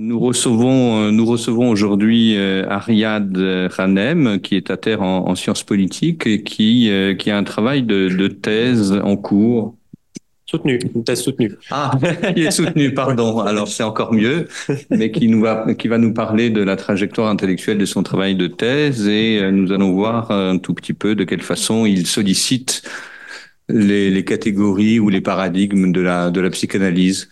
Nous recevons, euh, nous recevons aujourd'hui euh, Ariad Ranem, qui est à terre en, en sciences politiques et qui, euh, qui a un travail de, de thèse en cours. Soutenu, une thèse soutenue. Ah, qui est soutenu, pardon. Alors c'est encore mieux, mais qui nous va, qui va nous parler de la trajectoire intellectuelle de son travail de thèse et nous allons voir un tout petit peu de quelle façon il sollicite les, les catégories ou les paradigmes de la, de la psychanalyse.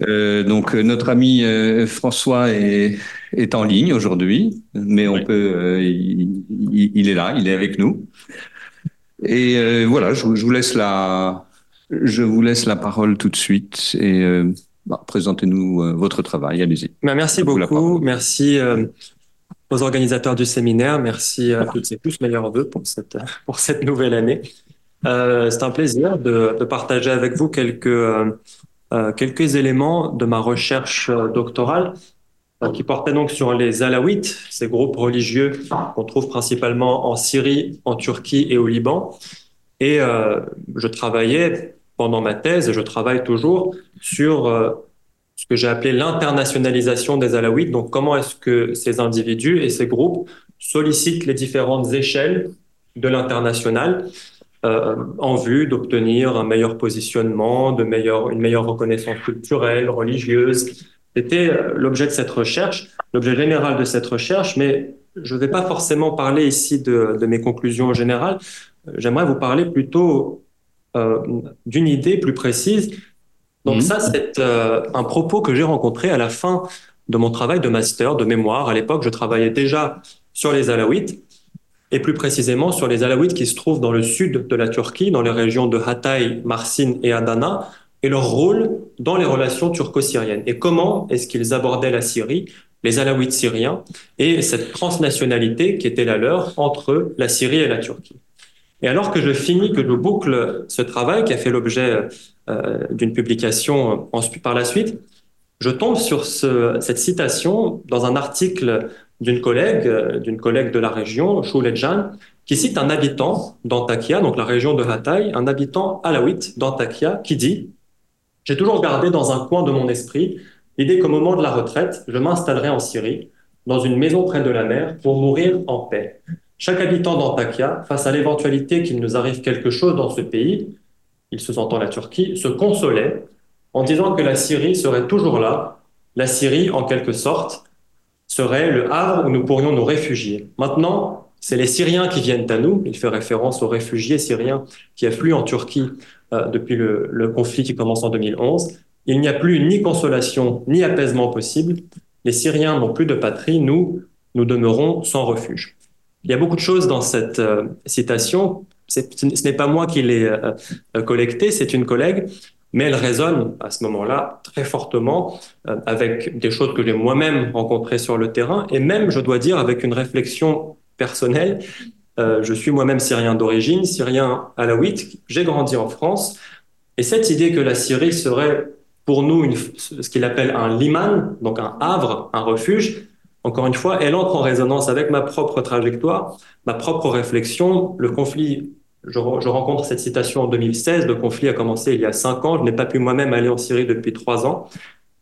Euh, donc euh, notre ami euh, François est, est en ligne aujourd'hui, mais on peut, euh, il, il, est là, il est avec nous. Et voilà, je, je, vous laisse la, je vous laisse la parole tout de suite et bah, présentez-nous votre travail. Allez-y. Bah, merci beaucoup, merci aux organisateurs du séminaire, merci à toutes et tous, meilleurs vœux pour cette pour cette nouvelle année. C'est un plaisir de, de, partager avec vous quelques quelques éléments de ma recherche euh, doctorale euh, qui portait donc sur les Alaouites, ces groupes religieux qu'on trouve principalement en Syrie, en Turquie et au Liban. Et euh, je travaillais pendant ma thèse, et je travaille toujours, sur euh, ce que j'ai appelé l'internationalisation des Alaouites. Donc comment est-ce que ces individus et ces groupes sollicitent les différentes échelles de l'international euh, en vue d'obtenir un meilleur positionnement, de une meilleure reconnaissance culturelle, religieuse. C'était euh, l'objet de cette recherche, l'objet général de cette recherche, mais je ne vais pas forcément parler ici de, de mes conclusions générales. J'aimerais vous parler plutôt euh, d'une idée plus précise. Donc mmh. ça, c'est euh, un propos que j'ai rencontré à la fin de mon travail de master, de mémoire. À l'époque, je travaillais déjà sur les Alaouites et plus précisément sur les Alaouites qui se trouvent dans le sud de la Turquie, dans les régions de Hatay, Marsin et Adana, et leur rôle dans les relations turco-syriennes. Et comment est-ce qu'ils abordaient la Syrie, les Alaouites syriens, et cette transnationalité qui était la leur entre la Syrie et la Turquie. Et alors que je finis, que je boucle ce travail qui a fait l'objet euh, d'une publication par la suite, je tombe sur ce, cette citation dans un article d'une collègue, euh, d'une collègue de la région, Shouledjan, qui cite un habitant d'Antakya, donc la région de Hatay, un habitant alaouite d'Antakya, qui dit J'ai toujours gardé dans un coin de mon esprit l'idée qu'au moment de la retraite, je m'installerai en Syrie, dans une maison près de la mer, pour mourir en paix. Chaque habitant d'Antakya, face à l'éventualité qu'il nous arrive quelque chose dans ce pays, il se sentant la Turquie, se consolait en disant que la Syrie serait toujours là, la Syrie, en quelque sorte, serait le havre où nous pourrions nous réfugier. Maintenant, c'est les Syriens qui viennent à nous. Il fait référence aux réfugiés syriens qui affluent en Turquie euh, depuis le, conflit qui commence en 2011. Il n'y a plus ni consolation ni apaisement possible. Les Syriens n'ont plus de patrie. Nous, nous demeurons sans refuge. Il y a beaucoup de choses dans cette euh, citation. Ce n'est pas moi qui l'ai euh, collectée, c'est une collègue mais elle résonne à ce moment-là très fortement euh, avec des choses que j'ai moi-même rencontrées sur le terrain et même, je dois dire, avec une réflexion personnelle. Euh, je suis moi-même syrien d'origine, syrien alaouite, j'ai grandi en France et cette idée que la Syrie serait pour nous ce qu'il appelle un liman, donc un havre, un refuge, encore une fois, elle entre en résonance avec ma propre trajectoire, ma propre réflexion. Le conflit je, rencontre cette citation en 2016. Le conflit a commencé il y a cinq ans. Je n'ai pas pu moi-même aller en Syrie depuis trois ans.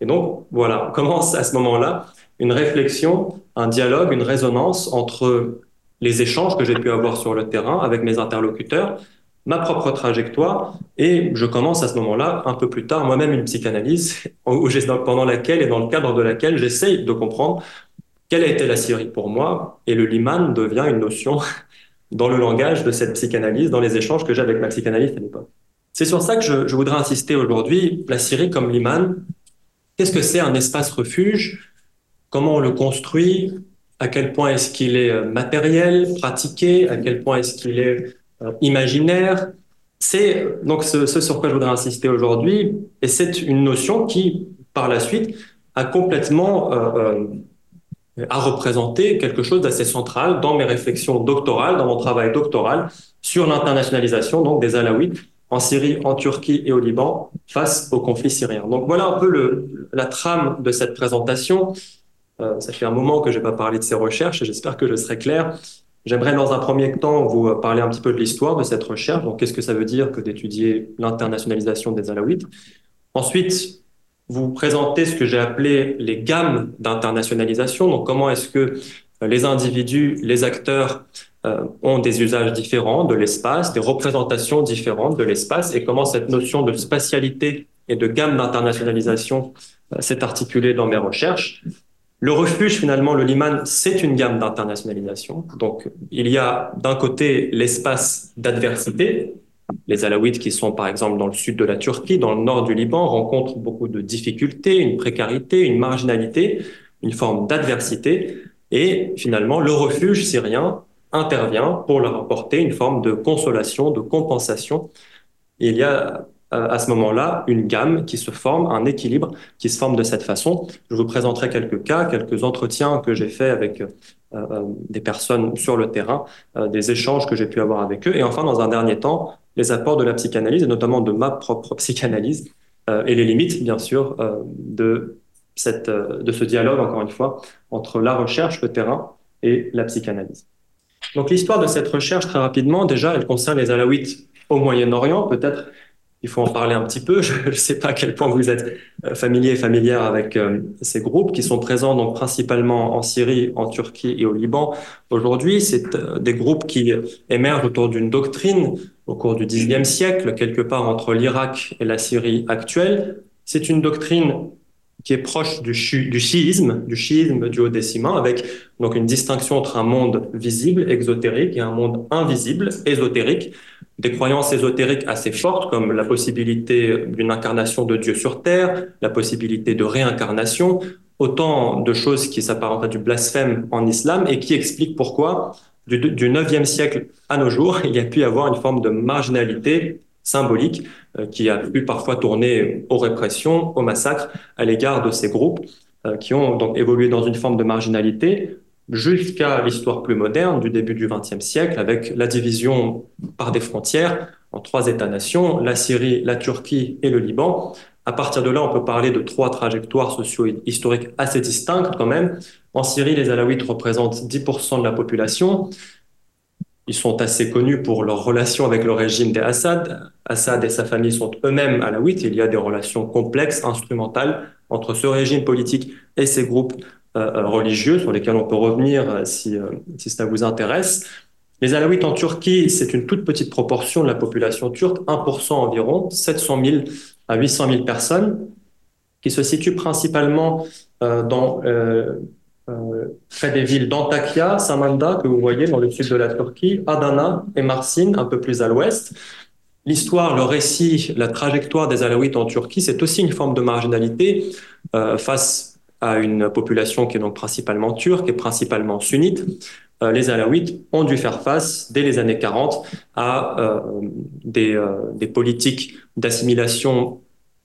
Et donc, voilà, commence à ce moment-là une réflexion, un dialogue, une résonance entre les échanges que j'ai pu avoir sur le terrain avec mes interlocuteurs, ma propre trajectoire, et je commence à ce moment-là, un peu plus tard, moi-même une psychanalyse pendant laquelle et dans le cadre de laquelle j'essaye de comprendre quelle a été la Syrie pour moi, et le liman devient une notion dans le langage de cette psychanalyse, dans les échanges que j'ai avec ma psychanalyste à l'époque. C'est sur ça que je, voudrais insister aujourd'hui. La Syrie comme l'Iman, qu'est-ce que c'est un espace refuge? Comment on le construit? À quel point est-ce qu'il est euh, matériel, pratiqué? À quel point est-ce qu'il est euh, imaginaire? C'est donc ce, ce, sur quoi je voudrais insister aujourd'hui, et c'est une notion qui, par la suite, a complètement euh, à représenter quelque chose d'assez central dans mes réflexions doctorales, dans mon travail doctoral sur l'internationalisation donc des Alaouites en Syrie, en Turquie et au Liban face au conflit syrien. Donc voilà un peu la trame de cette présentation. Euh, ça fait un moment que je n'ai pas parlé de ces recherches et j'espère que je serai clair. J'aimerais dans un premier temps vous parler un petit peu de l'histoire de cette recherche. Donc qu'est-ce que ça veut dire que d'étudier l'internationalisation des Alaouites? Ensuite, vous présenter ce que j'ai appelé les gammes d'internationalisation. Donc, comment est-ce que les individus, les acteurs euh, ont des usages différents de l'espace, des représentations différentes de l'espace, et comment cette notion de spatialité et de gamme d'internationalisation euh, s'est articulée dans mes recherches. Le refuge, finalement, le Liman, c'est une gamme d'internationalisation. Donc, il y a d'un côté l'espace d'adversité. Les Alaouites qui sont, par exemple, dans le sud de la Turquie, dans le nord du Liban, rencontrent beaucoup de difficultés, une précarité, une marginalité, une forme d'adversité. Et finalement, le refuge syrien intervient pour leur apporter une forme de consolation, de compensation. il y a euh, à ce moment-là une gamme qui se forme, un équilibre qui se forme de cette façon. Je vous présenterai quelques cas, quelques entretiens que j'ai faits avec euh, euh, des personnes sur le terrain, des échanges que j'ai pu avoir avec eux. Et enfin, dans un dernier temps, les apports de la psychanalyse, et notamment de ma propre psychanalyse, et les limites, bien sûr, de, cette, de ce dialogue, encore une fois, entre la recherche, le terrain et la psychanalyse. Donc l'histoire de cette recherche, très rapidement, déjà, elle concerne les Alaouites au Moyen-Orient. Peut-être il faut en parler un petit peu. Je ne sais pas à quel point vous êtes euh, familier et familière avec euh, ces groupes qui sont présents donc principalement en Syrie, en Turquie et au Liban. Aujourd'hui, c'est euh, des groupes qui émergent autour d'une doctrine au cours du Xe siècle, quelque part entre l'Irak et la Syrie actuelle. C'est une doctrine qui est proche du, chiisme, du chiisme du haut avec donc une distinction entre un monde visible, exotérique, et un monde invisible, ésotérique. Des croyances ésotériques assez fortes, comme la possibilité d'une incarnation de Dieu sur Terre, la possibilité de réincarnation, autant de choses qui s'apparentent à du blasphème en islam et qui expliquent pourquoi, du, du 9e siècle à nos jours, il y a pu y avoir une forme de marginalité symbolique euh, qui a pu parfois tourner aux répressions, aux massacres à l'égard de ces groupes euh, qui ont donc évolué dans une forme de marginalité jusqu'à l'histoire plus moderne du début du XXe siècle avec la division par des frontières en trois États-nations, la Syrie, la Turquie et le Liban. À partir de là, on peut parler de trois trajectoires socio-historiques assez distinctes quand même. En Syrie, les Alaouites représentent 10% de la population. Ils sont assez connus pour leur relation avec le régime des Assad. Assad et sa famille sont eux-mêmes alaouites. Il y a des relations complexes, instrumentales entre ce régime politique et ces groupes euh, euh, religieux sur lesquels on peut revenir euh, si, si ça vous intéresse. Les Alaouites en Turquie, c'est une toute petite proportion de la population turque, 1% environ, 700 000 à 800 000 personnes, qui se situent principalement dans euh, près des villes d'Antakya, Samanda, que vous voyez dans le sud de la Turquie, Adana et Marsin, un peu plus à l'ouest. L'histoire, le récit, la trajectoire des Alaouites en Turquie, c'est aussi une forme de marginalité euh, face à une population qui est donc principalement turque et principalement sunnite. Euh, les Alaouites ont dû faire face, dès les années 40, à euh, euh, des politiques d'assimilation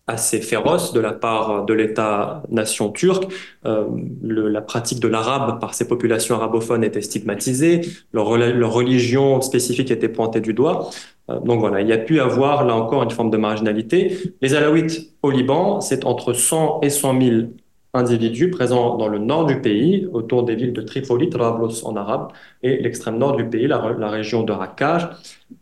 assez féroce de la part de l'État-nation turc. Euh, le, la pratique de l'arabe par ces populations arabophones était stigmatisée, leur, leur religion spécifique était pointée du doigt. Euh, donc voilà, il y a pu avoir là encore une forme de marginalité. Les Alaouites au Liban, c'est entre 100 et 100 000 individus présents dans le nord du pays, autour des villes de Tripoli, Trablos en arabe, et l'extrême nord du pays, la, région de Rakkaj.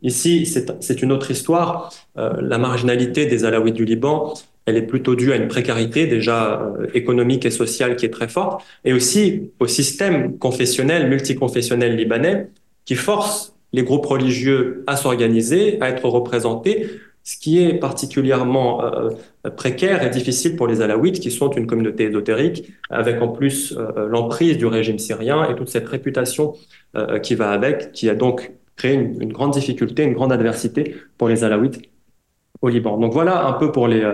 Ici, c'est une autre histoire. Euh, la marginalité des Alaouites du Liban, elle est plutôt due à une précarité déjà euh, économique et sociale qui est très forte, et aussi au système confessionnel, multiconfessionnel libanais, qui force les groupes religieux à s'organiser, à être représentés, ce qui est particulièrement euh, précaire et difficile pour les Alaouites, qui sont une communauté ésotérique, avec en plus euh, l'emprise du régime syrien et toute cette réputation euh, qui va avec, qui a donc créé une, grande difficulté, une grande adversité pour les Alaouites au Liban. Donc voilà un peu pour les,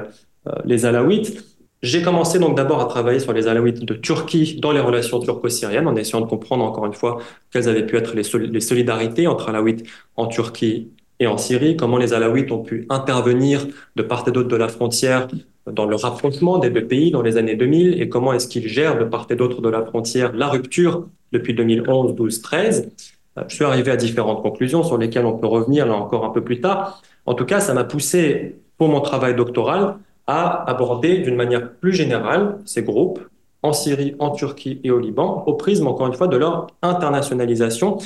les Alaouites. J'ai commencé donc d'abord à travailler sur les Alaouites de Turquie dans les relations turco-syriennes, en essayant de comprendre encore une fois quelles avaient pu être les, les solidarités entre Alaouites en Turquie et en Syrie, comment les Alaouites ont pu intervenir de part et d'autre de la frontière dans le rapprochement des deux pays dans les années 2000 et comment est-ce qu'ils gèrent de part et d'autre de la frontière la rupture depuis 2011, 12, 13. Je suis arrivé à différentes conclusions sur lesquelles on peut revenir là encore un peu plus tard. En tout cas, ça m'a poussé pour mon travail doctoral à aborder d'une manière plus générale ces groupes en Syrie, en Turquie et au Liban, au prisme, encore une fois, de leur internationalisation.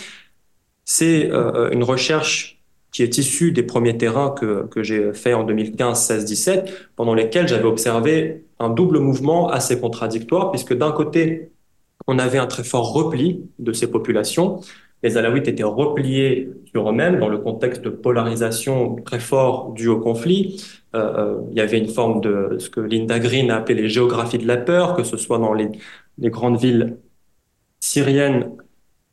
C'est euh, une recherche qui est issu des premiers terrains que, que j'ai fait en 2015, 16, 17, pendant lesquels j'avais observé un double mouvement assez contradictoire, puisque d'un côté, on avait un très fort repli de ces populations. Les Alaouites étaient repliés sur eux-mêmes dans le contexte de polarisation très fort dû au conflit. Euh, euh, il y avait une forme de ce que Linda Green a appelé les géographies de la peur, que ce soit dans les grandes villes syriennes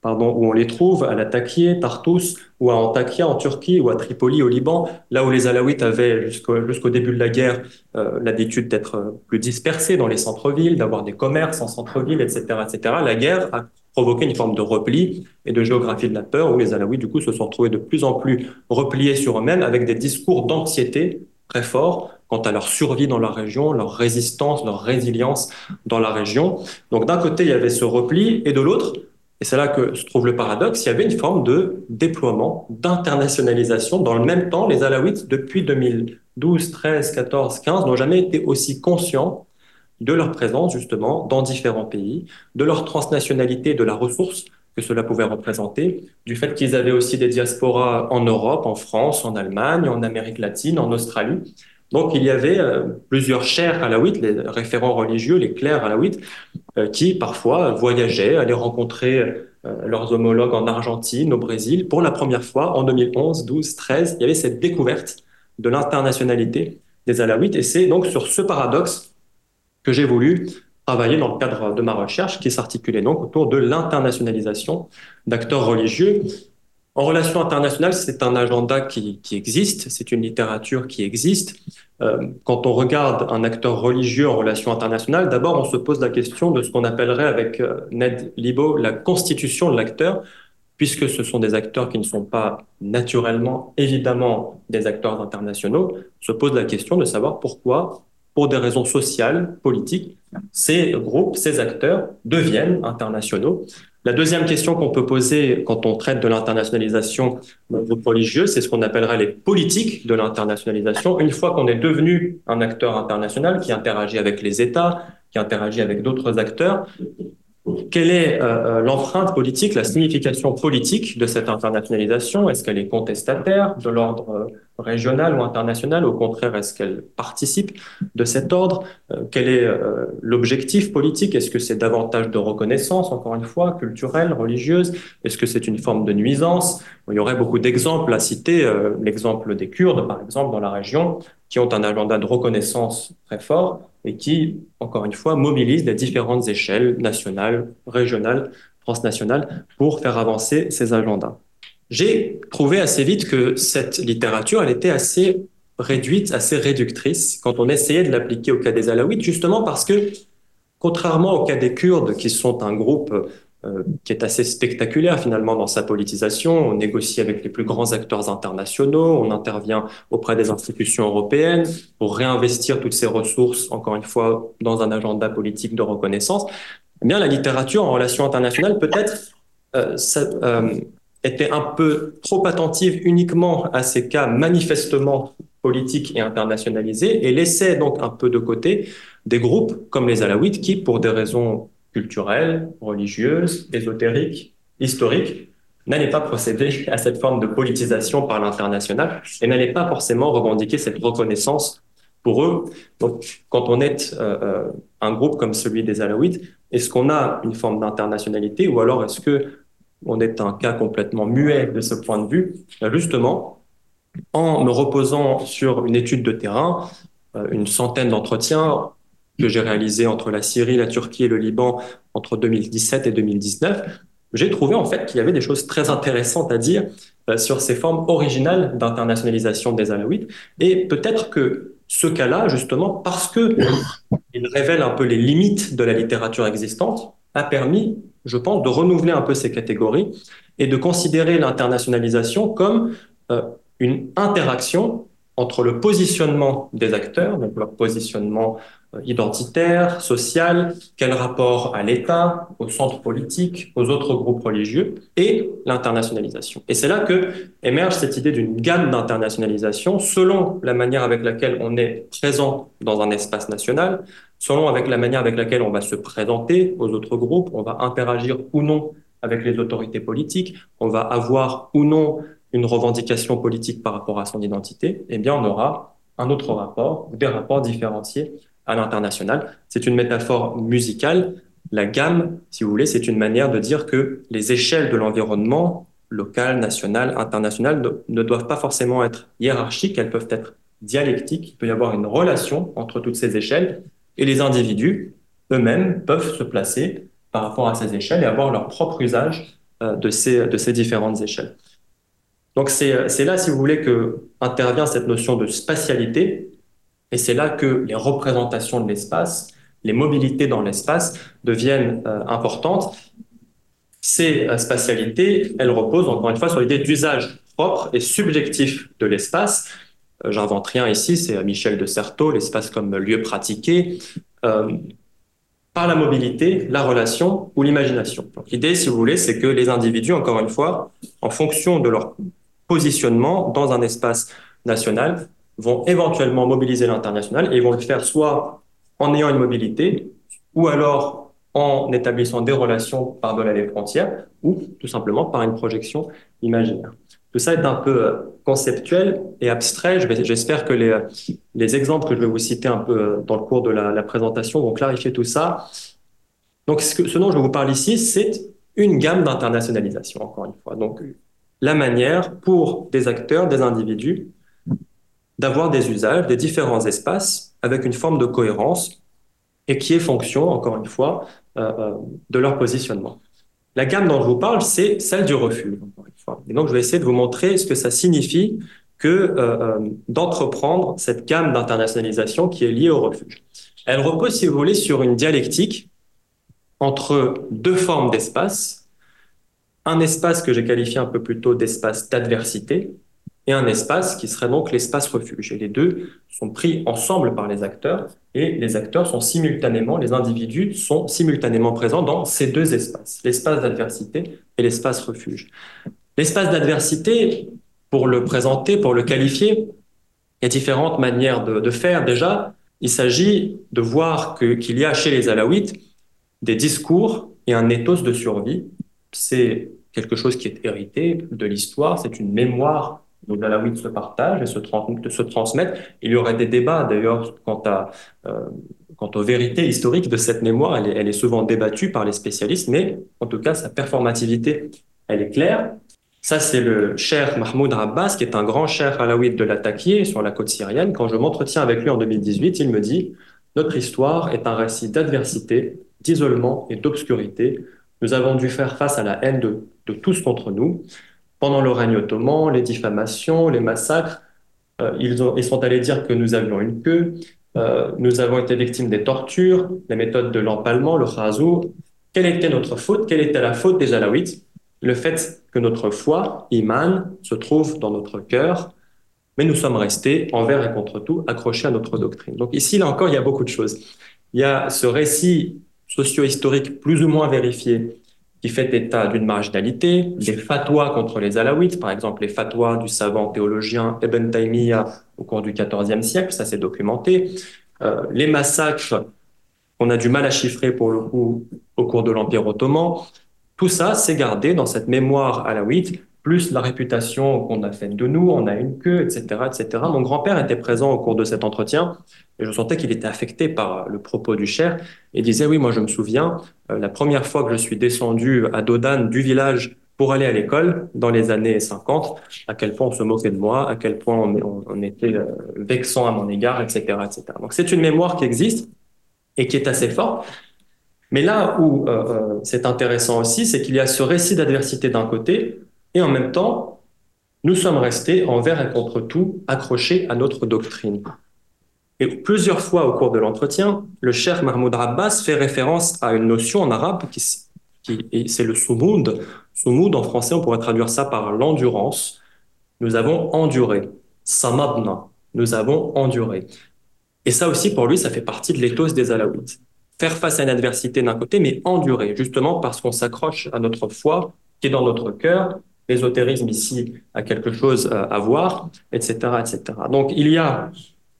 pardon, où on les trouve, à Latakia, Tartous, ou à Antakya en Turquie, ou à Tripoli au Liban, là où les Alaouites avaient jusqu'au jusqu'au début de la guerre euh, l'habitude d'être euh, plus dispersés dans les centres-villes, d'avoir des commerces en centre-ville, etc., etc. La guerre a provoqué une forme de repli et de géographie de la peur où les Alaouites, du coup, se sont trouvés de plus en plus repliés sur eux-mêmes avec des discours d'anxiété très forts quant à leur survie dans la région, leur résistance, leur résilience dans la région. Donc d'un côté, il y avait ce repli, et de l'autre, et c'est là que se trouve le paradoxe, il y avait une forme de déploiement, d'internationalisation. Dans le même temps, les Alaouites, depuis 2012, 13, 14, 15, n'ont jamais été aussi conscients de leur présence, justement, dans différents pays, de leur transnationalité, de la ressource que cela pouvait représenter, du fait qu'ils avaient aussi des diasporas en Europe, en France, en Allemagne, en Amérique latine, en Australie. Donc il y avait euh, plusieurs chers alaouites, les référents religieux, les clercs alaouites, euh, qui parfois voyageaient, allaient rencontrer euh, leurs homologues en Argentine, au Brésil. Pour la première fois, en 2011, 12, 13, il y avait cette découverte de l'internationalité des alaouites. Et c'est donc sur ce paradoxe que j'ai voulu travailler dans le cadre de ma recherche, qui s'articulait donc autour de l'internationalisation d'acteurs religieux en relation internationale, c'est un agenda qui, existe, c'est une littérature qui existe. Euh, quand on regarde un acteur religieux en relation internationale, d'abord on se pose la question de ce qu'on appellerait avec euh, Ned Libo la constitution de l'acteur, puisque ce sont des acteurs qui ne sont pas naturellement, évidemment, des acteurs internationaux, se pose la question de savoir pourquoi, pour des raisons sociales, politiques, ces groupes, ces acteurs deviennent internationaux. La deuxième question qu'on peut poser quand on traite de l'internationalisation d'un groupe religieux, c'est ce qu'on appellerait les politiques de l'internationalisation. Une fois qu'on est devenu un acteur international qui interagit avec les États, qui interagit avec d'autres acteurs, quelle est euh, euh, l'empreinte politique, la signification politique de cette internationalisation? Est-ce qu'elle est contestataire de l'ordre euh, régional ou international? Au contraire, est-ce qu'elle participe de cet ordre? Quel est l'objectif politique? Est-ce que c'est davantage de reconnaissance, encore une fois, culturelle, religieuse? Est-ce que c'est une forme de nuisance? Il y aurait beaucoup d'exemples à citer. L'exemple des Kurdes, par exemple, dans la région, qui ont un agenda de reconnaissance très fort et qui, encore une fois, mobilisent les différentes échelles nationales, régionales, transnationales pour faire avancer ces agendas. J'ai trouvé assez vite que cette littérature, elle était assez réduite, assez réductrice quand on essayait de l'appliquer au cas des Alaouites, justement parce que, contrairement au cas des Kurdes, qui sont un groupe euh, qui est assez spectaculaire finalement dans sa politisation. On négocie avec les plus grands acteurs internationaux, on intervient auprès des institutions européennes pour réinvestir toutes ces ressources, encore une fois, dans un agenda politique de reconnaissance. Eh bien, la littérature en relations internationales peut-être euh, euh, était un peu trop attentive uniquement à ces cas manifestement politiques et internationalisés et laissait donc un peu de côté des groupes comme les Alaouites qui, pour des raisons culturelle, religieuse, ésotérique, historique, n'allait pas procéder à cette forme de politisation par l'international et n'allait pas forcément revendiquer cette reconnaissance pour eux. Donc, quand on est euh, euh, un groupe comme celui des Alaouites, est-ce qu'on a une forme d'internationalité ou alors est-ce que on est un cas complètement muet de ce point de vue? Justement, en me reposant sur une étude de terrain, euh, une centaine d'entretiens, que j'ai réalisé entre la Syrie, la Turquie et le Liban entre 2017 et 2019, j'ai trouvé en fait qu'il y avait des choses très intéressantes à dire euh, sur ces formes originales d'internationalisation des Alaouites. Et peut-être que ce cas-là, justement, parce que il révèle un peu les limites de la littérature existante, a permis, je pense, de renouveler un peu ces catégories et de considérer l'internationalisation comme euh, une interaction entre le positionnement des acteurs, donc leur positionnement euh, identitaire, social, quel rapport à l'État, au centre politique, aux autres groupes religieux, et l'internationalisation. Et c'est là que émerge cette idée d'une gamme d'internationalisation selon la manière avec laquelle on est présent dans un espace national, selon avec la manière avec laquelle on va se présenter aux autres groupes, on va interagir ou non avec les autorités politiques, on va avoir ou non une revendication politique par rapport à son identité, eh bien, on aura un autre rapport ou des rapports différenciés à l'international. C'est une métaphore musicale. La gamme, si vous voulez, c'est une manière de dire que les échelles de l'environnement, local, national, international, ne doivent pas forcément être hiérarchiques, elles peuvent être dialectiques. Il peut y avoir une relation entre toutes ces échelles et les individus eux-mêmes peuvent se placer par rapport à ces échelles et avoir leur propre usage euh, de ces, de ces différentes échelles. Donc c'est là, si vous voulez, que intervient cette notion de spatialité, et c'est là que les représentations de l'espace, les mobilités dans l'espace deviennent euh, importantes. Ces euh, spatialités, elles reposent encore une fois sur l'idée d'usage propre et subjectif de l'espace. Euh, j'invente rien ici, c'est Michel de Certeau, l'espace comme lieu pratiqué, par la mobilité, la relation ou l'imagination. L'idée, si vous voulez, c'est que les individus, encore une fois, en fonction de leur positionnement dans un espace national, vont éventuellement mobiliser l'international et vont le faire soit en ayant une mobilité ou alors en établissant des relations par-delà les frontières ou tout simplement par une projection imaginaire. Tout ça est un peu euh, conceptuel et abstrait. J'espère que les, les, exemples que je vais vous citer un peu euh, dans le cours de la, présentation vont clarifier tout ça. Donc, ce, ce dont je vous parle ici, c'est une gamme d'internationalisation, encore une fois. Donc, la manière pour des acteurs, des individus, d'avoir des usages, des différents espaces avec une forme de cohérence et qui est fonction, encore une fois, euh, euh, de leur positionnement. La gamme dont je vous parle, c'est celle du fois. Et donc, je vais essayer de vous montrer ce que ça signifie que euh, d'entreprendre cette gamme d'internationalisation qui est liée au refuge. Elle repose, si vous voulez, sur une dialectique entre deux formes d'espace un espace que j'ai qualifié un peu plus tôt d'espace d'adversité et un espace qui serait donc l'espace refuge. Et les deux sont pris ensemble par les acteurs et les acteurs sont simultanément, les individus sont simultanément présents dans ces deux espaces, l'espace d'adversité et l'espace refuge. L'espace d'adversité, pour le présenter, pour le qualifier, il y a différentes manières de, faire. Déjà, il s'agit de voir qu'il y a chez les Alaouites des discours et un ethos de survie c'est quelque chose qui est hérité de l'histoire, c'est une mémoire dont Alaouite se partage et se, transmettent. Il y aurait des débats d'ailleurs quant, euh, quant aux vérités historiques de cette mémoire. Elle est, elle est, souvent débattue par les spécialistes, mais en tout cas, sa performativité, elle est claire. Ça, c'est le cher Mahmoud Abbas, qui est un grand cher alaouite de l'Attaquier sur la côte syrienne. Quand je m'entretiens avec lui en 2018, il me dit « Notre histoire est un récit d'adversité, d'isolement et d'obscurité nous avons dû faire face à la haine de, tous contre nous. Pendant le règne ottoman, les diffamations, les massacres, euh, ils, sont allés dire que nous avions une queue, euh, nous avons été victimes des tortures, les méthodes de l'empalement, le khazou. Quelle était notre faute? Quelle était la faute des Alaouites? Le fait que notre foi, iman, se trouve dans notre cœur, mais nous sommes restés envers et contre tout accrochés à notre doctrine. Donc ici, là encore, il y a beaucoup de choses. Il y a ce récit socio-historique plus ou moins vérifié qui fait état d'une marginalité, des fatwas contre les alaouites, par exemple les fatwas du savant théologien Ibn Taymiyyah au cours du XIVe siècle, ça s'est documenté, euh, les massacres qu'on a du mal à chiffrer pour le coup au cours de l'Empire ottoman, tout ça s'est gardé dans cette mémoire alaouite, plus la réputation qu'on a faite de nous, on a une queue, etc., etc. Mon grand-père était présent au cours de cet entretien et je sentais qu'il était affecté par le propos du cher et disait, oui, moi je me souviens, euh, la première fois que je suis descendu à Dodane du village pour aller à l'école dans les années 50, à quel point on se moquait de moi, à quel point on, était euh, vexant à mon égard, etc. etc. Donc c'est une mémoire qui existe et qui est assez forte. Mais là où euh, c'est intéressant aussi, c'est qu'il y a ce récit d'adversité d'un côté, et en même temps, nous sommes restés envers et contre tout accrochés à notre doctrine. Et plusieurs fois au cours de l'entretien, le cher Mahmoud Abbas fait référence à une notion en arabe qui, qui c'est le soumoud. Soumoud, en français, on pourrait traduire ça par l'endurance. Nous avons enduré. Samadna. Nous avons enduré. Et ça aussi, pour lui, ça fait partie de l'éthos des Alaouites. Faire face à une adversité d'un côté, mais endurer, justement parce qu'on s'accroche à notre foi qui est dans notre cœur. L'ésotérisme ici a quelque chose à voir, etc., etc. Donc, il y a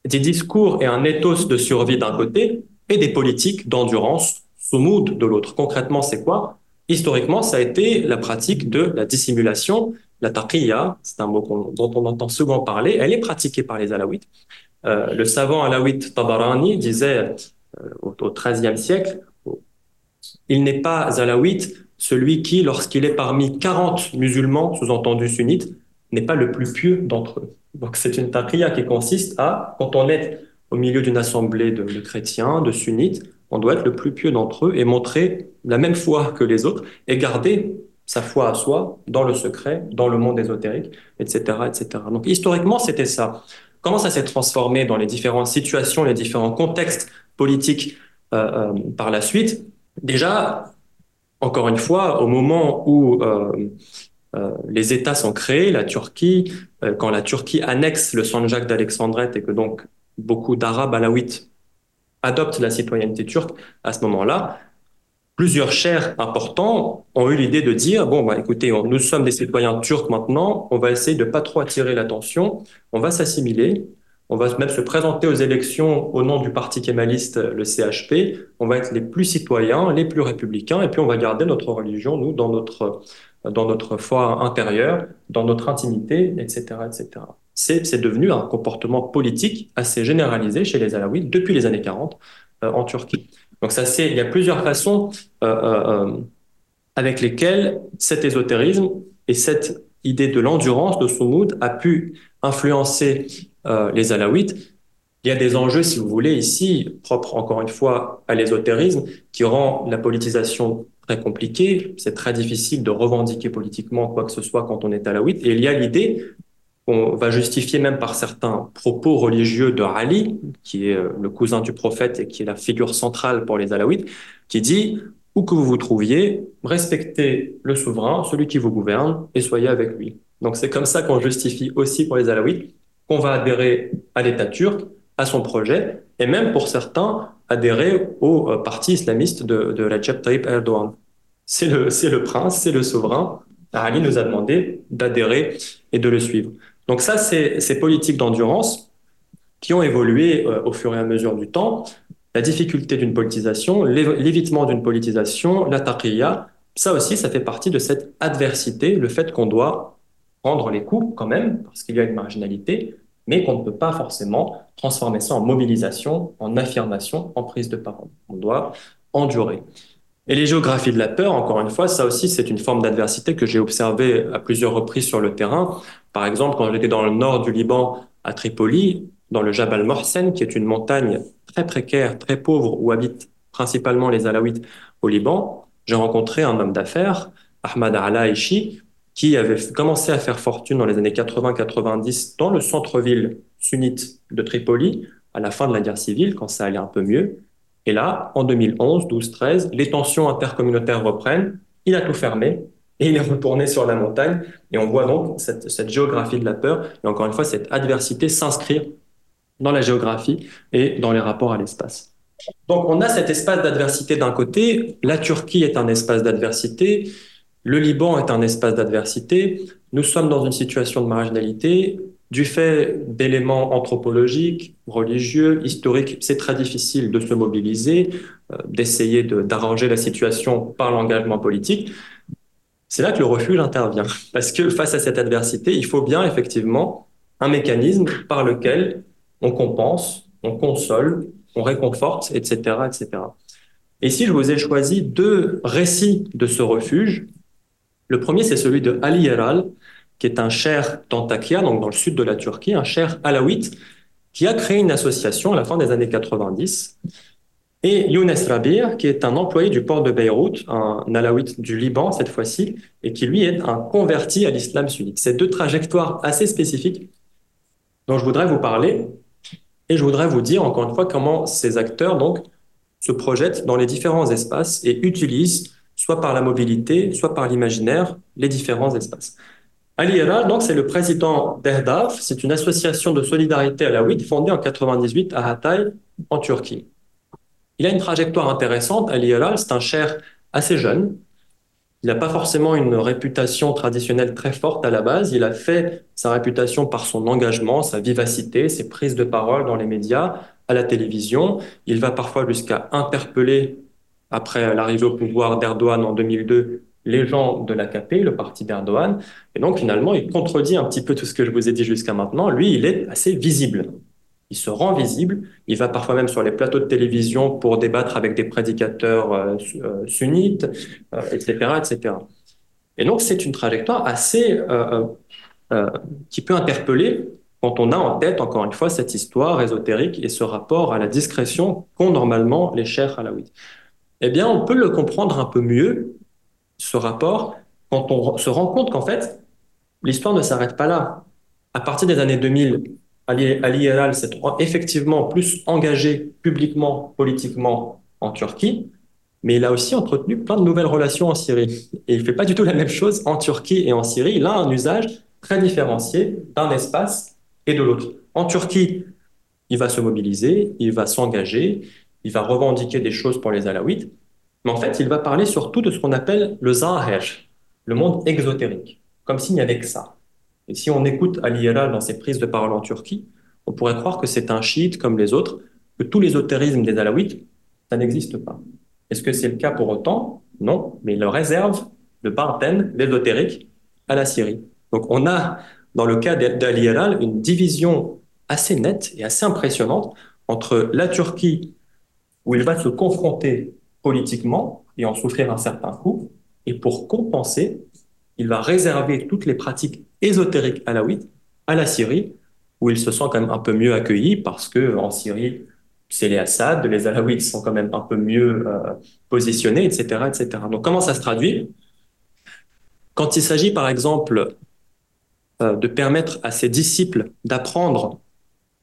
des discours et un ethos de survie d'un côté et des politiques d'endurance, mood de l'autre. Concrètement, c'est quoi? Historiquement, ça a été la pratique de la dissimulation la taqiyya, c'est un mot dont on entend souvent parler, elle est pratiquée par les alaouites. Euh, le savant alaouite Tabarani disait euh, au XIIIe siècle, il n'est pas alaouite celui qui, lorsqu'il est parmi 40 musulmans, sous-entendu sunnites, n'est pas le plus pieux d'entre eux. Donc c'est une taqiyya qui consiste à, quand on est au milieu d'une assemblée de, chrétiens, de sunnites, on doit être le plus pieux d'entre eux et montrer la même foi que les autres et garder sa foi à soi dans le secret, dans le monde ésotérique, etc., etc. Donc historiquement, c'était ça. Comment ça s'est transformé dans les différentes situations, les différents contextes politiques euh, euh, par la suite? Déjà, encore une fois, au moment où euh, euh les États sont créés, la Turquie, euh, quand la Turquie annexe le Sanjak d'Alexandrette et que donc beaucoup d'Arabes alaouites adoptent la citoyenneté turque à ce moment-là, plusieurs chers importants ont eu l'idée de dire bon bah écoutez nous sommes des citoyens turcs maintenant on va essayer de pas trop attirer l'attention on va s'assimiler on va même se présenter aux élections au nom du parti kémaliste le CHP on va être les plus citoyens les plus républicains et puis on va garder notre religion nous dans notre dans notre foi intérieure dans notre intimité etc etc c'est devenu un comportement politique assez généralisé chez les Alaouites depuis les années 40 euh, en Turquie. Donc ça, il y a plusieurs façons euh, euh, avec lesquelles cet ésotérisme et cette idée de l'endurance de Soumoud a pu influencer euh, les Alaouites. Il y a des enjeux, si vous voulez, ici, propres encore une fois à l'ésotérisme, qui rend la politisation très compliquée. C'est très difficile de revendiquer politiquement quoi que ce soit quand on est alaouite. Et il y a l'idée on va justifier même par certains propos religieux de Ali, qui est euh, le cousin du prophète et qui est la figure centrale pour les Alaouites, qui dit où que vous vous trouviez, respectez le souverain, celui qui vous gouverne, et soyez avec lui. Donc c'est comme ça qu'on justifie aussi pour les Alaouites qu'on va adhérer à l'État turc, à son projet, et même pour certains adhérer au euh, parti islamiste de, de Recep Tayyip Erdogan. C'est le, le prince, c'est le souverain. Ali nous a demandé d'adhérer et de le suivre. Donc ça, c'est ces politiques d'endurance qui ont évolué euh, au fur et à mesure du temps. La difficulté d'une politisation, l'évitement d'une politisation, la taqiyya, ça aussi, ça fait partie de cette adversité, le fait qu'on doit prendre les coups quand même, parce qu'il y a une marginalité, mais qu'on ne peut pas forcément transformer ça en mobilisation, en affirmation, en prise de parole. On doit endurer. Et les géographies de la peur, encore une fois, ça aussi, c'est une forme d'adversité que j'ai observée à plusieurs reprises sur le terrain. Par exemple, quand j'étais dans le nord du Liban, à Tripoli, dans le Jabal Morsen, qui est une montagne très précaire, très pauvre, où habitent principalement les Alaouites au Liban, j'ai rencontré un homme d'affaires, Ahmad Alaishi, qui avait commencé à faire fortune dans les années 80-90 dans le centre-ville sunnite de Tripoli, à la fin de la guerre civile, quand ça allait un peu mieux. Et là, en 2011, 12, 13, les tensions intercommunautaires reprennent. Il a tout fermé et il est retourné sur la montagne. Et on voit donc cette, cette géographie de la peur et encore une fois cette adversité s'inscrire dans la géographie et dans les rapports à l'espace. Donc on a cet espace d'adversité d'un côté, la Turquie est un espace d'adversité, le Liban est un espace d'adversité, nous sommes dans une situation de marginalité, du fait d'éléments anthropologiques, religieux, historiques, c'est très difficile de se mobiliser, euh, d'essayer d'arranger la situation par l'engagement politique. C'est là que le refuge intervient. Parce que face à cette adversité, il faut bien effectivement un mécanisme par lequel on compense, on console, on réconforte, etc., etc. Et si je vous ai choisi deux récits de ce refuge, le premier, c'est celui de Ali Eral, qui est un cher d'Antakya, donc dans le sud de la Turquie, un cher alaouite, qui a créé une association à la fin des années 90. Et Younes Rabir, qui est un employé du port de Beyrouth, un alaouite du Liban cette fois-ci, et qui lui est un converti à l'islam sunnite. C'est deux trajectoires assez spécifiques dont je voudrais vous parler. Et je voudrais vous dire encore une fois comment ces acteurs donc se projettent dans les différents espaces et utilisent, soit par la mobilité, soit par l'imaginaire, les différents espaces. Ali Eral, donc, c'est le président d'Erdaf. C'est une association de solidarité à la alaouite fondée en 98 à Hatay, en Turquie. Il a une trajectoire intéressante. Ali Eral, c'est un cher assez jeune. Il n'a pas forcément une réputation traditionnelle très forte à la base. Il a fait sa réputation par son engagement, sa vivacité, ses prises de parole dans les médias, à la télévision. Il va parfois jusqu'à interpeller, après l'arrivée au pouvoir d'Erdogan en 2002, les gens de l'AKP, le parti d'Erdogan. Et donc, finalement, il contredit un petit peu tout ce que je vous ai dit jusqu'à maintenant. Lui, il est assez visible. Il se rend visible. Il va parfois même sur les plateaux de télévision pour débattre avec des prédicateurs euh, euh, sunnites, etc., euh, etc. Et donc, c'est une trajectoire assez qui peut interpeller quand on a en tête, encore une fois, cette histoire ésotérique et ce rapport à la discrétion qu'ont normalement les chers halawites. Eh bien, on peut le comprendre un peu mieux ce rapport quand on se rend compte qu'en fait, l'histoire ne s'arrête pas là. À partir des années 2000, Ali, Ali s'est effectivement plus engagé publiquement, politiquement en Turquie, mais il a aussi entretenu plein de nouvelles relations en Syrie. Et il fait pas du tout la même chose en Turquie et en Syrie. Il a un usage très différencié d'un espace et de l'autre. En Turquie, il va se mobiliser, il va s'engager, il va revendiquer des choses pour les Alaouites. Mais en fait, il va parler surtout de ce qu'on appelle le Zahir, le monde exotérique, comme s'il n'y avait que ça. Et si on écoute Ali dans ses prises de parole en Turquie, on pourrait croire que c'est un chiite comme les autres, que tout l'ésotérisme des Alaouites, ça n'existe pas. Est-ce que c'est le cas pour autant? Non, mais il réserve le Barthen, l'ésotérique, à la Syrie. Donc on a, dans le cas d'Ali une division assez nette et assez impressionnante entre la Turquie, où il va se confronter politiquement et en souffrir un certain coût. Et pour compenser, il va réserver toutes les pratiques ésotériques alaouites à la Syrie, où il se sent quand même un peu mieux accueilli parce que en Syrie, c'est les Assad, les Alaouites sont quand même un peu mieux euh, positionnés, etc., etc. Donc comment ça se traduit? Quand il s'agit par exemple euh, de permettre à ses disciples d'apprendre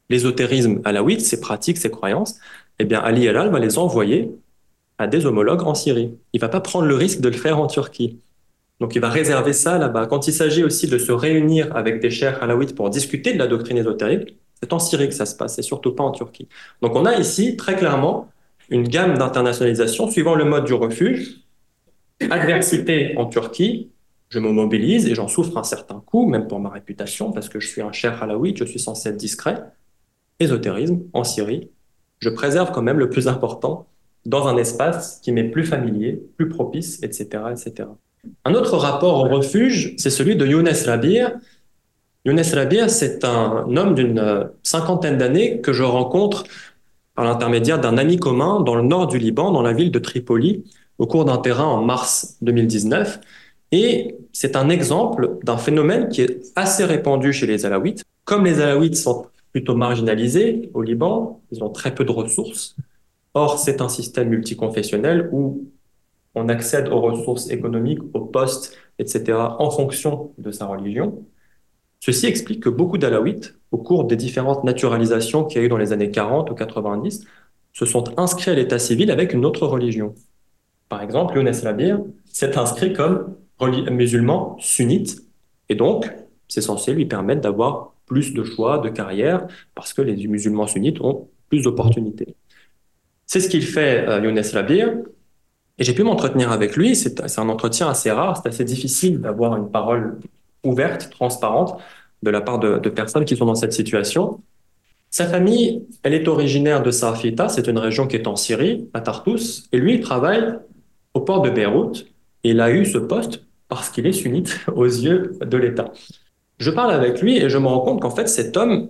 l'ésotérisme alaouite, ses pratiques, ses croyances, eh bien Ali Alal va les envoyer à des homologues en Syrie. Il va pas prendre le risque de le faire en Turquie. Donc il va réserver ça là-bas. Quand il s'agit aussi de se réunir avec des chers halawites pour discuter de la doctrine ésotérique, c'est en Syrie que ça se passe, c'est surtout pas en Turquie. Donc on a ici très clairement une gamme d'internationalisation suivant le mode du refuge. Adversité en Turquie, je me mobilise et j'en souffre un certain coup, même pour ma réputation, parce que je suis un cher halawite, je suis censé être discret. Ésotérisme en Syrie, je préserve quand même le plus important, dans un espace qui m'est plus familier, plus propice, etc., etc. Un autre rapport au refuge, c'est celui de Younes Rabir. Younes Rabir, c'est un homme d'une cinquantaine d'années que je rencontre par l'intermédiaire d'un ami commun dans le nord du Liban, dans la ville de Tripoli, au cours d'un terrain en mars 2019. Et c'est un exemple d'un phénomène qui est assez répandu chez les Alaouites. Comme les Alaouites sont plutôt marginalisés au Liban, ils ont très peu de ressources, Or, c'est un système multiconfessionnel où on accède aux ressources économiques, aux postes, etc., en fonction de sa religion. Ceci explique que beaucoup d'Alaouites, au cours des différentes naturalisations qu'il y a eu dans les années 40 ou 90, se sont inscrits à l'état civil avec une autre religion. Par exemple, Younes Labir s'est inscrit comme musulman sunnite, et donc c'est censé lui permettre d'avoir plus de choix, de carrière, parce que les musulmans sunnites ont plus d'opportunités. C'est ce qu'il fait, euh, Younes Labir. Et j'ai pu m'entretenir avec lui. C'est un entretien assez rare. C'est assez difficile d'avoir une parole ouverte, transparente de la part de, personnes qui sont dans cette situation. Sa famille, elle est originaire de Safita. C'est une région qui est en Syrie, à Tartous. Et lui, il travaille au port de Beyrouth. Et il a eu ce poste parce qu'il est sunnite aux yeux de l'État. Je parle avec lui et je me rends compte qu'en fait, cet homme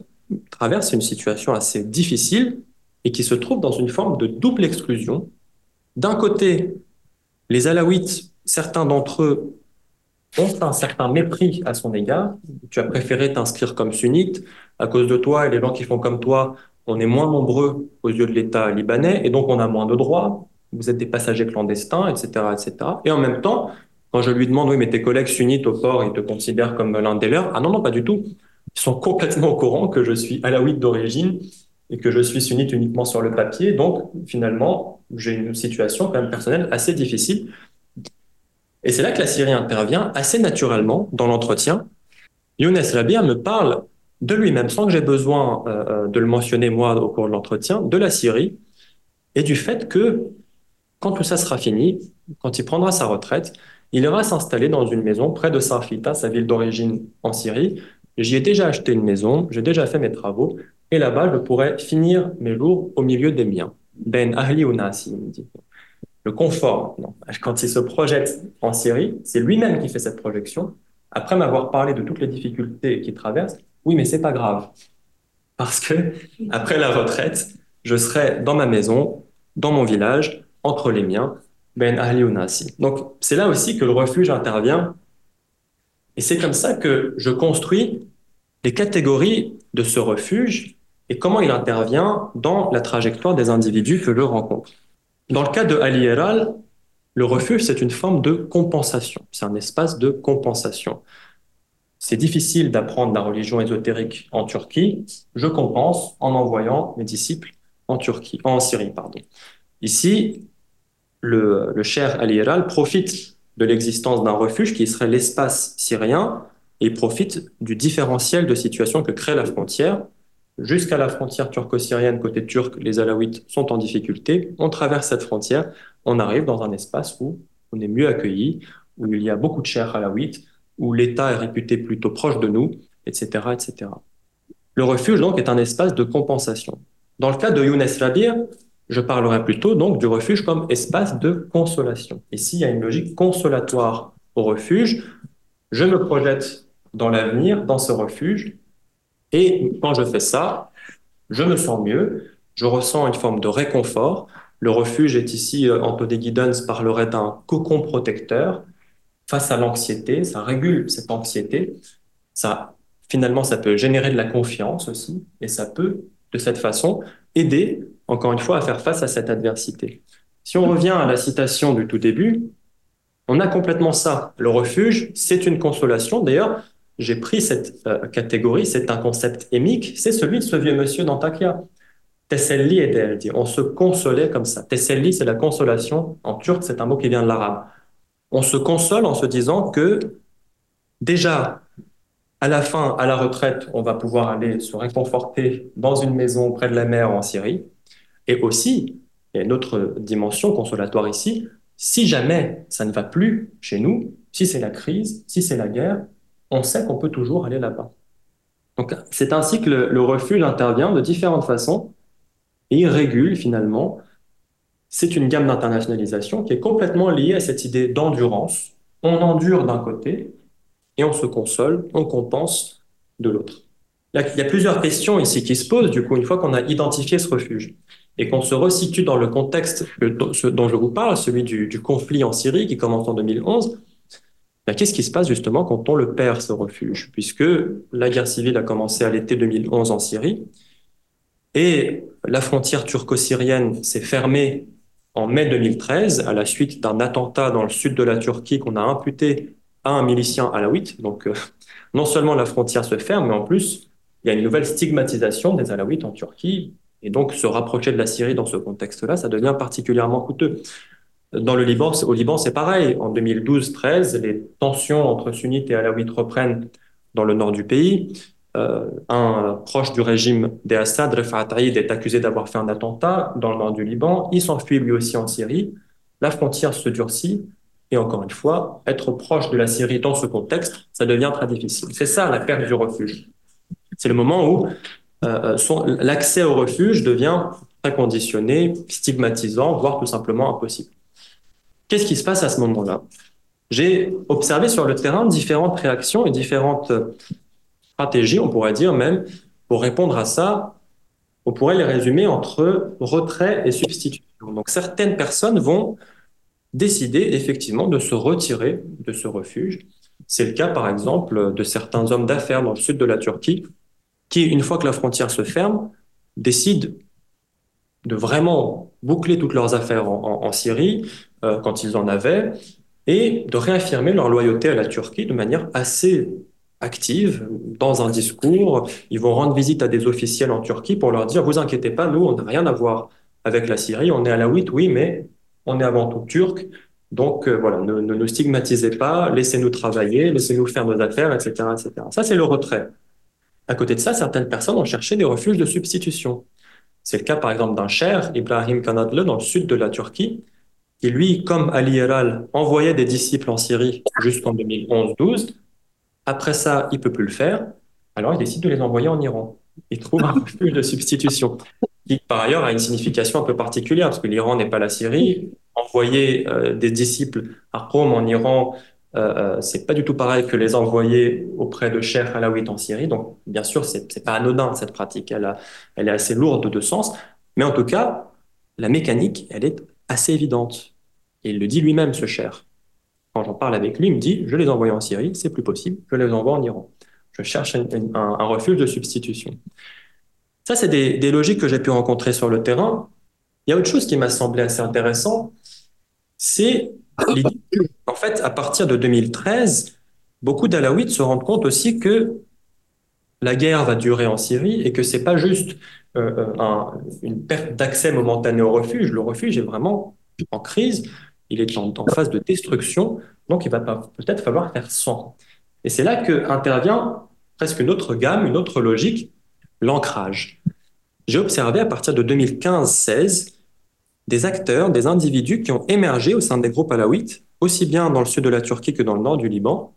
traverse une situation assez difficile et qui se trouve dans une forme de double exclusion. D'un côté, les Alaouites, certains d'entre eux ont un certain mépris à son égard. Tu as préféré t'inscrire comme sunnite. À cause de toi et les gens qui font comme toi, on est moins nombreux aux yeux de l'État libanais et donc on a moins de droits. Vous êtes des passagers clandestins, etc., etc. Et en même temps, quand je lui demande, oui, mais tes collègues sunnites au port, ils te considèrent comme l'un des leurs. Ah non, non, pas du tout. Ils sont complètement au courant que je suis alaouite d'origine et que je suis sunnite uniquement sur le papier. Donc, finalement, j'ai une situation quand même personnelle assez difficile. Et c'est là que la Syrie intervient assez naturellement dans l'entretien. Younes Labir me parle de lui-même, sans que j'ai besoin euh, de le mentionner moi au cours de l'entretien, de la Syrie et du fait que quand tout ça sera fini, quand il prendra sa retraite, il ira s'installer dans une maison près de Sarfita, sa ville d'origine en Syrie. J'y ai déjà acheté une maison, j'ai déjà fait mes travaux, et là-bas, je pourrais finir mes jours au milieu des miens. Ben ahli ou nasi, dit. le confort. Quand il se projette en Syrie, c'est lui-même qui fait cette projection. Après m'avoir parlé de toutes les difficultés qu'il traverse, oui, mais c'est pas grave. Parce que, après la retraite, je serai dans ma maison, dans mon village, entre les miens, ben ahli Donc, c'est là aussi que le refuge intervient. Et c'est comme ça que je construis les catégories de ce refuge et comment il intervient dans la trajectoire des individus que je rencontre. Dans le cas de Ali Eral, le refuge, c'est une forme de compensation. C'est un espace de compensation. C'est difficile d'apprendre la religion ésotérique en Turquie. Je compense en envoyant mes disciples en Turquie, en Syrie, pardon. Ici, le, cher Ali Eral profite de l'existence d'un refuge qui serait l'espace syrien et profite du différentiel de situation que crée la frontière. Jusqu'à la frontière turco-syrienne, côté turc, les Alaouites sont en difficulté. On traverse cette frontière, on arrive dans un espace où on est mieux accueilli, où il y a beaucoup de chers Alaouites, où l'État est réputé plutôt proche de nous, etc., etc. Le refuge, donc, est un espace de compensation. Dans le cas de Younes Rabir, je parlerai plutôt donc du refuge comme espace de consolation. Ici, il y a une logique consolatoire au refuge. Je me projette dans l'avenir, dans ce refuge. Et quand je fais ça, je me sens mieux, je ressens une forme de réconfort. Le refuge est ici, euh, Anthony Giddens parlerait d'un cocon protecteur face à l'anxiété, ça régule cette anxiété. Ça, finalement, ça peut générer de la confiance aussi, et ça peut, de cette façon, aider, encore une fois, à faire face à cette adversité. Si on revient à la citation du tout début, on a complètement ça. Le refuge, c'est une consolation. D'ailleurs, j'ai pris cette euh, catégorie, c'est un concept émique, c'est celui de ce vieux monsieur d'Antakya. Tesselli et dit, on se consolait comme ça. Tesselli, c'est la consolation. En turc, c'est un mot qui vient de l'arabe. On se console en se disant que déjà, à la fin, à la retraite, on va pouvoir aller se réconforter dans une maison près de la mer en Syrie. Et aussi, il y a une autre dimension consolatoire ici, si jamais ça ne va plus chez nous, si c'est la crise, si c'est la guerre, on sait qu'on peut toujours aller là-bas. Donc, c'est ainsi que le, refuge intervient de différentes façons et il régule finalement. C'est une gamme d'internationalisation qui est complètement liée à cette idée d'endurance. On endure d'un côté et on se console, on compense de l'autre. Il y a plusieurs questions ici qui se posent, du coup, une fois qu'on a identifié ce refuge et qu'on se resitue dans le contexte dont je vous parle, celui du, conflit en Syrie qui commence en 2011, ben, qu'est-ce qui se passe justement quand on le perd, ce refuge? Puisque la guerre civile a commencé à l'été 2011 en Syrie, et la frontière turco-syrienne s'est fermée en mai 2013 à la suite d'un attentat dans le sud de la Turquie qu'on a imputé à un milicien alawite. Donc, euh, non seulement la frontière se ferme, mais en plus, il y a une nouvelle stigmatisation des alawites en Turquie. Et donc, se rapprocher de la Syrie dans ce contexte-là, ça devient particulièrement coûteux. Dans le Liban, au Liban, c'est pareil. En 2012-13, les tensions entre sunnites et alaouites reprennent dans le nord du pays. Euh, un proche du régime des Assad, Rafat est accusé d'avoir fait un attentat dans le nord du Liban. Il s'enfuit lui aussi en Syrie. La frontière se durcit. Et encore une fois, être proche de la Syrie dans ce contexte, ça devient très difficile. C'est ça la perte du refuge. C'est le moment où euh, l'accès au refuge devient très conditionné, stigmatisant, voire tout simplement impossible. Qu'est-ce qui se passe à ce moment-là? J'ai observé sur le terrain différentes réactions et différentes stratégies, on pourrait dire même, pour répondre à ça. On pourrait les résumer entre retrait et substitution. Donc certaines personnes vont décider effectivement de se retirer de ce refuge. C'est le cas par exemple de certains hommes d'affaires dans le sud de la Turquie qui, une fois que la frontière se ferme, décident de vraiment boucler toutes leurs affaires en, Syrie, euh, quand ils en avaient, et de réaffirmer leur loyauté à la Turquie de manière assez active dans un discours. Ils vont rendre visite à des officiels en Turquie pour leur dire, vous inquiétez pas, nous, on n'a rien à voir avec la Syrie, on est à la alaouite, oui, mais on est avant tout turc. Donc euh, voilà, ne, ne nous stigmatisez pas, laissez-nous travailler, laissez-nous faire nos affaires, etc., etc. Ça, c'est le retrait. À côté de ça, certaines personnes ont cherché des refuges de substitution. C'est le cas, par exemple, d'un cher, Ibrahim Kanadle, dans le sud de la Turquie, qui lui, comme Ali Eral, envoyait des disciples en Syrie jusqu'en 2011-12. Après ça, il peut plus le faire. Alors, il décide de les envoyer en Iran. Il trouve un refuge de substitution, qui par ailleurs a une signification un peu particulière, parce que l'Iran n'est pas la Syrie. envoyer euh, des disciples à Rome, en Iran, euh, c'est pas du tout pareil que les envoyer auprès de chers alaouites en Syrie. Donc, bien sûr, c'est pas anodin cette pratique. Elle, est assez lourde de sens, mais en tout cas, la mécanique, elle est assez évidente. Et il le dit lui-même, ce cher. Quand j'en parle avec lui, il me dit Je les envoie en Syrie, c'est plus possible, je les envoie en Iran. Je cherche un, un, un refuge de substitution. Ça, c'est des, des logiques que j'ai pu rencontrer sur le terrain. Il y a autre chose qui m'a semblé assez intéressant, c'est en fait, à partir de 2013, beaucoup d'Alaouites se rendent compte aussi que la guerre va durer en Syrie et que c'est pas juste euh, un, une perte d'accès momentanée au refuge. Le refuge est vraiment en crise, il est en, en phase de destruction, donc il va peut-être falloir faire sans. Et c'est là que intervient presque une autre gamme, une autre logique, l'ancrage. J'ai observé à partir de 2015-16 des acteurs, des individus qui ont émergé au sein des groupes alaouites, aussi bien dans le sud de la Turquie que dans le nord du Liban,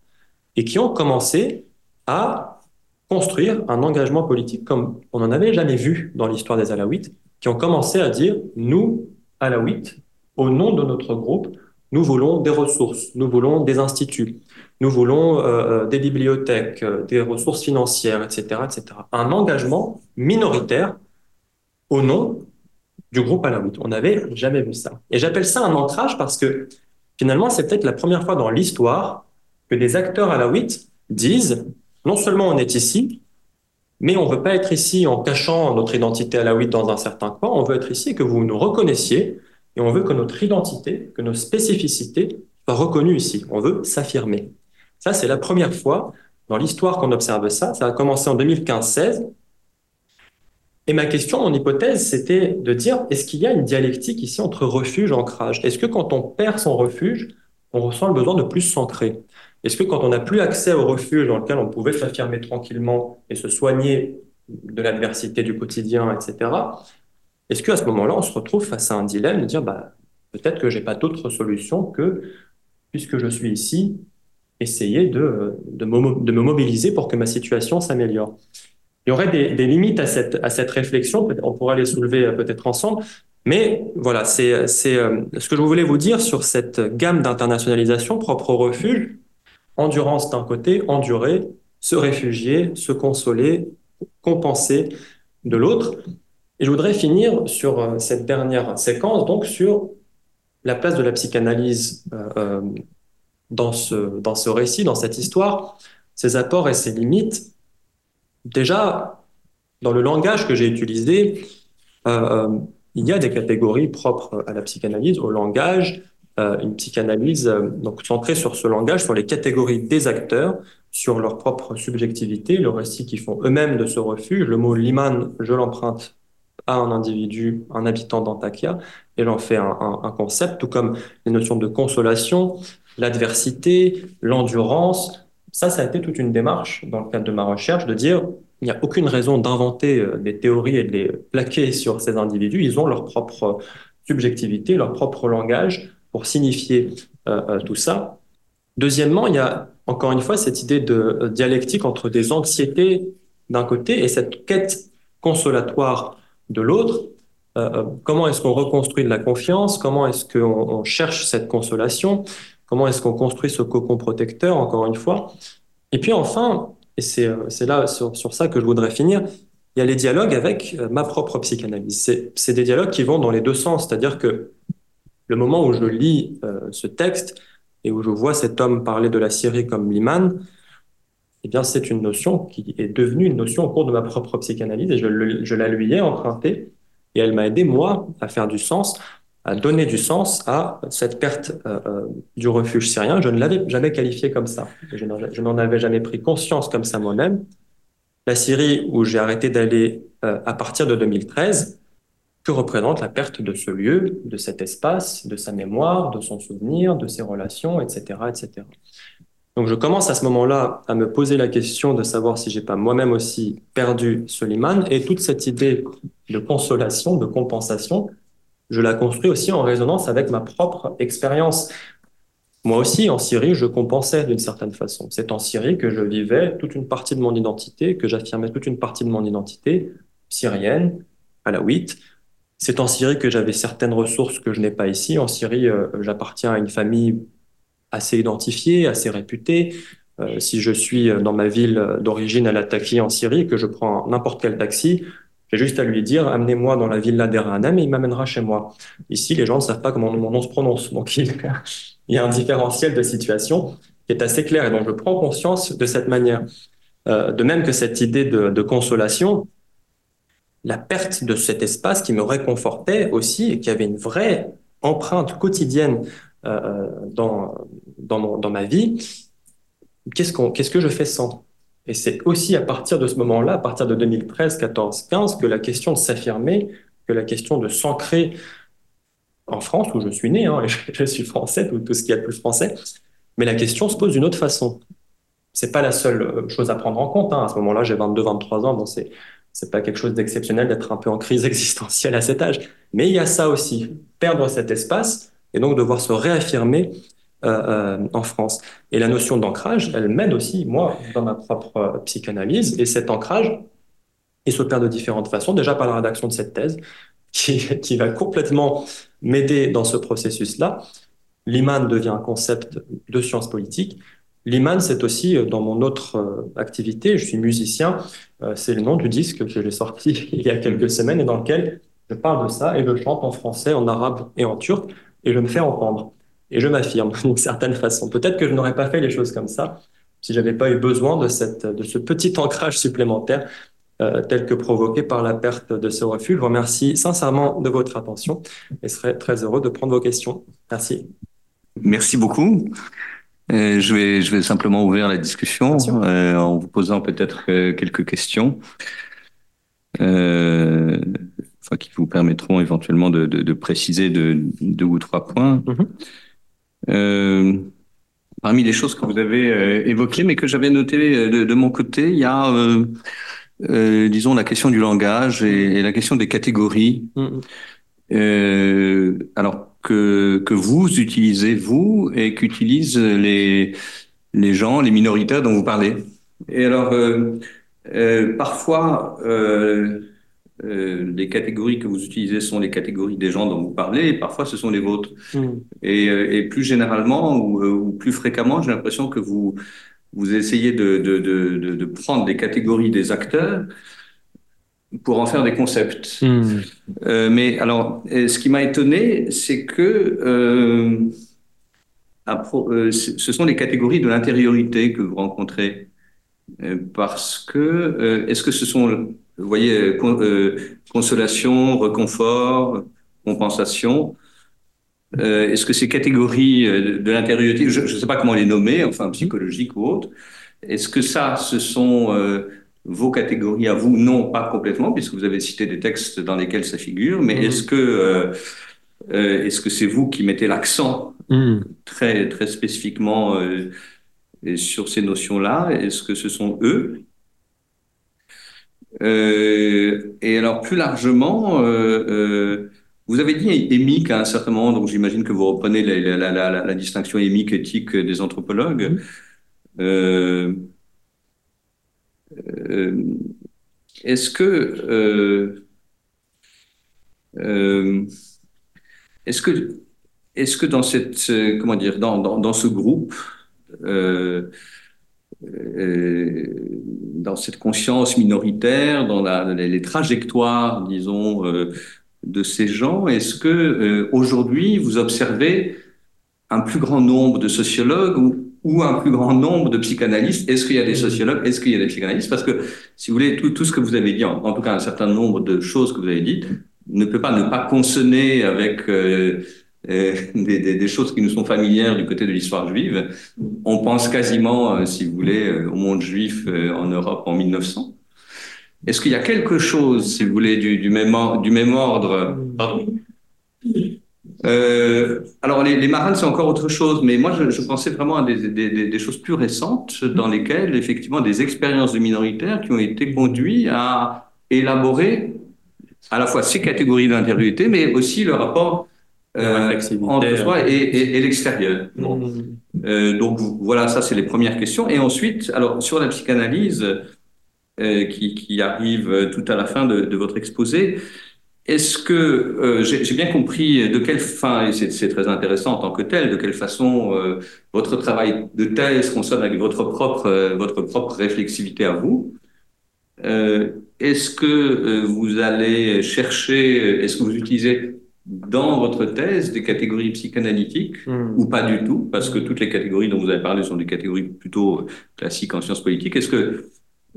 et qui ont commencé à construire un engagement politique comme on n'en avait jamais vu dans l'histoire des alaouites, qui ont commencé à dire, nous, alaouites, au nom de notre groupe, nous voulons des ressources, nous voulons des instituts, nous voulons euh, des bibliothèques, euh, des ressources financières, etc., etc. Un engagement minoritaire au nom du groupe alaouite. On n'avait jamais vu ça. Et j'appelle ça un ancrage parce que finalement, c'est peut-être la première fois dans l'histoire que des acteurs alaouites disent non seulement on est ici, mais on veut pas être ici en cachant notre identité alaouite dans un certain coin, on veut être ici et que vous nous reconnaissiez et on veut que notre identité, que nos spécificités soient reconnues ici. On veut s'affirmer. Ça, c'est la première fois dans l'histoire qu'on observe ça. Ça a commencé en 2015-16 et ma question, mon hypothèse, c'était de dire, est-ce qu'il y a une dialectique ici entre refuge et ancrage? Est-ce que quand on perd son refuge, on ressent le besoin de plus s'ancrer? Est-ce que quand on n'a plus accès au refuge dans lequel on pouvait s'affirmer tranquillement et se soigner de l'adversité du quotidien, etc., est-ce qu'à ce, ce moment-là, on se retrouve face à un dilemme de dire, bah, peut-être que j'ai pas d'autre solution que, puisque je suis ici, essayer de, me mobiliser pour que ma situation s'améliore? Il y aurait des, limites à cette, à cette réflexion. On pourra les soulever euh, peut-être ensemble. Mais voilà, c'est c'est euh, ce que je voulais vous dire sur cette gamme d'internationalisation propre au refuge. Endurance d'un côté, endurer, se réfugier, se consoler, compenser de l'autre. Et je voudrais finir sur euh, cette dernière séquence, donc sur la place de la psychanalyse euh, dans ce dans ce récit, dans cette histoire, ses apports et ses limites Déjà, dans le langage que j'ai utilisé, euh, euh, il y a des catégories propres à la psychanalyse, au langage, euh, une psychanalyse donc centrée sur ce langage, sur les catégories des acteurs, sur leur propre subjectivité, le récit qu'ils font eux-mêmes de ce refuge. Le mot liman, je l'emprunte à un individu, un habitant d'Antakya, et j'en fais un, concept, tout comme les notions de consolation, l'adversité, l'endurance, ça, ça a été toute une démarche dans le cadre de ma recherche de dire il n'y a aucune raison d'inventer euh, des théories et de les plaquer sur ces individus. Ils ont leur propre subjectivité, leur propre langage pour signifier euh, euh tout ça. Deuxièmement, il y a encore une fois cette idée de euh, dialectique entre des anxiétés d'un côté et cette quête consolatoire de l'autre. Euh, comment est-ce qu'on reconstruit de la confiance? Comment est-ce qu'on cherche cette consolation? Comment est-ce qu'on construit ce cocon protecteur, encore une fois? Et puis enfin, et c'est euh, là sur, ça que je voudrais finir, il y a les dialogues avec euh, ma propre psychanalyse. C'est des dialogues qui vont dans les deux sens, c'est-à-dire que le moment où je lis euh, ce texte et où je vois cet homme parler de la Syrie comme l'imam, eh bien, c'est une notion qui est devenue une notion au cours de ma propre psychanalyse et je la lui ai empruntée et elle m'a aidé, moi, à faire du sens à donner du sens à cette perte euh, euh, du refuge syrien. Je ne l'avais jamais qualifié comme ça. Je n'en avais jamais pris conscience comme ça moi-même. La Syrie, où j'ai arrêté d'aller euh, à partir de 2013, que représente la perte de ce lieu, de cet espace, de sa mémoire, de son souvenir, de ses relations, etc., etc. Donc je commence à ce moment-là à me poser la question de savoir si j'ai pas moi-même aussi perdu Soliman et toute cette idée de consolation, de compensation je la construis aussi en résonance avec ma propre expérience. Moi aussi, en Syrie, je compensais d'une certaine façon. C'est en Syrie que je vivais toute une partie de mon identité, que j'affirmais toute une partie de mon identité syrienne, alaouite, C'est en Syrie que j'avais certaines ressources que je n'ai pas ici. En Syrie, j'appartiens à une famille assez identifiée, assez réputée. si je suis dans ma ville d'origine à Latakia en Syrie, que je prends n'importe quel taxi, j'ai juste à lui dire, amenez-moi dans la villa d'Eranem et il m'amènera chez moi. Ici, les gens ne savent pas comment mon nom se prononce. Donc, il y a un différentiel de situation qui est assez clair. Et donc, je prends conscience de cette manière. Euh, de même que cette idée de, consolation, la perte de cet espace qui me réconfortait aussi et qui avait une vraie empreinte quotidienne euh, dans, dans, dans, ma vie, qu'est-ce, qu'on, qu'est-ce que je fais sans? Et c'est aussi à partir de ce moment-là, à partir de 2013, 14, 15, que la question de s'affirmer, que la question de s'ancrer en France, où je suis né, hein, et je, suis français, tout, ce qui est plus français, mais la question se pose d'une autre façon c'est pas la seule euh, chose à prendre en compte. Hein. À ce moment-là, j'ai 22, 23 ans. Bon, c'est c'est pas quelque chose d'exceptionnel d'être un peu en crise existentielle à cet âge. Mais il y a ça aussi, perdre cet espace et donc devoir se réaffirmer euh, euh, en France. Et la notion d'ancrage, elle m'aide aussi, moi, dans ma propre euh, psychanalyse. Et cet ancrage, il s'opère de différentes façons. Déjà par la rédaction de cette thèse, qui, va complètement m'aider dans ce processus-là. L'iman devient un concept de science politique. L'iman, c'est aussi dans mon autre activité, je suis musicien, c'est le nom du disque que j'ai sorti il y a quelques semaines et dans lequel je parle de ça et je chante en français, en arabe et en turc et je me fais entendre et je m'affirme d'une certaine façon. Peut-être que je n'aurais pas fait les choses comme ça si j'avais pas eu besoin de, cette, de ce petit ancrage supplémentaire tel que provoqué par la perte de ce refuge. Je vous remercie sincèrement de votre attention et serai très heureux de prendre vos questions. Merci. Merci beaucoup. Euh, je, vais, je vais simplement ouvrir la discussion euh, en vous posant peut-être euh, quelques questions euh, enfin, qui vous permettront éventuellement de, de, de préciser deux, deux, ou trois points. Mm-hmm. Parmi les choses que vous avez évoquées, mais que j'avais notées de, de, mon côté, il y a, disons, la question du langage et, et la question des catégories. Mm-hmm. alors, que, que vous utilisez, vous, et qu'utilisent les, les gens, les minoritaires dont vous parlez. Et alors, euh, euh, parfois, euh, euh, les catégories que vous utilisez sont les catégories des gens dont vous parlez, et parfois ce sont les vôtres. Mm. Et, euh, et, plus généralement ou, euh, ou plus fréquemment, j'ai l'impression que vous, vous essayez de, de, de, de, prendre des catégories des acteurs pour en faire des concepts. Hmm. Euh, mais alors, ce qui m'a étonné, c'est que euh, ce sont les catégories de l'intériorité que vous rencontrez. Parce que, est-ce que ce sont, vous voyez, consolation, reconfort, compensation Est-ce que ces catégories de l'intériorité, je ne sais pas comment les nommer, enfin psychologiques ou autres, est-ce que ça, ce sont vos catégories à vous? Non, pas complètement, puisque vous avez cité des textes dans lesquels ça figure, mais mhm. est-ce que euh, euh, est-ce que c'est vous qui mettez l'accent mhm. très très spécifiquement euh, sur ces notions-là? Est-ce que ce sont eux euh, Et alors plus largement, euh, vous avez dit émique à un certain moment, donc j'imagine que vous reprenez la, la, la, la distinction émique éthique des anthropologues. Euh, est-ce que euh, euh, est-ce que est-ce que dans cette comment dire dans, dans, dans ce groupe euh, dans cette conscience minoritaire, dans les trajectoires, disons, euh, de ces gens, est-ce que euh, aujourd'hui vous observez un plus grand nombre de sociologues ou un plus grand nombre de psychanalystes? Est-ce qu'il y a des sociologues? Est-ce qu'il y a des psychanalystes? Parce que, si vous voulez, tout, ce que vous avez dit, en, tout cas un certain nombre de choses que vous avez dites, ne peut pas ne pas consonner avec euh, euh, des, des, choses qui nous sont familières du côté de l'histoire juive. On pense quasiment, euh, si vous voulez, euh, au monde juif euh, en Europe en 1900. Est-ce qu'il y a quelque chose, si vous voulez, du, même, ordre? Pardon, euh, alors les, les marins c'est encore autre chose, mais moi je, pensais vraiment à des, choses plus récentes dans lesquelles effectivement des expériences de minoritaires qui ont été conduits à élaborer à la fois ces catégories d'intériorité, mais aussi le rapport euh, entre soi et, et, et l'extérieur. Bon. Mmh. Euh, donc voilà, ça c'est les premières questions. Et ensuite, alors sur la psychanalyse euh, qui, qui, arrive tout à la fin de, de votre exposé, est-ce que euh, j'ai bien compris de quelle fin, et c'est très intéressant en tant que tel, de quelle façon euh, votre travail de thèse consonne avec votre propre, euh, votre propre réflexivité à vous Est-ce que vous allez chercher, est-ce que vous utilisez dans votre thèse des catégories psychanalytiques hmm. ou pas du tout? Parce que toutes les catégories dont vous avez parlé sont des catégories plutôt classiques en sciences politiques. Est-ce que,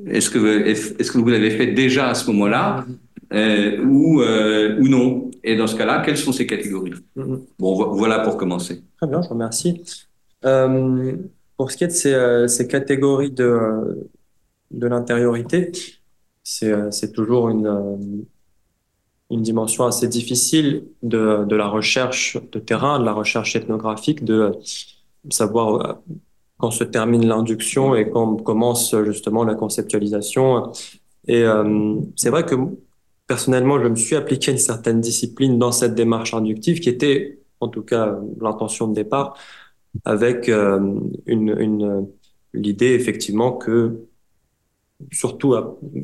est-ce que, est-ce que vous l'avez fait déjà à ce moment-là euh, ou, euh, ou non? Et dans ce cas-là, quelles sont ces catégories? Hmm. Bon, voilà pour commencer. Très bien, je vous remercie. Euh, pour ce qui est de ces, euh, ces catégories de, de l'intériorité, c'est toujours une une dimension assez difficile de, de, la recherche de terrain, de la recherche ethnographique, de savoir euh, quand se termine l'induction et quand commence justement la conceptualisation. Et euh, c'est vrai que personnellement, je me suis appliqué une certaine discipline dans cette démarche inductive qui était, en tout cas, l'intention de départ, avec euh, une, une l'idée effectivement que surtout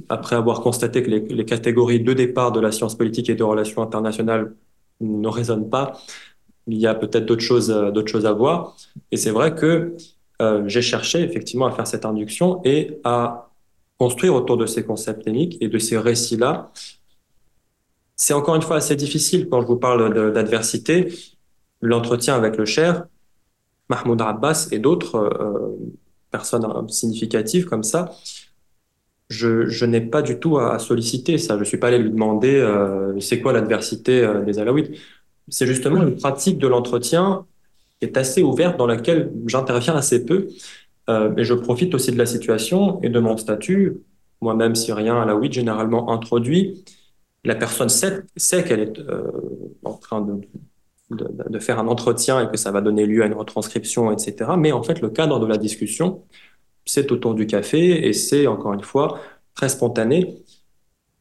après avoir constaté que les, catégories de départ de la science politique et de relations internationales ne résonnent pas, il y a peut-être d'autres choses, euh, d'autres choses à voir. Et c'est vrai que euh, j'ai cherché effectivement à faire cette induction et à construire autour de ces concepts techniques et de ces récits-là. C'est encore une fois assez difficile quand je vous parle d'adversité. L'entretien avec le cher, Mahmoud Abbas et d'autres euh, personnes significatives comme ça, je, je n'ai pas du tout à, solliciter ça. Je suis pas allé lui demander euh, c'est quoi l'adversité euh, des Alaouites. C'est justement une pratique de l'entretien qui est assez ouverte dans laquelle j'interviens assez peu. Euh, je profite aussi de la situation et de mon statut. Moi-même, syrien, alaouite, généralement introduit. La personne sait, sait qu'elle est euh, en train de, de, faire un entretien et que ça va donner lieu à une retranscription, etc. Mais en fait, le cadre de la discussion, c'est autour du café et c'est, encore une fois, très spontané.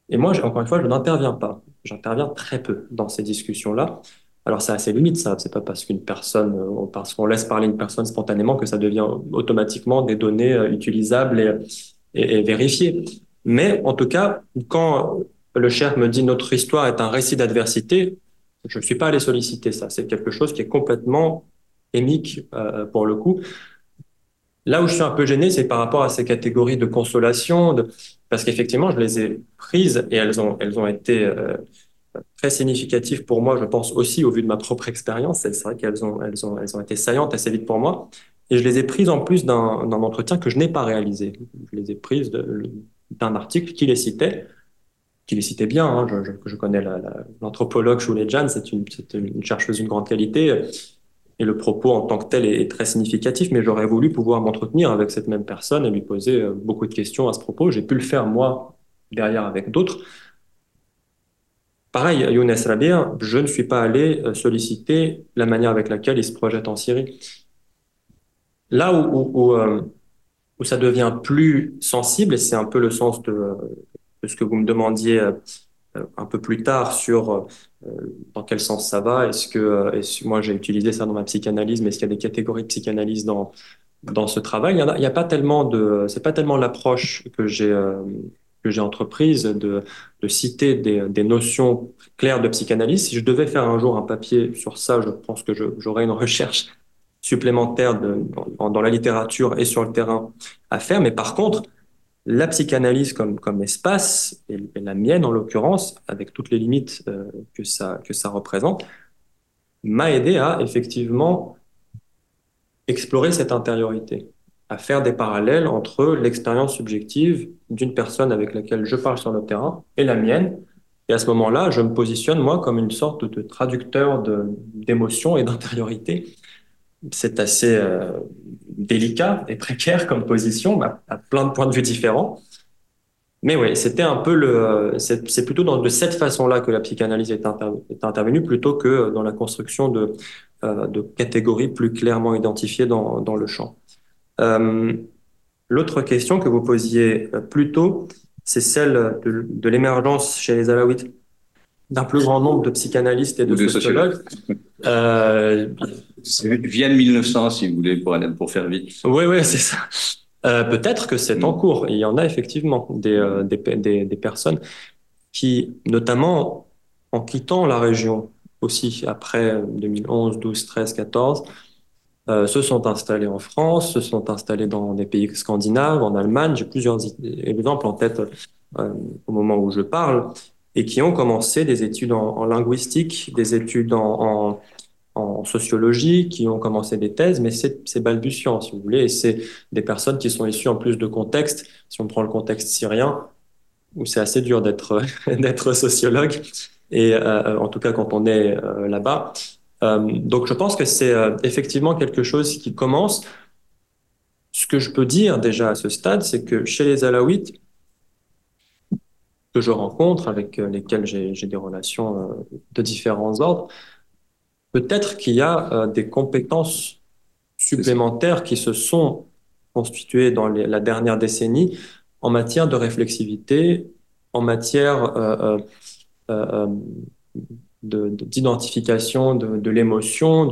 Et moi, encore une fois, je n'interviens pas. J'interviens très peu dans ces discussions-là. Alors, c'est assez limite, ça. C'est pas parce qu'une personne, euh, parce qu'on laisse parler une personne spontanément que ça devient automatiquement des données euh, utilisables et, vérifiées. Mais en tout cas, quand le cher me dit notre histoire est un récit d'adversité, je ne suis pas allé solliciter ça. C'est quelque chose qui est complètement émique euh, pour le coup. Là où je suis un peu gêné, c'est par rapport à ces catégories de consolation, parce qu'effectivement, je les ai prises et elles ont, elles ont été euh, très significatives pour moi, je pense aussi au vu de ma propre expérience. C'est vrai qu'elles ont, elles ont, elles ont été saillantes assez vite pour moi. Et je les ai prises en plus d'un entretien que je n'ai pas réalisé. Je les ai prises d'un article qui les citait, qui les citait bien. Hein. Je, connais l'anthropologue la, Jan, c'est une, une chercheuse d'une grande qualité et le propos en tant que tel est, très significatif, mais j'aurais voulu pouvoir m'entretenir avec cette même personne et lui poser euh, beaucoup de questions à ce propos. J'ai pu le faire moi derrière avec d'autres. Pareil, Younes Rabir, je ne suis pas allé euh, solliciter la manière avec laquelle il se projette en Syrie. Là où, où, euh, ça devient plus sensible, et c'est un peu le sens de, ce que vous me demandiez un peu plus tard sur dans quel sens ça va? Est-ce que, euh, moi j'ai utilisé ça dans ma psychanalyse, mais est-ce qu'il y a des catégories de psychanalyse dans dans ce travail? Il y, a, pas tellement de, c'est pas tellement l'approche que j'ai euh, que j'ai entreprise de, de citer des, des, notions claires de psychanalyse. Si je devais faire un jour un papier sur ça, je pense que j'aurais une recherche supplémentaire dans, dans, la littérature et sur le terrain à faire. Mais par contre, la psychanalyse comme, comme espace, et, la mienne en l'occurrence, avec toutes les limites euh, que, ça, que ça représente, m'a aidé à effectivement explorer cette intériorité, à faire des parallèles entre l'expérience subjective d'une personne avec laquelle je parle sur le terrain et la mienne. Et à ce moment-là, je me positionne, moi, comme une sorte de traducteur d'émotions et d'intériorité c'est assez euh, délicat et précaire comme position, à, plein de points de vue différents. Mais oui, c'était un peu le. C'est plutôt dans, de cette façon-là que la psychanalyse est, intervenue, plutôt que dans la construction de, euh, de catégories plus clairement identifiées dans, dans le champ. Euh, L'autre question que vous posiez euh, plus tôt, c'est celle de, l'émergence chez les Alaouites d'un plus grand nombre de psychanalystes et de, sociologues. Euh, vient de 1900, si vous voulez, pour, pour faire vite. Oui, oui, c'est ça. Euh, Peut-être que c'est en cours. Il y en a effectivement des, euh, des, des, des, personnes qui, notamment en quittant la région aussi après 2011, 12, 13, 14, euh, se sont installés en France, se sont installés dans des pays scandinaves, en Allemagne. J'ai plusieurs exemples en tête euh, au moment où je parle, et qui ont commencé des études en, linguistique, des études en, sociologie, qui ont commencé des thèses, mais c'est balbutiant, si vous voulez, et c'est des personnes qui sont issues en plus de contextes, si on prend le contexte syrien, où c'est assez dur d'être sociologue, et euh, en tout cas quand on est euh, là-bas. Euh, donc je pense que c'est effectivement quelque chose qui commence. Ce que je peux dire déjà à ce stade, c'est que chez les Alaouites, que je rencontre, avec euh, lesquels j'ai des relations de différents ordres, peut-être qu'il y a des compétences supplémentaires qui se sont constituées dans la dernière décennie en matière de réflexivité, en matière euh, euh, d'identification de, l'émotion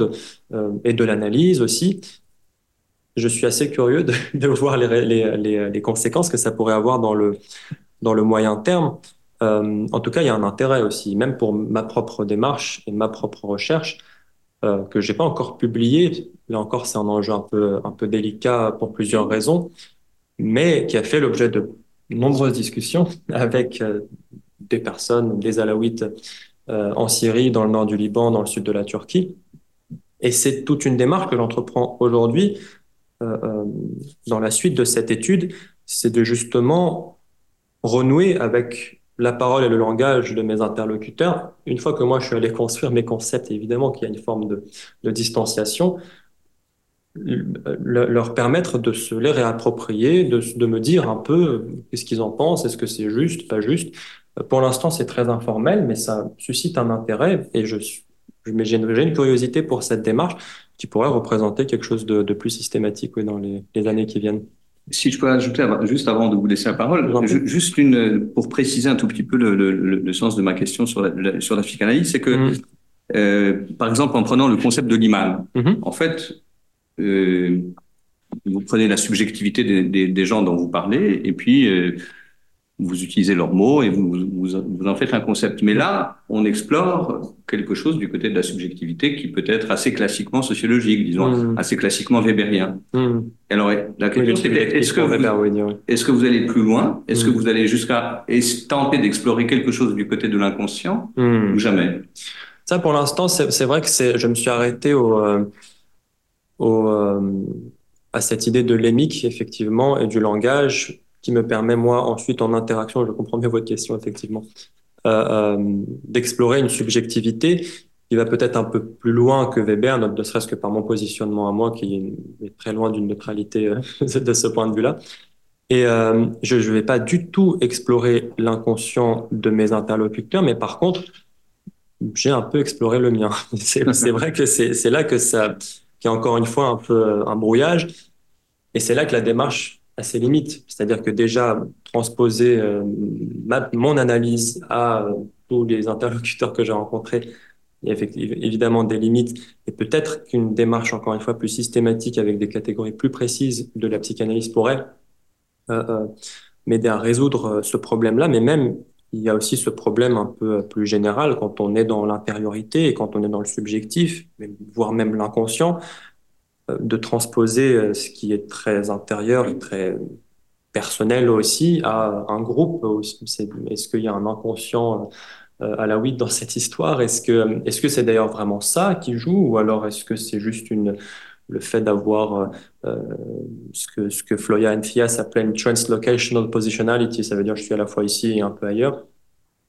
euh, et de l'analyse aussi. Je suis assez curieux de, voir les, conséquences que ça pourrait avoir dans le, dans le moyen terme. Euh, en tout cas, il y a un intérêt aussi, même pour ma propre démarche et ma propre recherche, euh, que j'ai pas encore publié. Là encore, c'est un enjeu un peu, un peu délicat pour plusieurs raisons, mais qui a fait l'objet de nombreuses discussions avec euh, des personnes, des Alaouites euh, en Syrie, dans le nord du Liban, dans le sud de la Turquie. Et c'est toute une démarche que j'entreprends aujourd'hui dans la suite de cette étude, c'est de justement renouer avec la parole et le langage de mes interlocuteurs. Une fois que moi je suis allé construire mes concepts, évidemment qu'il y a une forme de, de distanciation, le, leur permettre de se les réapproprier, de, de me dire un peu qu'est-ce qu'ils en pensent, est-ce que c'est juste, pas juste, pour l'instant, c'est très informel, mais ça suscite un intérêt et je, j'ai une, une, curiosité pour cette démarche qui pourrait représenter quelque chose de, de plus systématique dans les, années qui viennent. Si je peux ajouter, juste avant de vous laisser la parole, juste une, pour préciser un tout petit peu le, le, le sens de ma question sur la, sur la psychanalyse, c'est que, mmh. euh, par exemple, en prenant le concept de l'imam, mmh. en fait, euh, vous prenez la subjectivité des, des, des, gens dont vous parlez, et puis euh, vous utilisez leurs mots et vous, vous, vous, en faites un concept. Mais là, on explore quelque chose du côté de la subjectivité qui peut être assez classiquement sociologique, disons, mmh. assez classiquement weberien. Mmh. Alors, la question oui, est-ce que, vous, est-ce que vous allez plus loin? Est-ce mmh. que vous allez jusqu'à tenter d'explorer quelque chose du côté de l'inconscient ou jamais? Ça, pour l'instant, c'est vrai que je me suis arrêté au, euh, au, euh, à cette idée de l'émique, effectivement, et du langage qui me permet, moi, ensuite, en interaction, je comprends bien votre question, effectivement, euh, euh, d'explorer une subjectivité qui va peut-être un peu plus loin que Weber, ne serait-ce que par mon positionnement à moi, qui est très loin d'une neutralité euh, de ce point de vue-là. Et je ne vais pas du tout explorer l'inconscient de mes interlocuteurs, mais par contre, j'ai un peu exploré le mien. C'est vrai que c'est là que ça, qu'il y a encore une fois un peu un brouillage. Et c'est là que la démarche à ses limites. C'est-à-dire que déjà, transposer euh, ma, mon analyse à euh, tous les interlocuteurs que j'ai rencontrés, il y a évidemment des limites. Et peut-être qu'une démarche, encore une fois, plus systématique avec des catégories plus précises de la psychanalyse pourrait euh, euh m'aider à résoudre euh, ce problème-là. Mais même, il y a aussi ce problème un peu plus général quand on est dans l'intériorité et quand on est dans le subjectif, voire même l'inconscient de transposer euh, ce qui est très intérieur et très personnel aussi à un groupe. Est-ce qu'il y a un inconscient euh, à la huit dans cette histoire? Est-ce que c'est d'ailleurs vraiment ça qui joue? Ou alors est-ce que c'est juste le fait d'avoir euh, ce que ce que Floya appelait une translocational positionality, ça veut dire je suis à la fois ici et un peu ailleurs.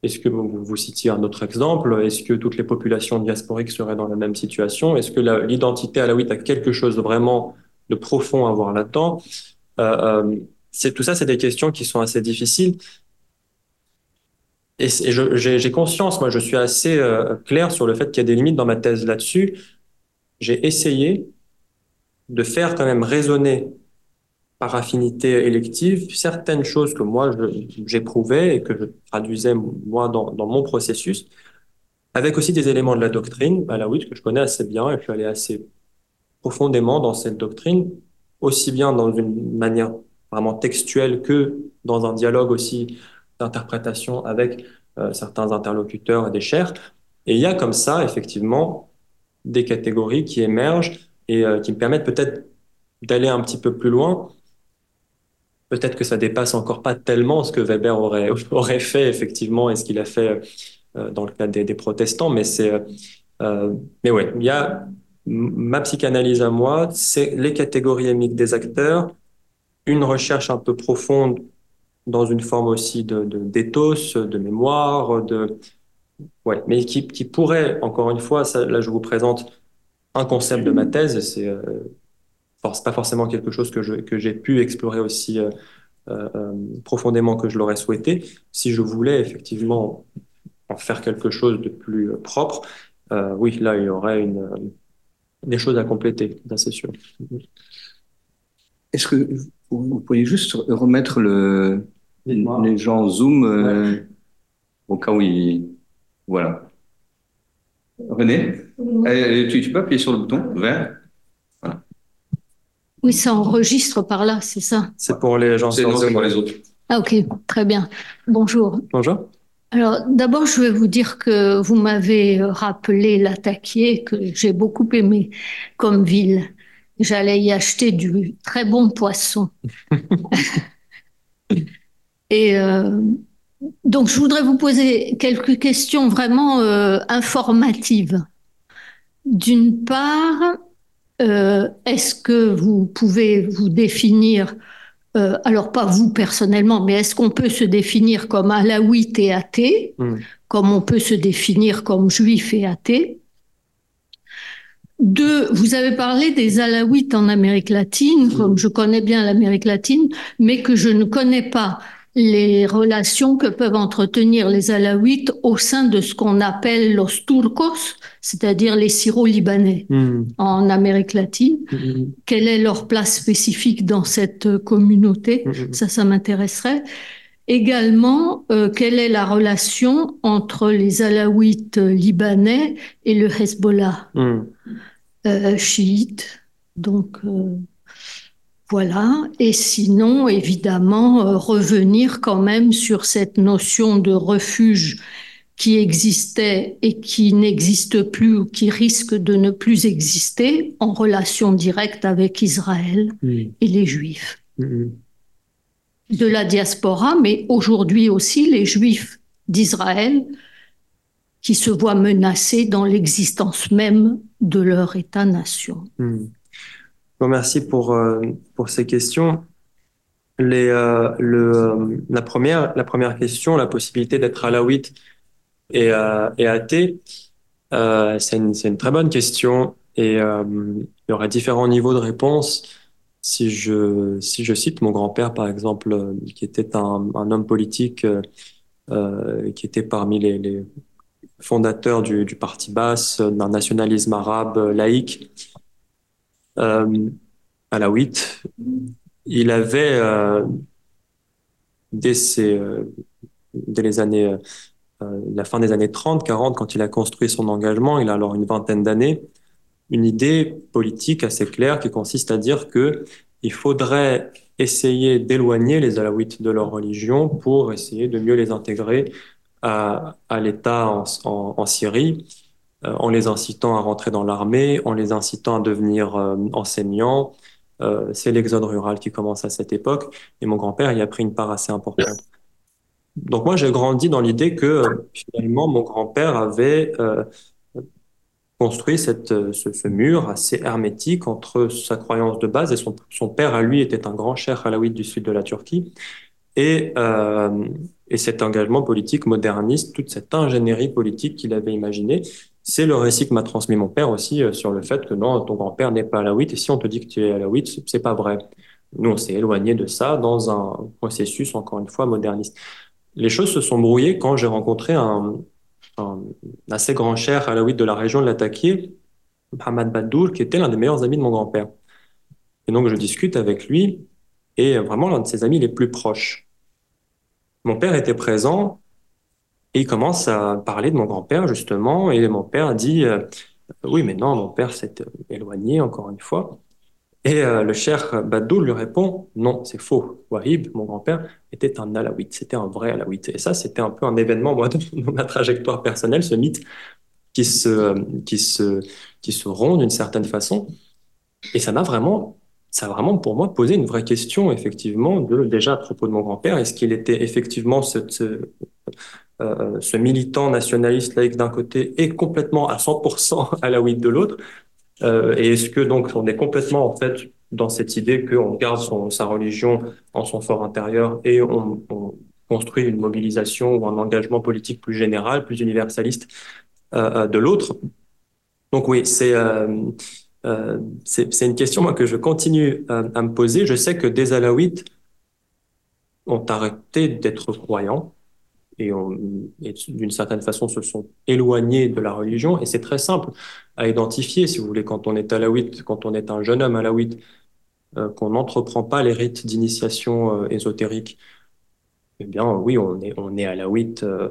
Est-ce que vous, vous citiez un autre exemple? Est-ce que toutes les populations diasporiques seraient dans la même situation? Est-ce que l'identité alaouite a quelque chose vraiment de profond à voir là-dedans? Euh, euh, c'est Tout ça, c'est des questions qui sont assez difficiles. Et, et j'ai conscience, moi, je suis assez euh, clair sur le fait qu'il y a des limites dans ma thèse là-dessus. J'ai essayé de faire quand même résonner par affinité élective certaines choses que moi j'éprouvais et que je traduisais moi dans, dans, mon processus, avec aussi des éléments de la doctrine à la que je connais assez bien et je suis assez profondément dans cette doctrine, aussi bien dans une manière vraiment textuelle que dans un dialogue aussi d'interprétation avec certains interlocuteurs et des chairs. Et il y a comme ça, effectivement, des catégories qui émergent et qui me permettent peut-être d'aller un petit peu plus loin. Peut-être que ça dépasse encore pas tellement ce que Weber aurait, aurait fait, effectivement, et ce qu'il a fait dans le cas des, protestants, mais c'est, euh, mais ouais, il y a ma psychanalyse à moi, c'est les catégories émiques des acteurs, une recherche un peu profonde dans une forme aussi de d'éthos, de, mémoire, de ouais, mais qui, qui pourrait encore une fois, là je vous présente un concept de ma thèse, c'est euh, pas forcément quelque chose que je que j'ai pu explorer aussi euh, euh, euh profondément que je l'aurais souhaité. Si je voulais effectivement en faire quelque chose de plus propre, euh, oui, là il y aurait une des choses à compléter, c'est sûr. Est-ce que vous pourriez juste remettre le, les gens en zoom euh, au cas où ils... Voilà. René, euh, tu, tu, peux appuyer sur le bouton vert. Oui, ça enregistre par là, c'est ça C'est pour les gens. C'est pour les autres. Ah ok, très bien. Bonjour. Bonjour. Alors d'abord, je vais vous dire que vous m'avez rappelé l'Attaquier, que j'ai beaucoup aimé comme ville. J'allais y acheter du très bon poisson. Et euh, donc, je voudrais vous poser quelques questions vraiment euh, informatives. D'une part, euh, est-ce que vous pouvez vous définir euh, alors pas vous personnellement, mais est-ce qu'on peut se définir comme alaouite et athée, mm. comme on peut se définir comme juif et athée Deux, vous avez parlé des alaouites en Amérique latine, mm. comme je connais bien l'Amérique latine, mais que je ne connais pas les relations que peuvent entretenir les Alaouites au sein de ce qu'on appelle los turcos, c'est-à-dire les Syro-Libanais hmm. en Amérique latine. Hmm. Quelle est leur place spécifique dans cette communauté? Hmm. Ça, ça m'intéresserait. Également, euh, quelle est la relation entre les Alaouites libanais et le Hezbollah? Euh, chiite Donc, euh, voilà. Et sinon, évidemment, euh, revenir quand même sur cette notion de refuge qui existait et qui n'existe plus ou qui risque de ne plus exister en relation directe avec Israël et les Juifs. De la diaspora, mais aujourd'hui aussi les Juifs d'Israël qui se voient menacés dans l'existence même de leur État-nation. Je vous remercie pour, euh, pour ces questions. Euh, euh, la, première, la première question, la possibilité d'être alaouite et, athée, c'est une, une, très bonne question et il y aura différents niveaux de réponse. Si je, si je cite mon grand-père, par exemple, qui était un, homme politique, qui était parmi les, fondateurs du parti basse, d'un nationalisme arabe laïque, euh, alaouite. Il avait, euh, euh, dès les années, la fin des années 30, 40, quand il a construit son engagement, il a alors une vingtaine d'années, une idée politique assez claire qui consiste à dire que il faudrait essayer d'éloigner les alaouites de leur religion pour essayer de mieux les intégrer à, à l'État en, Syrie en les incitant à rentrer dans l'armée, en les incitant à devenir euh, enseignants. Euh, c'est l'exode rural qui commence à cette époque et mon grand-père y a pris une part assez importante. Donc moi, j'ai grandi dans l'idée que finalement, mon grand-père avait construit cette, ce, mur assez hermétique entre sa croyance de base et son, père à lui était un grand cher alaouite du sud de la Turquie et, euh, et cet engagement politique moderniste, toute cette ingénierie politique qu'il avait imaginée, c'est le récit que m'a transmis mon père aussi euh, sur le fait que non, ton grand-père n'est pas alaouite et si on te dit que tu es alaouite, c'est pas vrai. Nous, on s'est éloigné de ça dans un processus, encore une fois, moderniste. Les choses se sont brouillées quand j'ai rencontré un, assez grand cher alaouite de la région de l'Attaquier, Mohamed Badour, qui était l'un des meilleurs amis de mon grand-père. Et donc, je discute avec lui et vraiment l'un de ses amis les plus proches. Mon père était présent et il commence à parler de mon grand-père, justement, et mon père dit, euh, oui, mais non, mon père s'est éloigné, encore une fois. Et euh, le cher Badoul lui répond non, c'est faux. Wahib, mon grand-père, était un alawite, c'était un vrai alawite. Et ça, c'était un peu un événement, moi, dans ma trajectoire personnelle, ce mythe qui se, qui se, qui se rompt d'une certaine façon. Et ça m'a vraiment, ça a vraiment pour moi posé une vraie question, effectivement, de, déjà à propos de mon grand-père. Est-ce qu'il était effectivement ce, euh, ce militant nationaliste laïque d'un côté et complètement à 100% alawite de l'autre. Euh, et est-ce que donc on est complètement en fait dans cette idée qu'on garde son, sa religion en son fort intérieur et on, on, construit une mobilisation ou un engagement politique plus général, plus universaliste euh, euh de l'autre? Donc oui, c'est euh, euh c'est une question moi, que je continue à me poser. Je sais que des alaouites ont arrêté d'être croyants et, et d'une certaine façon se sont éloignés de la religion. Et c'est très simple à identifier, si vous voulez, quand on est alaouite, quand on est un jeune homme alaouite, euh, qu'on n'entreprend pas les rites d'initiation euh, ésotérique, eh bien oui, on est, on est alaouite euh,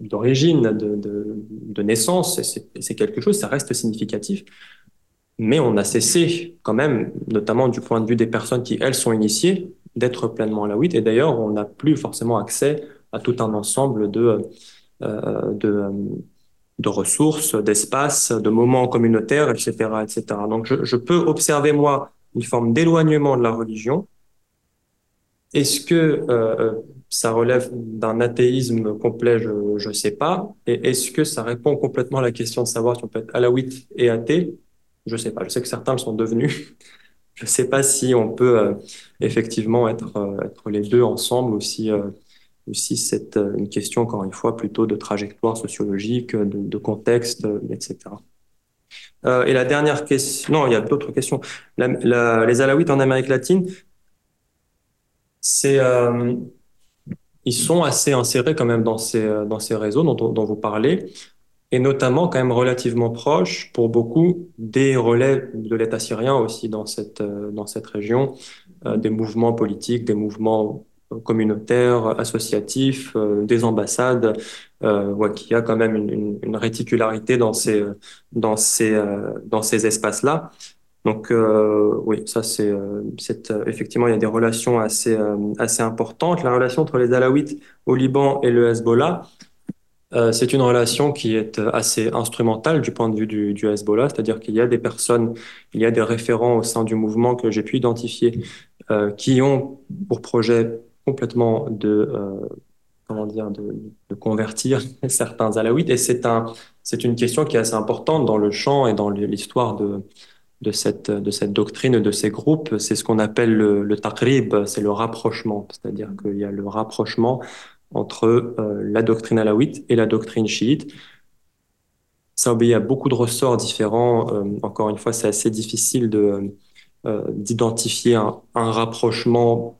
d'origine, de, de, naissance, et c'est quelque chose, ça reste significatif. Mais on a cessé quand même, notamment du point de vue des personnes qui, elles, sont initiées, d'être pleinement alaouite. Et d'ailleurs, on n'a plus forcément accès à tout un ensemble de, euh, de, de ressources, d'espaces, de moments communautaires, etc., etc. Donc, je, peux observer moi une forme d'éloignement de la religion. Est-ce que euh, euh ça relève d'un athéisme complet? Je ne sais pas. Et est-ce que ça répond complètement à la question de savoir si on peut être alaouite et athée? Je ne sais pas. Je sais que certains le sont devenus. Je ne sais pas si on peut euh, effectivement être, euh, être les deux ensemble ou si aussi c'est euh, une question, encore une fois, plutôt de trajectoire sociologique, de, de contexte, euh, etc. Euh, et la dernière question, non, il y a d'autres questions. Les Alaouites en Amérique latine, c'est, euh, ils sont assez insérés quand même dans ces, dans ces réseaux dont, dont vous parlez, et notamment quand même relativement proches pour beaucoup des relais de l'État syrien aussi dans cette, dans cette région, euh, des mouvements politiques, des mouvements communautaires, associatifs, euh, des ambassades, euh, ouais, qu'il y a quand même une, réticularité dans ces, dans ces, euh, dans ces espaces-là. Donc euh, oui, ça c'est, euh, c'est effectivement il y a des relations assez, assez importantes. La relation entre les Alaouites au Liban et le Hezbollah, c'est une relation qui est assez instrumentale du point de vue du, du Hezbollah, c'est-à-dire qu'il y a des personnes, il y a des référents au sein du mouvement que j'ai pu identifier qui ont pour projet complètement de euh, comment dire de, de, convertir certains alaouites. Et c'est un c'est une question qui est assez importante dans le champ et dans l'histoire de de cette de cette doctrine de ces groupes. C'est ce qu'on appelle le, le taqrib c'est le rapprochement. C'est-à-dire qu'il y a le rapprochement entre euh, la doctrine alaouite et la doctrine chiite. Ça obéit à beaucoup de ressorts différents. Euh, encore une fois c'est assez difficile de euh, d'identifier un, un rapprochement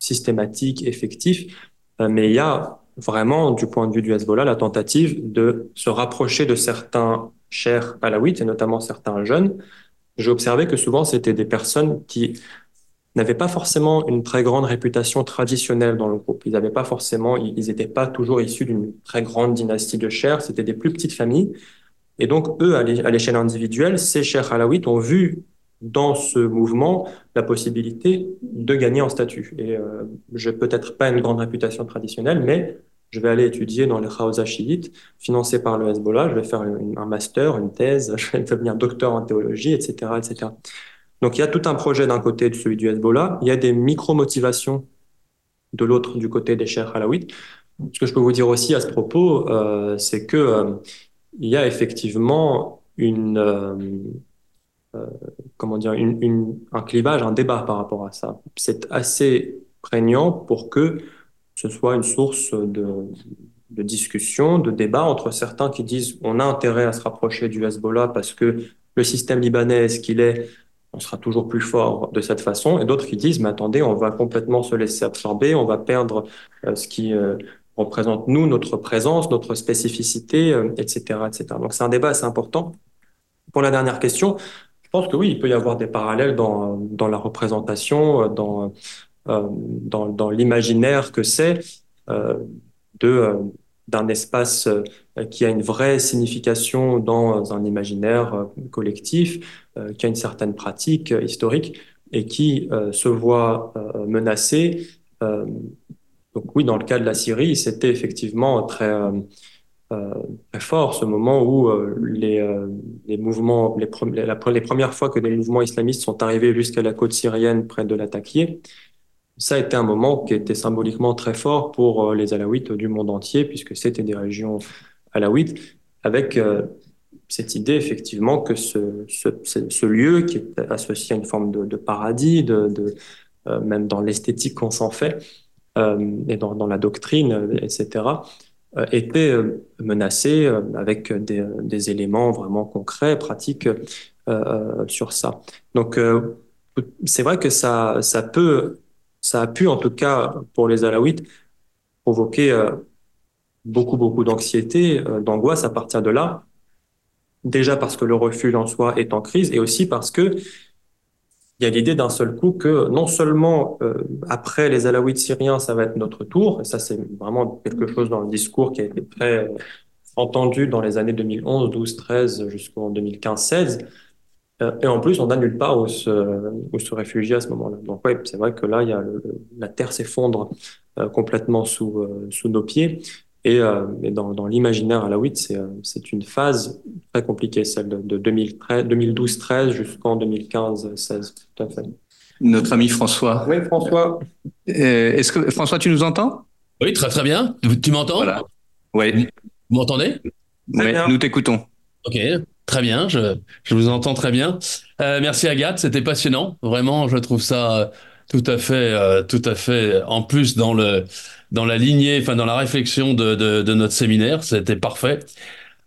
systématique, effectif, euh, mais il y a vraiment, du point de vue du Hezbollah, la tentative de se rapprocher de certains chers alaouites, et notamment certains jeunes. J'ai observé que souvent, c'était des personnes qui n'avaient pas forcément une très grande réputation traditionnelle dans le groupe. Ils n'avaient pas forcément, ils n'étaient pas toujours issus d'une très grande dynastie de chers, c'était des plus petites familles. Et donc, eux, à l'échelle individuelle, ces chers alaouites ont vu dans ce mouvement la possibilité de gagner en statut. Et euh, je peut-être pas une grande réputation traditionnelle, mais je vais aller étudier dans les Khawza chiites, financé par le Hezbollah, je vais faire un master, une thèse, je vais devenir docteur en théologie, etc., etc. Donc il y a tout un projet d'un côté de celui du Hezbollah, il y a des micro-motivations de l'autre du côté des chers alaouites. Ce que je peux vous dire aussi à ce propos, euh, c'est que euh, il y a effectivement une euh, comment dire, une, une, un clivage, un débat par rapport à ça. C'est assez prégnant pour que ce soit une source de, de discussion, de débat entre certains qui disent on a intérêt à se rapprocher du Hezbollah parce que le système libanais est ce qu'il est, on sera toujours plus fort de cette façon, et d'autres qui disent mais attendez, on va complètement se laisser absorber, on va perdre euh, ce qui euh, représente nous, notre présence, notre spécificité, euh, etc., etc. Donc c'est un débat assez important. Pour la dernière question, pense que oui, il peut y avoir des parallèles dans, la représentation, dans, euh, dans, l'imaginaire que c'est euh, d'un espace qui a une vraie signification dans un imaginaire collectif, qui a une certaine pratique historique et qui se voit menacé. donc oui, dans le cas de la Syrie, c'était effectivement très euh, très fort, ce moment où euh, les, euh, les mouvements, les, premières fois que des mouvements islamistes sont arrivés jusqu'à la côte syrienne près de l'Attaquier, ça a été un moment qui était symboliquement très fort pour les Alaouites du monde entier, puisque c'était des régions alaouites, avec cette idée effectivement que ce, lieu qui est associé à une forme de, paradis, même dans l'esthétique qu'on s'en fait, et dans, la doctrine, etc., euh, était euh, menacé euh, avec des, des, éléments vraiment concrets, pratiques sur ça. Donc, c'est vrai que ça, ça peut, ça a pu, en tout cas, pour les Alaouites, provoquer beaucoup, beaucoup d'anxiété, d'angoisse à partir de là. Déjà parce que le refuge en soi est en crise et aussi parce que il y a l'idée d'un seul coup que non seulement euh, après les Alaouites syriens, ça va être notre tour, et ça c'est vraiment quelque chose dans le discours qui a été très euh, entendu dans les années 2011, 12, 13 jusqu'en 2015, 16. Euh, et en plus, on n'a nulle part où se, où se réfugier à ce moment-là. Donc oui, c'est vrai que là, il y a le, la terre s'effondre complètement sous, sous nos pieds. Et, euh, dans, dans l'imaginaire alaouite, c'est, euh, c'est une phase très compliquée, celle de, de 2012-13 jusqu'en 2015-16. Tout à fait. Notre ami François. Oui, François. Euh, est-ce que François, tu nous entends? Oui, très très bien. Tu m'entends? Voilà. Oui. Vous m'entendez? Oui, nous t'écoutons. Ok, très bien. Je, je vous entends très bien. Euh, merci Agathe, c'était passionnant. Vraiment, je trouve ça tout à fait, euh, tout à fait. En plus, dans le dans la lignée, enfin dans la réflexion de, de, notre séminaire, c'était parfait.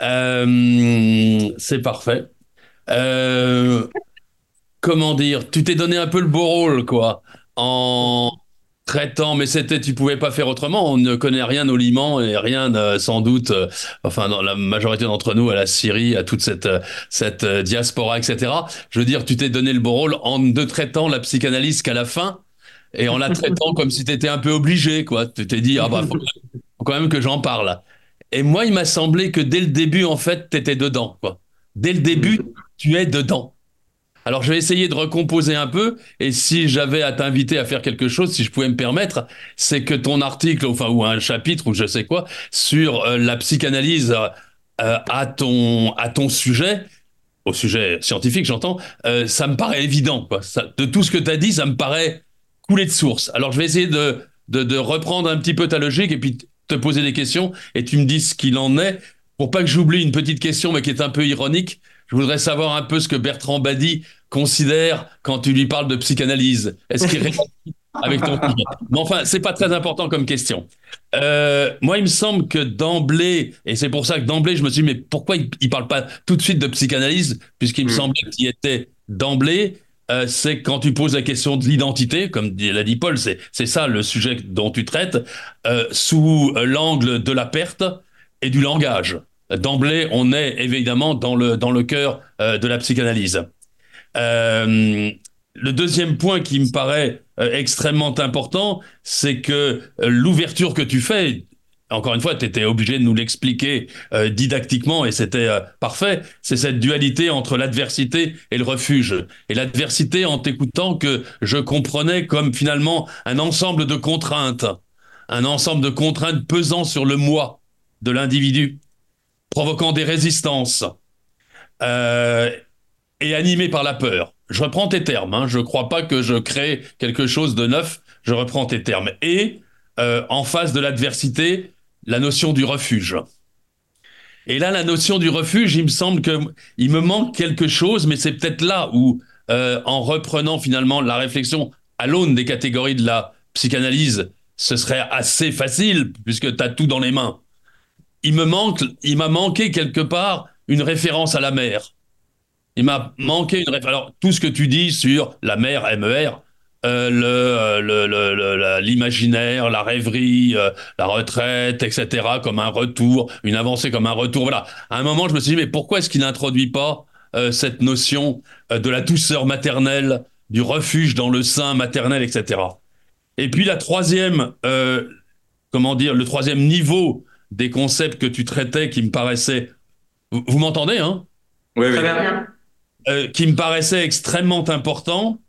Euh, c'est parfait. Euh, comment dire? Tu t'es donné un peu le beau rôle, quoi, en traitant, mais c'était, tu pouvais pas faire autrement. On ne connaît rien au Liban et rien, euh, sans doute, enfin, dans la majorité d'entre nous, à la Syrie, à toute cette, cette diaspora, etc. Je veux dire, tu t'es donné le beau rôle en ne traitant la psychanalyse qu'à la fin et en la traitant comme si tu étais un peu obligé, quoi. Tu t'es dit, ah bah, faut, quand même que j'en parle. Et moi, il m'a semblé que dès le début, en fait, tu étais dedans, quoi. Dès le début, tu es dedans. Alors je vais essayer de recomposer un peu, et si j'avais à t'inviter à faire quelque chose, si je pouvais me permettre, c'est que ton article, enfin ou un chapitre ou je sais quoi, sur euh, la psychanalyse euh, à ton à ton sujet, au sujet scientifique, j'entends, euh, ça me paraît évident. Quoi. De tout ce que tu as dit, ça me paraît couler de source. Alors je vais essayer de, de, de reprendre un petit peu ta logique et puis te poser des questions et tu me dis ce qu'il en est pour pas que j'oublie une petite question mais qui est un peu ironique. Je voudrais savoir un peu ce que Bertrand Badi considère quand tu lui parles de psychanalyse. Est-ce qu'il avec ton Mais enfin, c'est pas très important comme question. Euh, moi, il me semble que d'emblée, et c'est pour ça que d'emblée, je me suis dit, mais pourquoi il, il parle pas tout de suite de psychanalyse, puisqu'il me mm. semblait qu'il était d'emblée, euh, c'est quand tu poses la question de l'identité, comme l'a dit Paul, c'est ça le sujet dont tu traites, euh, sous l'angle de la perte et du langage d'emblée, on est évidemment dans le, dans le cœur euh, de la psychanalyse. Euh, le deuxième point qui me paraît euh, extrêmement important, c'est que l'ouverture que tu fais, encore une fois, tu étais obligé de nous l'expliquer didactiquement et c'était parfait, c'est cette dualité entre l'adversité et le refuge. Et l'adversité en t'écoutant que je comprenais comme finalement un ensemble de contraintes, un ensemble de contraintes pesant sur le moi de l'individu provoquant des résistances euh, et animé par la peur. Je reprends tes termes, hein, je ne crois pas que je crée quelque chose de neuf, je reprends tes termes. Et euh, en face de l'adversité, la notion du refuge. Et là, la notion du refuge, il me semble qu'il me manque quelque chose, mais c'est peut-être là où, euh, en reprenant finalement la réflexion à l'aune des catégories de la psychanalyse, ce serait assez facile, puisque tu as tout dans les mains il me manque, il m'a manqué quelque part une référence à la mer. Il m'a manqué une référence. Alors, tout ce que tu dis sur la mer, MER, euh, euh, le, l'imaginaire, la rêverie, euh, la retraite, etc., comme un retour, une avancée comme un retour. Voilà. À un moment, je me suis dit, mais pourquoi est-ce qu'il n'introduit pas cette notion de la douceur maternelle, du refuge dans le sein maternel, etc. Et puis la troisième, comment dire, le troisième niveau des concepts que tu traitais qui me paraissaient. Vous, vous m'entendez, hein? Oui, oui. Très bien. Euh, Qui me paraissaient extrêmement importants.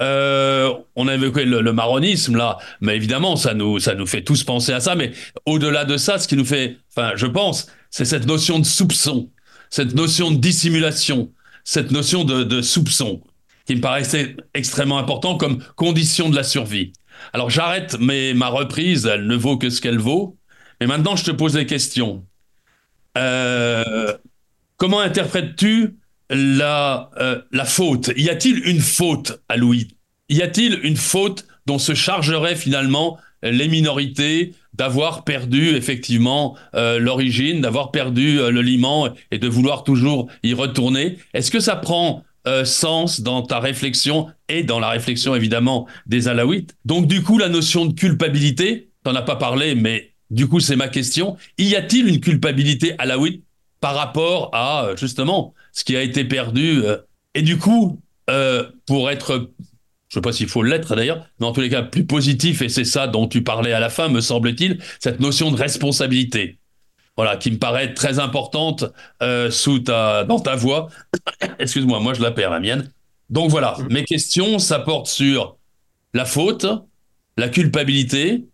Euh, on a évoqué le, maronisme là, mais évidemment ça nous ça nous fait tous penser à ça. Mais au-delà de ça, ce qui nous fait, enfin, je pense, c'est cette notion de soupçon, cette notion de dissimulation, cette notion de, de soupçon qui me paraissait extrêmement important comme condition de la survie. Alors j'arrête mais ma reprise, elle ne vaut que ce qu'elle vaut. Mais maintenant, je te pose des questions. Euh, comment interprètes-tu la, euh, la faute. Y a-t-il une faute à Louis? Y a-t-il une faute dont se chargeraient finalement les minorités d'avoir perdu effectivement euh, l'origine, d'avoir perdu euh, le Liman et de vouloir toujours y retourner? Est-ce que ça prend sens dans ta réflexion et dans la réflexion évidemment des Alaouites? Donc du coup, la notion de culpabilité, t'en as pas parlé, mais du coup c'est ma question. Y a-t-il une culpabilité alaouite? Par rapport à euh, justement ce qui a été perdu euh, Et du coup, euh, pour être, je sais pas s'il faut l'être d'ailleurs, mais en tous les cas plus positif, et c'est ça dont tu parlais à la fin, me semble-t-il, cette notion de responsabilité. Voilà, qui me paraît très importante sous ta, dans ta voix. Excuse-moi, moi je la perds, la mienne. Donc voilà, mes questions, ça porte sur la faute, la culpabilité,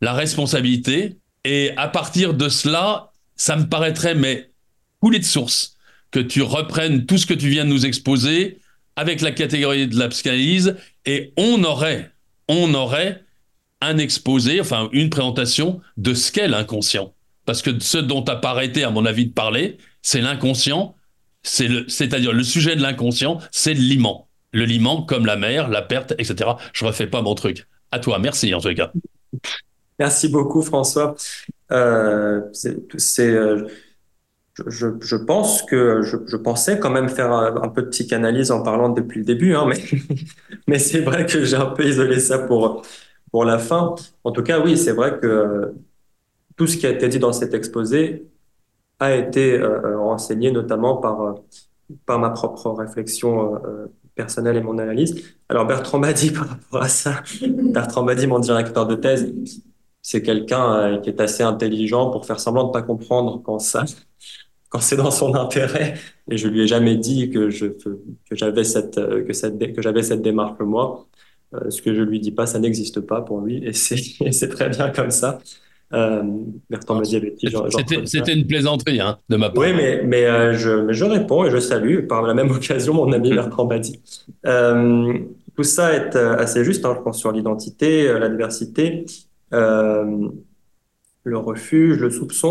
la responsabilité, et à partir de cela, ça me paraîtrait, mais couler de source, que tu reprennes tout ce que tu viens de nous exposer avec la catégorie de la psychanalyse, et on aurait, on aurait un exposé, enfin une présentation de ce qu'est l'inconscient. Parce que ce dont tu n'as pas arrêté, à mon avis, de parler, c'est l'inconscient, c'est le, c'est-à-dire le sujet de l'inconscient, c'est l'imment. Le liment comme la mer, la perte, etc. Je refais pas mon truc. À toi, merci en tout cas. Merci beaucoup, François. Euh, c'est, euh, je, je, pense que je, je pensais quand même faire un, peu de psychanalyse en parlant depuis le début, hein, mais, mais c'est vrai que j'ai un peu isolé ça pour, pour la fin. En tout cas, oui, c'est vrai que tout ce qui a été dit dans cet exposé a été euh, renseigné notamment par, euh, par ma propre réflexion euh, personnelle et mon analyse. Alors Bertrand m'a dit par rapport à ça, Bertrand m'a dit, mon directeur de thèse, c'est quelqu'un euh, qui est assez intelligent pour faire semblant de pas comprendre quand ça, quand c'est dans son intérêt. Et je lui ai jamais dit que je que j'avais cette que cette que j'avais cette démarche moi. Euh, ce que je lui dis pas, ça n'existe pas pour lui, et c'est très bien comme ça. Euh, Bertrand C'était, une plaisanterie hein, de ma part. Oui, mais, mais, euh, je, mais je réponds et je salue par la même occasion mon ami Bertrand Badi. Euh, tout ça est assez juste, hein, je pense, sur l'identité, la diversité, le refuge, le soupçon.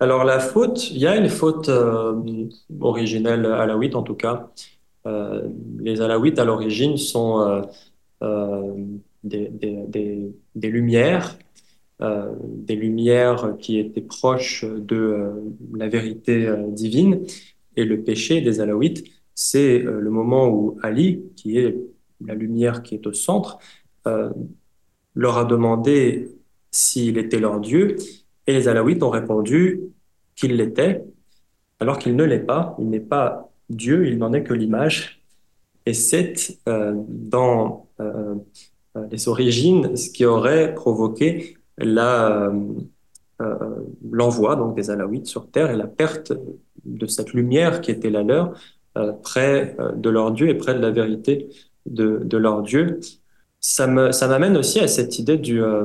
Alors la faute, il y a une faute euh, originelle alaouite en tout cas. Euh, les alaouites à l'origine sont euh, euh, des, des, lumières des lumières qui étaient proches de la vérité divine. Et le péché des Alaouites, c'est le moment où Ali, qui est la lumière qui est au centre, leur a demandé s'il était leur Dieu. Et les Alaouites ont répondu qu'il l'était, alors qu'il ne l'est pas. Il n'est pas Dieu, il n'en est que l'image. Et c'est euh, dans euh, euh, les origines ce qui aurait provoqué la, euh, euh, l'envoi donc des Alaouites sur terre et la perte de cette lumière qui était la leur euh, près de leur Dieu et près de la vérité de, de leur Dieu. Ça m'amène aussi à cette idée du, euh,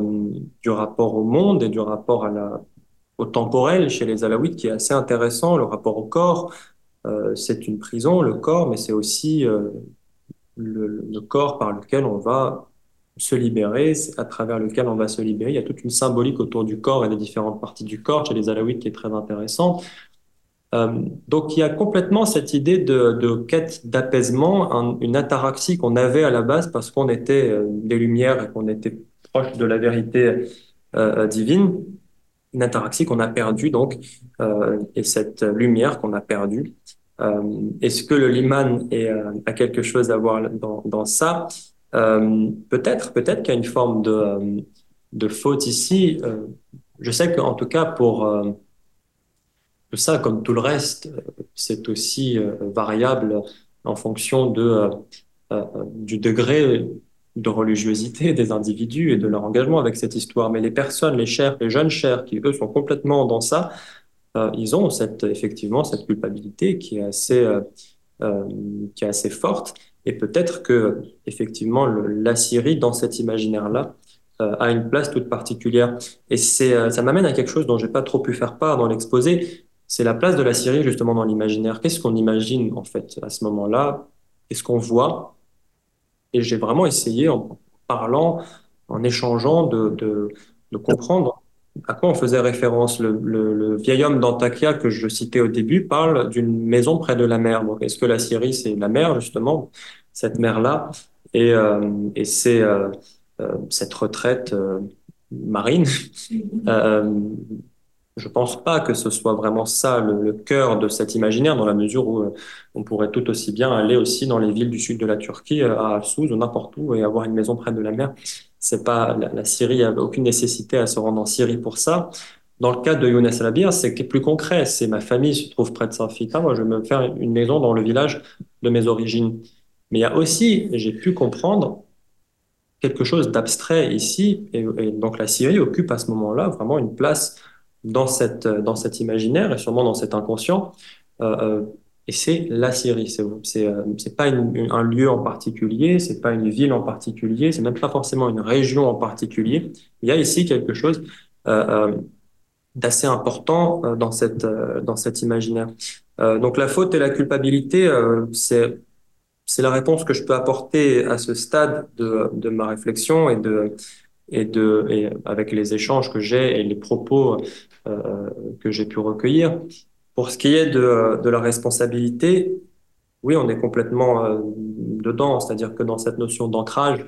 rapport au monde et du rapport au temporel chez les Alaouites qui est assez intéressant, le rapport au corps. Euh, c'est une prison, le corps, mais c'est aussi euh, le, le corps par lequel on va se libérer, à travers lequel on va se libérer. Il y a toute une symbolique autour du corps et des différentes parties du corps chez les Alaouites qui est très intéressante. Euh, donc il y a complètement cette idée de, quête d'apaisement, un- une ataraxie qu'on avait à la base parce qu'on était euh, des lumières et qu'on était proche de la vérité euh, divine, une ataraxie qu'on a perdue donc, et cette lumière qu'on a perdue. Est-ce que le liman a quelque chose à voir dans, ça? Peut-être, peut-être qu'il y a une forme de, de faute ici. Je sais qu'en tout cas pour tout ça, comme tout le reste, euh, c'est aussi euh, variable en fonction de, euh, du degré de religiosité des individus et de leur engagement avec cette histoire. Mais les personnes, les chers, les jeunes chers, qui eux sont complètement dans ça, ils ont cette, effectivement cette culpabilité qui est assez, qui est assez forte. Et peut-être que effectivement la Syrie dans cet imaginaire-là a une place toute particulière. Et c'est, ça m'amène à quelque chose dont j'ai pas trop pu faire part dans l'exposé. C'est la place de la Syrie justement dans l'imaginaire. Qu'est-ce qu'on imagine en fait à ce moment-là? Qu'est-ce qu'on voit? Et j'ai vraiment essayé en parlant, en échangeant, de, comprendre à quoi on faisait référence. Le, vieil homme d'Antakya que je citais au début parle d'une maison près de la mer. Est-ce que la Syrie, c'est la mer, justement, cette mer-là? Et, euh, c'est euh, euh cette retraite marine. Euh, je pense pas que ce soit vraiment ça le, cœur de cet imaginaire, dans la mesure où on pourrait tout aussi bien aller aussi dans les villes du sud de la Turquie, à Sousse ou n'importe où, et avoir une maison près de la mer c'est pas la, Syrie avait aucune nécessité à se rendre en Syrie pour ça. Dans le cas de Younes Labir, c'est plus concret. C'est ma famille se trouve près de Saint-Fita. Moi, je vais me faire une maison dans le village de mes origines. Mais il y a aussi, j'ai pu comprendre quelque chose d'abstrait ici. Et, donc la Syrie occupe à ce moment-là vraiment une place dans cette dans cet imaginaire et sûrement dans cet inconscient. Euh, euh et c'est la Syrie. C'est euh, c'est pas un lieu en particulier, c'est pas une ville en particulier, c'est même pas forcément une région en particulier. Il y a ici quelque chose euh, euh d'assez important euh, dans cette dans cet imaginaire. donc la faute et la culpabilité, c'est c'est la réponse que je peux apporter à ce stade de de ma réflexion et de et de et avec les échanges que j'ai et les propos euh, que j'ai pu recueillir. Pour ce qui est de, de la responsabilité, oui, on est complètement euh, dedans, c'est-à-dire que dans cette notion d'ancrage,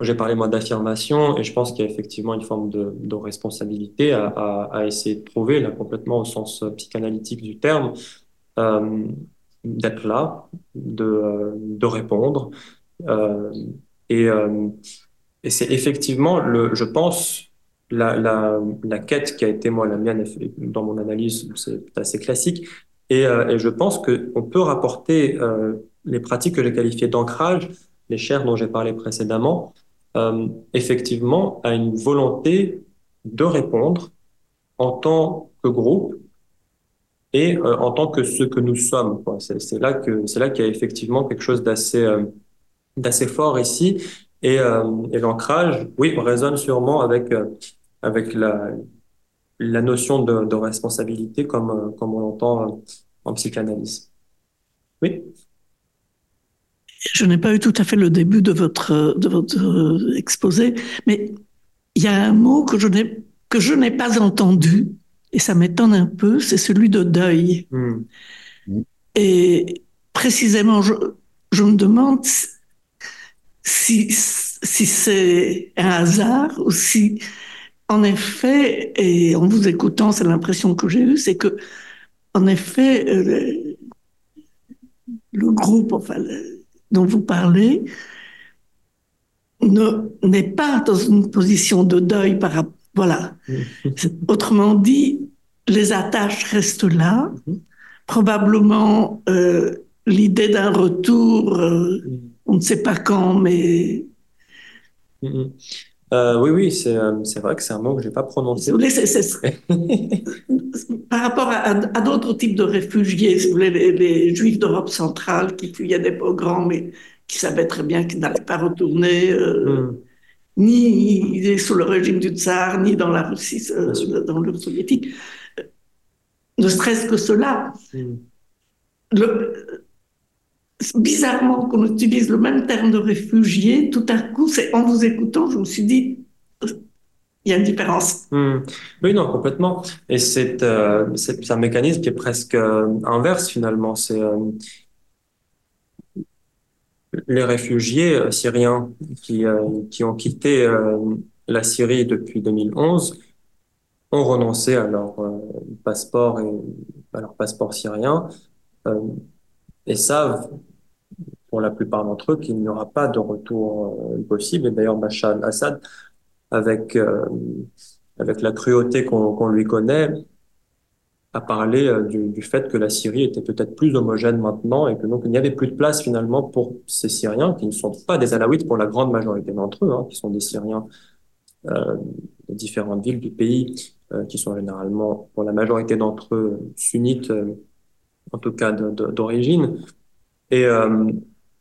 j'ai parlé moi d'affirmation et je pense qu'il y a effectivement une forme de, de responsabilité à, à, essayer de trouver, là complètement au sens psychanalytique du terme, euh, d'être là, de, de répondre. Euh, et, euh, et c'est effectivement, le, je pense, la, la, la, quête qui a été moi la mienne dans mon analyse, c'est assez classique. Et, euh, et je pense que on peut rapporter euh, les pratiques que j'ai qualifiées d'ancrage, les chairs dont j'ai parlé précédemment, euh, effectivement à une volonté de répondre en tant que groupe et euh, en tant que ce que nous sommes. C'est là que c'est là qu'il y a effectivement quelque chose d'assez euh, d'assez fort ici. Et, euh, et l'ancrage, oui, résonne sûrement avec avec la, la notion de, de responsabilité comme, comme on l'entend en psychanalyse. Oui Je n'ai pas eu tout à fait le début de votre, de votre exposé, mais il y a un mot que je n'ai, que je n'ai pas entendu, et ça m'étonne un peu, c'est celui de deuil. Mm. Et précisément, je, je me demande si, si c'est un hasard ou si en effet, et en vous écoutant, c'est l'impression que j'ai eue, c'est que, en effet, le, le groupe enfin, le, dont vous parlez n'est pas dans une position de deuil par rapport. Voilà. Autrement dit, les attaches restent là. Probablement euh, l'idée d'un retour, euh, on ne sait pas quand, mais. Euh, oui, oui, c'est euh, c'est vrai que c'est un mot que j'ai pas prononcé. Vous voulez, c est, c est... Par rapport à, à d'autres types de réfugiés, si vous voulez, les, les juifs d'Europe centrale qui fuyaient des pogroms, mais qui savaient très bien qu'ils n'allaient pas retourner, euh, mm. ni sous le régime du tsar, ni dans la Russie, euh, dans l'Union soviétique. Ne serait-ce que cela. Mm. Le, bizarrement qu'on utilise le même terme de réfugié, tout à coup, c'est en vous écoutant, je me suis dit, il y a une différence. Mmh. Oui, non, complètement. Et c'est euh, un mécanisme qui est presque euh, inverse finalement. C'est euh, les réfugiés syriens qui, ont quitté la Syrie depuis 2011 ont renoncé à leur passeport à leur passeport syrien et savent pour la plupart d'entre eux qu'il n'y aura pas de retour euh, possible. Et d'ailleurs, Bachar al-Assad, avec, euh, avec la cruauté qu'on qu lui connaît, à parler euh, du, fait que la Syrie était peut-être plus homogène maintenant et que donc il n'y avait plus de place finalement pour ces Syriens qui ne sont pas des Alaouites pour la grande majorité d'entre eux, hein, qui sont des Syriens de différentes villes du pays, qui sont généralement pour la majorité d'entre eux sunnites, en tout cas d'origine. Et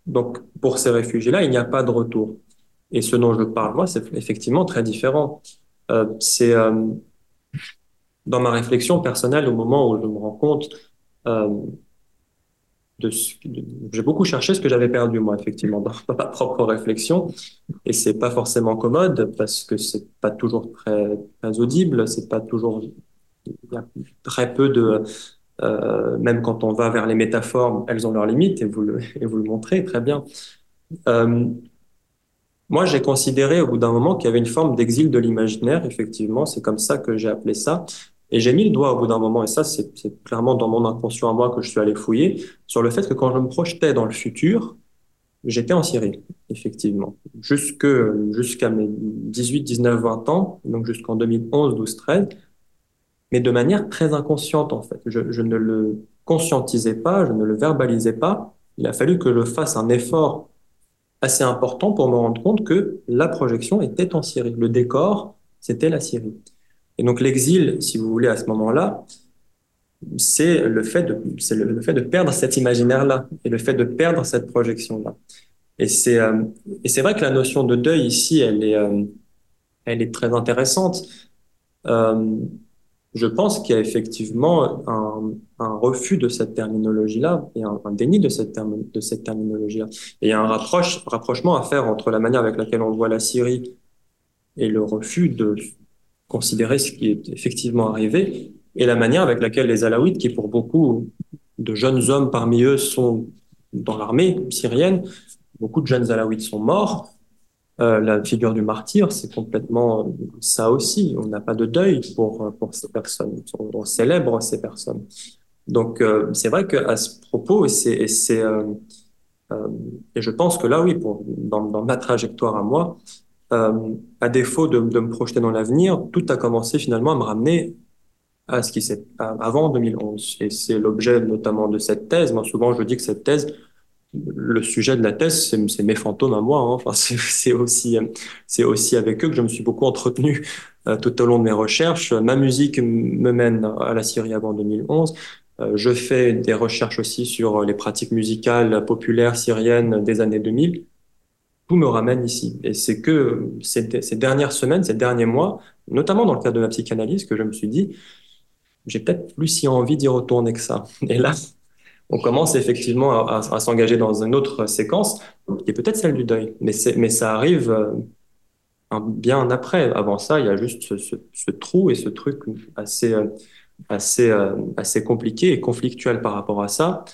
donc pour ces réfugiés-là, il n'y a pas de retour. Et ce dont je parle moi, c'est effectivement très différent. c'est dans ma réflexion personnelle, au moment où je me rends compte euh, de, de j'ai beaucoup cherché ce que j'avais perdu moi effectivement dans, ma propre réflexion et c'est pas forcément commode parce que c'est pas toujours très, très audible, c'est pas toujours il y a très peu de euh, même quand on va vers les métaphores, elles ont leurs limites et vous le montrez très bien. Euh, moi, j'ai considéré au bout d'un moment qu'il y avait une forme d'exil de l'imaginaire, effectivement, c'est comme ça que j'ai appelé ça, et j'ai mis le doigt au bout d'un moment, et ça, c'est clairement dans mon inconscient à moi que je suis allé fouiller, sur le fait que quand je me projetais dans le futur, j'étais en Syrie, effectivement. Jusqu'à mes 18, 19, 20 ans, donc jusqu'en 2011, 12, 13, mais de manière très inconsciente, en fait. Je, ne le conscientisais pas, je ne le verbalisais pas. Il a fallu que je fasse un effort assez important pour me rendre compte que la projection était en Syrie. Le décor, c'était la Syrie. Et donc l'exil, si vous voulez, à ce moment-là, c'est le fait de, le, fait de perdre cet imaginaire-là et le fait de perdre cette projection-là. Et c'est, euh, vrai que la notion de deuil ici, elle est, euh, elle est très intéressante. Euh, je pense qu'il y a effectivement un, refus de cette terminologie-là et un, déni de cette, terminologie-là. Et il y a un rapproche, rapprochement à faire entre la manière avec laquelle on voit la Syrie et le refus de considérer ce qui est effectivement arrivé et la manière avec laquelle les Alaouites, qui pour beaucoup de jeunes hommes parmi eux sont dans l'armée syrienne, beaucoup de jeunes Alaouites sont morts. Euh, la figure du martyr, c'est complètement ça aussi. On n'a pas de deuil pour, pour ces personnes. On célèbre ces personnes. Donc, euh, c'est vrai qu'à ce propos, et, c'est, euh, euh, et je pense que là, oui, pour, dans, dans ma trajectoire à moi, euh, à défaut de, de, me projeter dans l'avenir, tout a commencé finalement à me ramener à ce qui s'est avant 2011. Et c'est l'objet notamment de cette thèse. Moi, souvent, je dis que cette thèse, le sujet de la thèse, c'est mes fantômes à moi. Hein. Enfin, c'est aussi, c'est aussi avec eux que je me suis beaucoup entretenu euh, tout au long de mes recherches. Ma musique me mène à la Syrie avant 2011. Euh, je fais des recherches aussi sur les pratiques musicales populaires syriennes des années 2000 me ramène ici. Et c'est que ces, dernières semaines, ces derniers mois, notamment dans le cadre de ma psychanalyse, que je me suis dit, j'ai peut-être plus si envie d'y retourner que ça. Et là, on commence effectivement à, s'engager dans une autre séquence, qui est peut-être celle du deuil. Mais, ça arrive euh, bien après. Avant ça, il y a juste ce, trou et ce truc assez, euh, euh, assez compliqué et conflictuel par rapport à ça.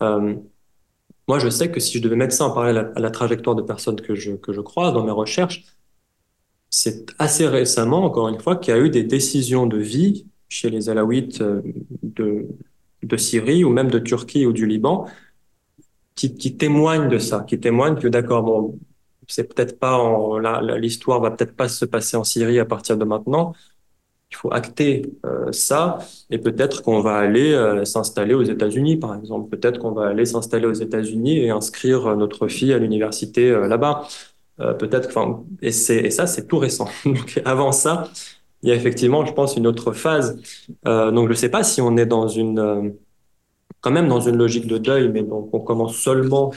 Moi, je sais que si je devais mettre ça en parallèle à la trajectoire de personnes que je, croise dans mes recherches, c'est assez récemment, encore une fois, qu'il y a eu des décisions de vie chez les Alaouites de, de Syrie ou même de Turquie ou du Liban qui, qui témoignent de ça, qui témoignent que d'accord, bon, c'est peut-être pas en, l'histoire va peut-être pas se passer en Syrie à partir de maintenant, il faut acter euh, ça et peut-être qu'on va aller euh, s'installer aux États-Unis, par exemple. Peut-être qu'on va aller s'installer aux États-Unis et inscrire notre fille à l'université euh, là-bas. peut-être, enfin, et, et ça, c'est tout récent. Donc, avant ça, il y a effectivement, je pense, une autre phase. donc, je ne sais pas si on est dans une, quand même dans une logique de deuil, mais donc on commence seulement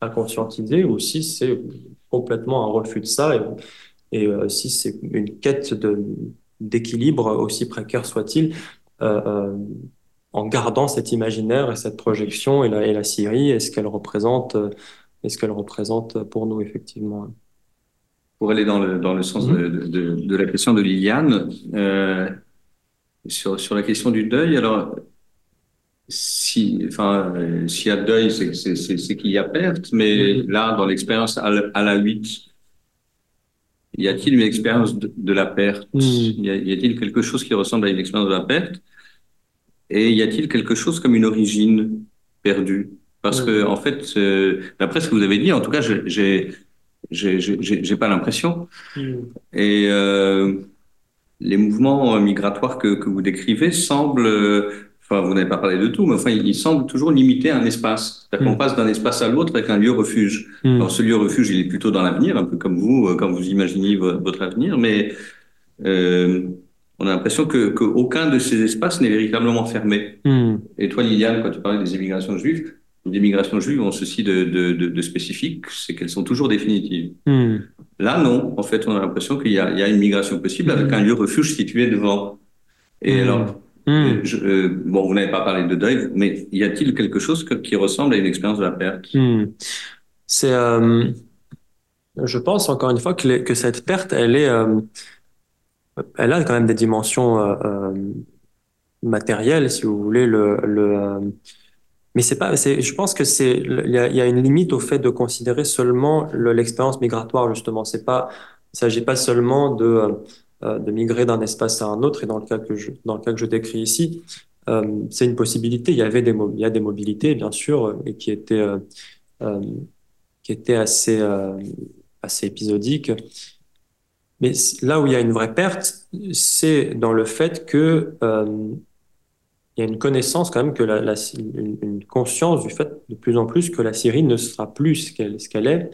à conscientiser, ou si c'est complètement un refus de ça, et, et si c'est une quête d'équilibre, aussi précaire soit-il, euh, euh, en gardant cet imaginaire et cette projection et la, et Syrie et ce qu'elle représente, euh, et ce qu'elle représente pour nous effectivement. Pour aller dans le, dans le sens de, de, de, la question de Liliane, euh, sur, sur la question du deuil, alors si, enfin, s'il y a deuil, c'est qu'il y a perte, mais là, dans l'expérience à la 8, y a-t-il une expérience de, la perte hmm. Y a-t-il quelque chose qui ressemble à une expérience de la perte Et y a-t-il quelque chose comme une origine perdue? Parce que en fait, euh, d'après ce que vous avez dit, en tout cas, j'ai j'ai pas l'impression. Hmm. Et euh, les mouvements migratoires que, que vous décrivez semblent Enfin, vous n'avez pas parlé de tout, mais enfin, il, semble toujours limiter un espace. C'est-à-dire qu'on hmm. passe d'un espace à l'autre avec un lieu refuge. Hmm. Alors, ce lieu refuge, il est plutôt dans l'avenir, un peu comme vous, quand vous imaginez votre avenir, mais euh, on a l'impression que qu'aucun de ces espaces n'est véritablement fermé. Et toi, Liliane, quand tu parlais des immigrations juives, les immigrations juives ont ceci de, de, de, de spécifique, c'est qu'elles sont toujours définitives. Là, non. En fait, on a l'impression qu'il y, y, a une migration possible avec un lieu refuge situé devant. Et alors, Hmm. Euh, bon, vous n'avez pas parlé de deuil, mais y a-t-il quelque chose qui ressemble à une expérience de la perte? Hmm. C'est, euh, je pense encore une fois que, que cette perte, elle est, euh, elle a quand même des dimensions matérielles, si vous voulez. Le, le mais c'est pas, je pense que c'est, il y a, y a, une limite au fait de considérer seulement l'expérience migratoire justement. C'est pas, il s'agit pas seulement de euh, de migrer d'un espace à un autre. Et dans le cas que je, dans le cas que je décris ici, euh, c'est une possibilité. Il y avait des, il y a des mobilités, bien sûr, et qui étaient, euh, qui étaient assez, assez épisodiques. Mais là où il y a une vraie perte, c'est dans le fait que il y a une connaissance quand même que la, une, conscience du fait de plus en plus que la Syrie ne sera plus ce qu'elle ce qu'elle est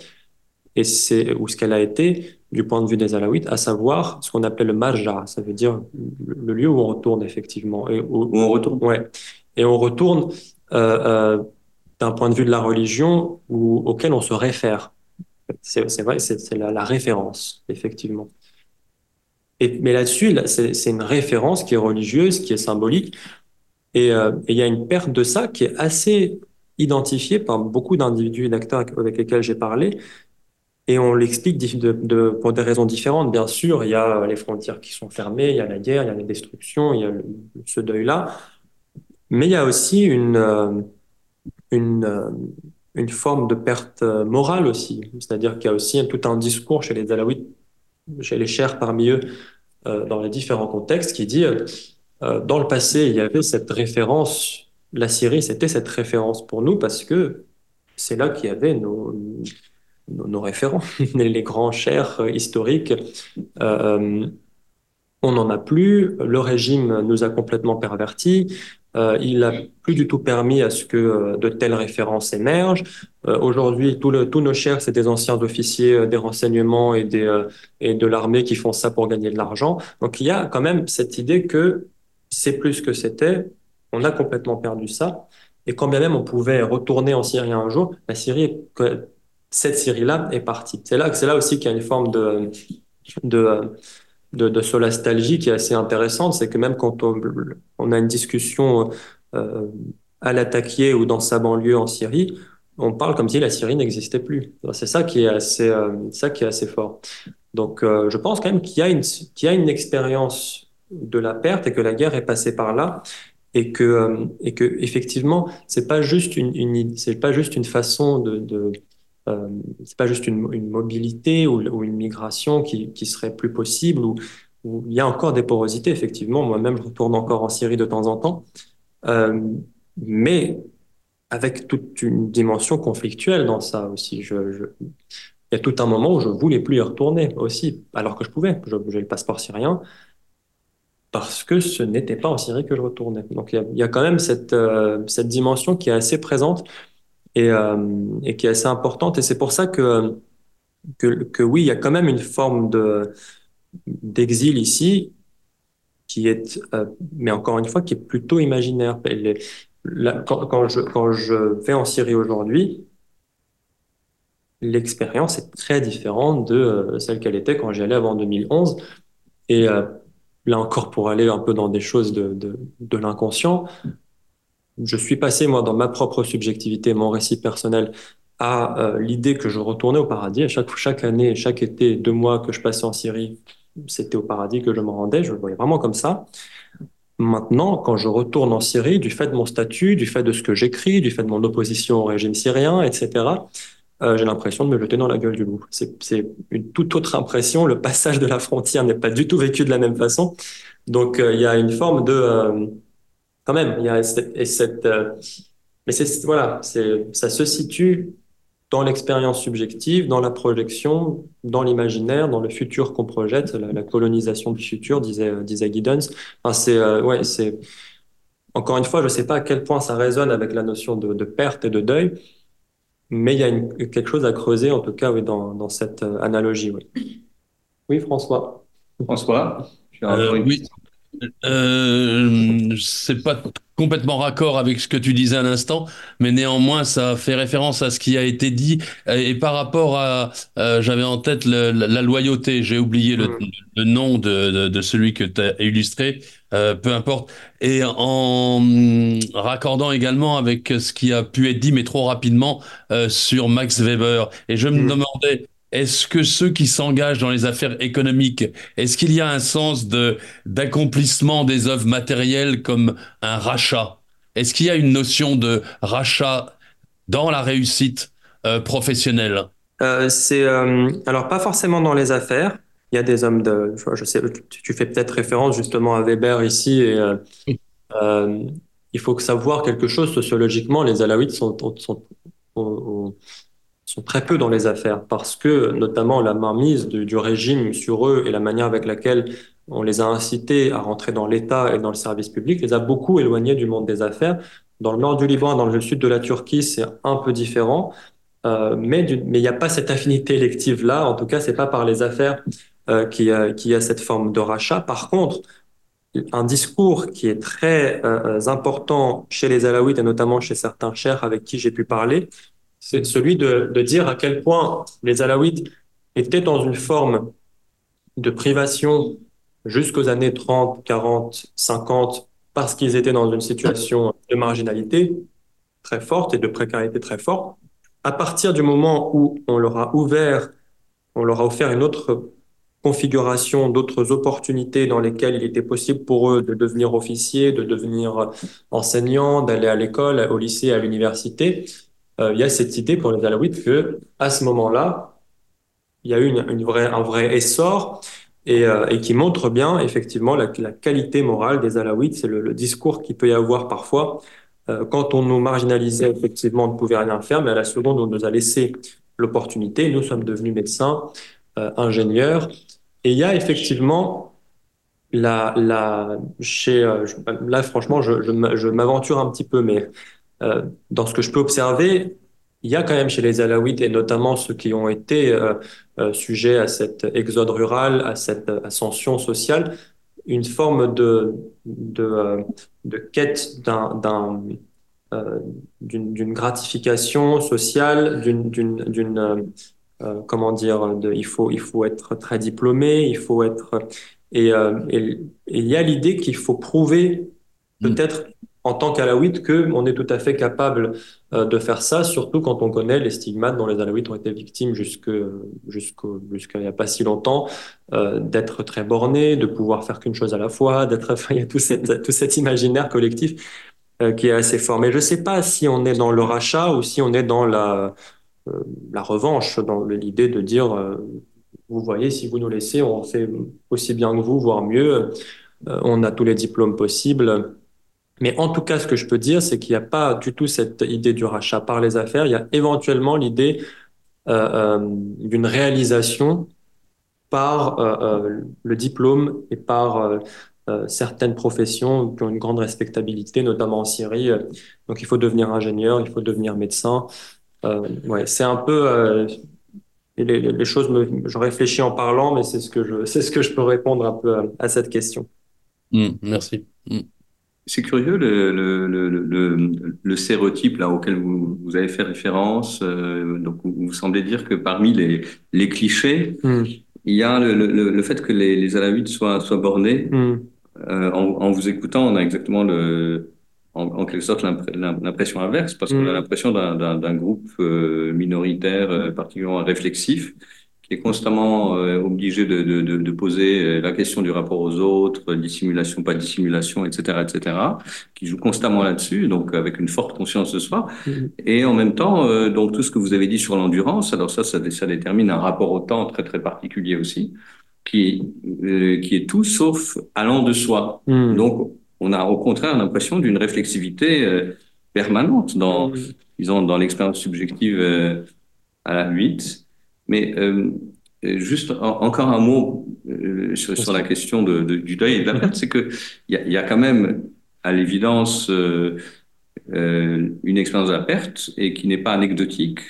et c'est ou ce qu'elle a été du point de vue des Alaouites, à savoir ce qu'on appelle le marja, ça veut dire le lieu où on retourne effectivement. Et où, on retourne. Ouais. Et on retourne euh, euh, d'un point de vue de la religion où, auquel on se réfère. C'est vrai, c'est la, la, référence, effectivement. Et, mais là-dessus, c'est une référence qui est religieuse, qui est symbolique. Et, euh, et il y a une perte de ça qui est assez identifiée par beaucoup d'individus et d'acteurs avec lesquels j'ai parlé, et on l'explique pour des raisons différentes. Bien sûr, il y a les frontières qui sont fermées, il y a la guerre, il y a la destruction, il y a ce deuil-là. Mais il y a aussi une, euh, euh, forme de perte euh, morale aussi. C'est-à-dire qu'il y a aussi tout un discours chez les Alaouites, chez les chers parmi eux, dans les différents contextes, qui dit, dans le passé, il y avait cette référence, la Syrie, c'était cette référence pour nous parce que c'est là qu'il y avait nos nos, référents, les grands chers euh, historiques. Euh, on n'en a plus. Le régime nous a complètement pervertis. Euh, il n'a plus du tout permis à ce que de telles références émergent. Aujourd'hui, tous nos chers, c'est des anciens officiers des renseignements et, des, et de l'armée qui font ça pour gagner de l'argent. Donc il y a quand même cette idée que c'est plus que c'était. On a complètement perdu ça. Et quand bien même on pouvait retourner en Syrie un jour, la Syrie cette Syrie-là est partie. C'est là, c'est là aussi qu'il y a une forme de, de, de, de solastalgie qui est assez intéressante. C'est que même quand on, on a une discussion euh, à l'attaquer ou dans sa banlieue en Syrie, on parle comme si la Syrie n'existait plus. C'est ça qui est assez, euh, ça qui est assez fort. Donc, euh, je pense quand même qu'il y a une, qu'il y a une expérience de la perte et que la guerre est passée par là et que, euh, et que effectivement, c'est pas juste une, c'est pas juste une façon de, de euh, c'est pas juste une, mobilité ou, une migration qui, qui, serait plus possible ou, il y a encore des porosités effectivement. Moi-même, je retourne encore en Syrie de temps en temps, euh, mais avec toute une dimension conflictuelle dans ça aussi. Il y a tout un moment où je voulais plus y retourner aussi, alors que je pouvais. J'ai le passeport syrien parce que ce n'était pas en Syrie que je retournais. Donc il y a, quand même cette, euh, cette dimension qui est assez présente et, euh, et qui est assez importante. Et c'est pour ça que, que, oui, il y a quand même une forme de d'exil ici qui est, euh, mais encore une fois, qui est plutôt imaginaire. quand, je, quand je vais en Syrie aujourd'hui, l'expérience est très différente de celle qu'elle était quand j'y allais avant 2011. Et là encore, pour aller un peu dans des choses de, de, de l'inconscient, je suis passé, moi, dans ma propre subjectivité, mon récit personnel, à euh, l'idée que je retournais au paradis. À chaque, chaque année, chaque été, deux mois que je passais en Syrie, c'était au paradis que je me rendais. Je le voyais vraiment comme ça. Maintenant, quand je retourne en Syrie, du fait de mon statut, du fait de ce que j'écris, du fait de mon opposition au régime syrien, etc., euh, j'ai l'impression de me jeter dans la gueule du loup. C'est une toute autre impression. Le passage de la frontière n'est pas du tout vécu de la même façon. Donc, euh, il y a une forme de euh, quand même, il y a et cette mais c'est voilà, ça se situe dans l'expérience subjective, dans la projection, dans l'imaginaire, dans le futur qu'on projette, la, colonisation du futur, disait, disait Giddens. Enfin, c'est, ouais, c'est, encore une fois, je ne sais pas à quel point ça résonne avec la notion de perte et de deuil, mais il y a une, quelque chose à creuser, en tout cas, oui, dans, dans cette euh, analogie. Oui, oui François. François, euh, oui. Euh, c'est pas complètement raccord avec ce que tu disais à l'instant, mais néanmoins, ça fait référence à ce qui a été dit. Et par rapport à, euh, j'avais en tête la loyauté, j'ai oublié le, mm. nom de, de, celui que tu as illustré, euh, peu importe. Et en raccordant également avec ce qui a pu être dit, mais trop rapidement, euh, sur Max Weber. Et je me mm. demandais, est-ce que ceux qui s'engagent dans les affaires économiques, est-ce qu'il y a un sens de d'accomplissement des œuvres matérielles comme un rachat? Est-ce qu'il y a une notion de rachat dans la réussite euh, professionnelle? Euh, C'est euh, alors pas forcément dans les affaires. Il y a des hommes de, je sais, tu fais peut-être référence justement à Weber ici il faut savoir quelque chose sociologiquement. Les Alaouites sont très peu dans les affaires parce que notamment la mainmise du, régime sur eux et la manière avec laquelle on les a incités à rentrer dans l'État et dans le service public les a beaucoup éloignés du monde des affaires. Dans le nord du Liban, dans le sud de la Turquie, c'est un peu différent, euh, mais il n'y a pas cette affinité élective là. En tout cas, c'est pas par les affaires euh, qu'il y, y, a cette forme de rachat. Par contre, un discours qui est très euh, important chez les Alaouites et notamment chez certains chers avec qui j'ai pu parler, c'est celui de, de, dire à quel point les Alaouites étaient dans une forme de privation jusqu'aux années 30, 40, 50, parce qu'ils étaient dans une situation de marginalité très forte et de précarité très forte. À partir du moment où on leur a ouvert, on leur a offert une autre configuration, d'autres opportunités dans lesquelles il était possible pour eux de devenir officiers, de devenir enseignants, d'aller à l'école, au lycée, à l'université, euh, il y a cette idée pour les Alaouites que à ce moment-là, il y a eu une, une vraie, un vrai essor et, euh, et, qui montre bien effectivement la, qualité morale des Alaouites. C'est le, discours qu'il peut y avoir parfois. Euh, quand on nous marginalisait, effectivement, on ne pouvait rien faire, mais à la seconde, on nous a laissé l'opportunité. Nous sommes devenus médecins, ingénieurs. Et il y a effectivement la, la, chez, là, franchement, je, je m'aventure un petit peu, mais euh, dans ce que je peux observer, il y a quand même chez les Alaouites, et notamment ceux qui ont été euh, euh, sujets à cet exode rural, à cette ascension sociale, une forme de, de, de quête d'un, d'une, gratification sociale, d'une, comment dire, de, il faut, il faut être très diplômé, il faut être, et, et il y a l'idée qu'il faut prouver mm. peut-être en tant qu'Alaouite qu'on est tout à fait capable euh, de faire ça, surtout quand on connaît les stigmates dont les Alaouites ont été victimes jusqu'à il n'y a pas si longtemps, euh, d'être très bornés, de pouvoir faire qu'une chose à la fois, d'être il y a tout cet imaginaire collectif euh, qui est assez fort. Mais je ne sais pas si on est dans le rachat ou si on est dans la la revanche, dans l'idée de dire vous voyez, si vous nous laissez, on fait aussi bien que vous, voire mieux. on a tous les diplômes possibles. Mais en tout cas, ce que je peux dire, c'est qu'il n'y a pas du tout cette idée du rachat par les affaires. Il y a éventuellement l'idée euh, euh, d'une réalisation par euh, le diplôme et par certaines professions qui ont une grande respectabilité, notamment en Syrie. Donc, il faut devenir ingénieur, il faut devenir médecin. ouais, c'est un peu les, choses. Je réfléchis en parlant, mais c'est ce que je, c'est ce que je peux répondre un peu à, à cette question. Mmh, merci. Mmh. C'est curieux le, le, le, le, le stéréotype là auquel vous, vous avez fait référence. Euh, donc vous, semblez dire que parmi les, les clichés, mm. il y a le, le, fait que les, les Alaouites soient, soient bornés. Mm. Euh, en, en, vous écoutant, on a exactement le, en, en quelque sorte l'impression inverse, parce qu'on a hmm. l'impression d'un groupe euh, minoritaire euh, particulièrement réflexif qui est constamment euh, obligé de, de, de, poser euh, la question du rapport aux autres, dissimulation, pas dissimulation, etc., etc., qui joue constamment là-dessus, donc avec une forte conscience de soi. Mm-hmm. Et en même temps, euh, donc tout ce que vous avez dit sur l'endurance, alors ça, ça, ça, détermine un rapport au temps très très particulier aussi, qui qui est tout sauf allant de soi. Mm. Donc on a au contraire l'impression d'une réflexivité permanente dans, mm. disons, dans l'expérience subjective à la 8. Mais euh, juste encore un mot euh, sur, sur, la question de, de, du deuil et de la perte, c'est qu'il y, a, y a quand même à l'évidence euh, euh, une expérience de la perte et qui n'est pas anecdotique.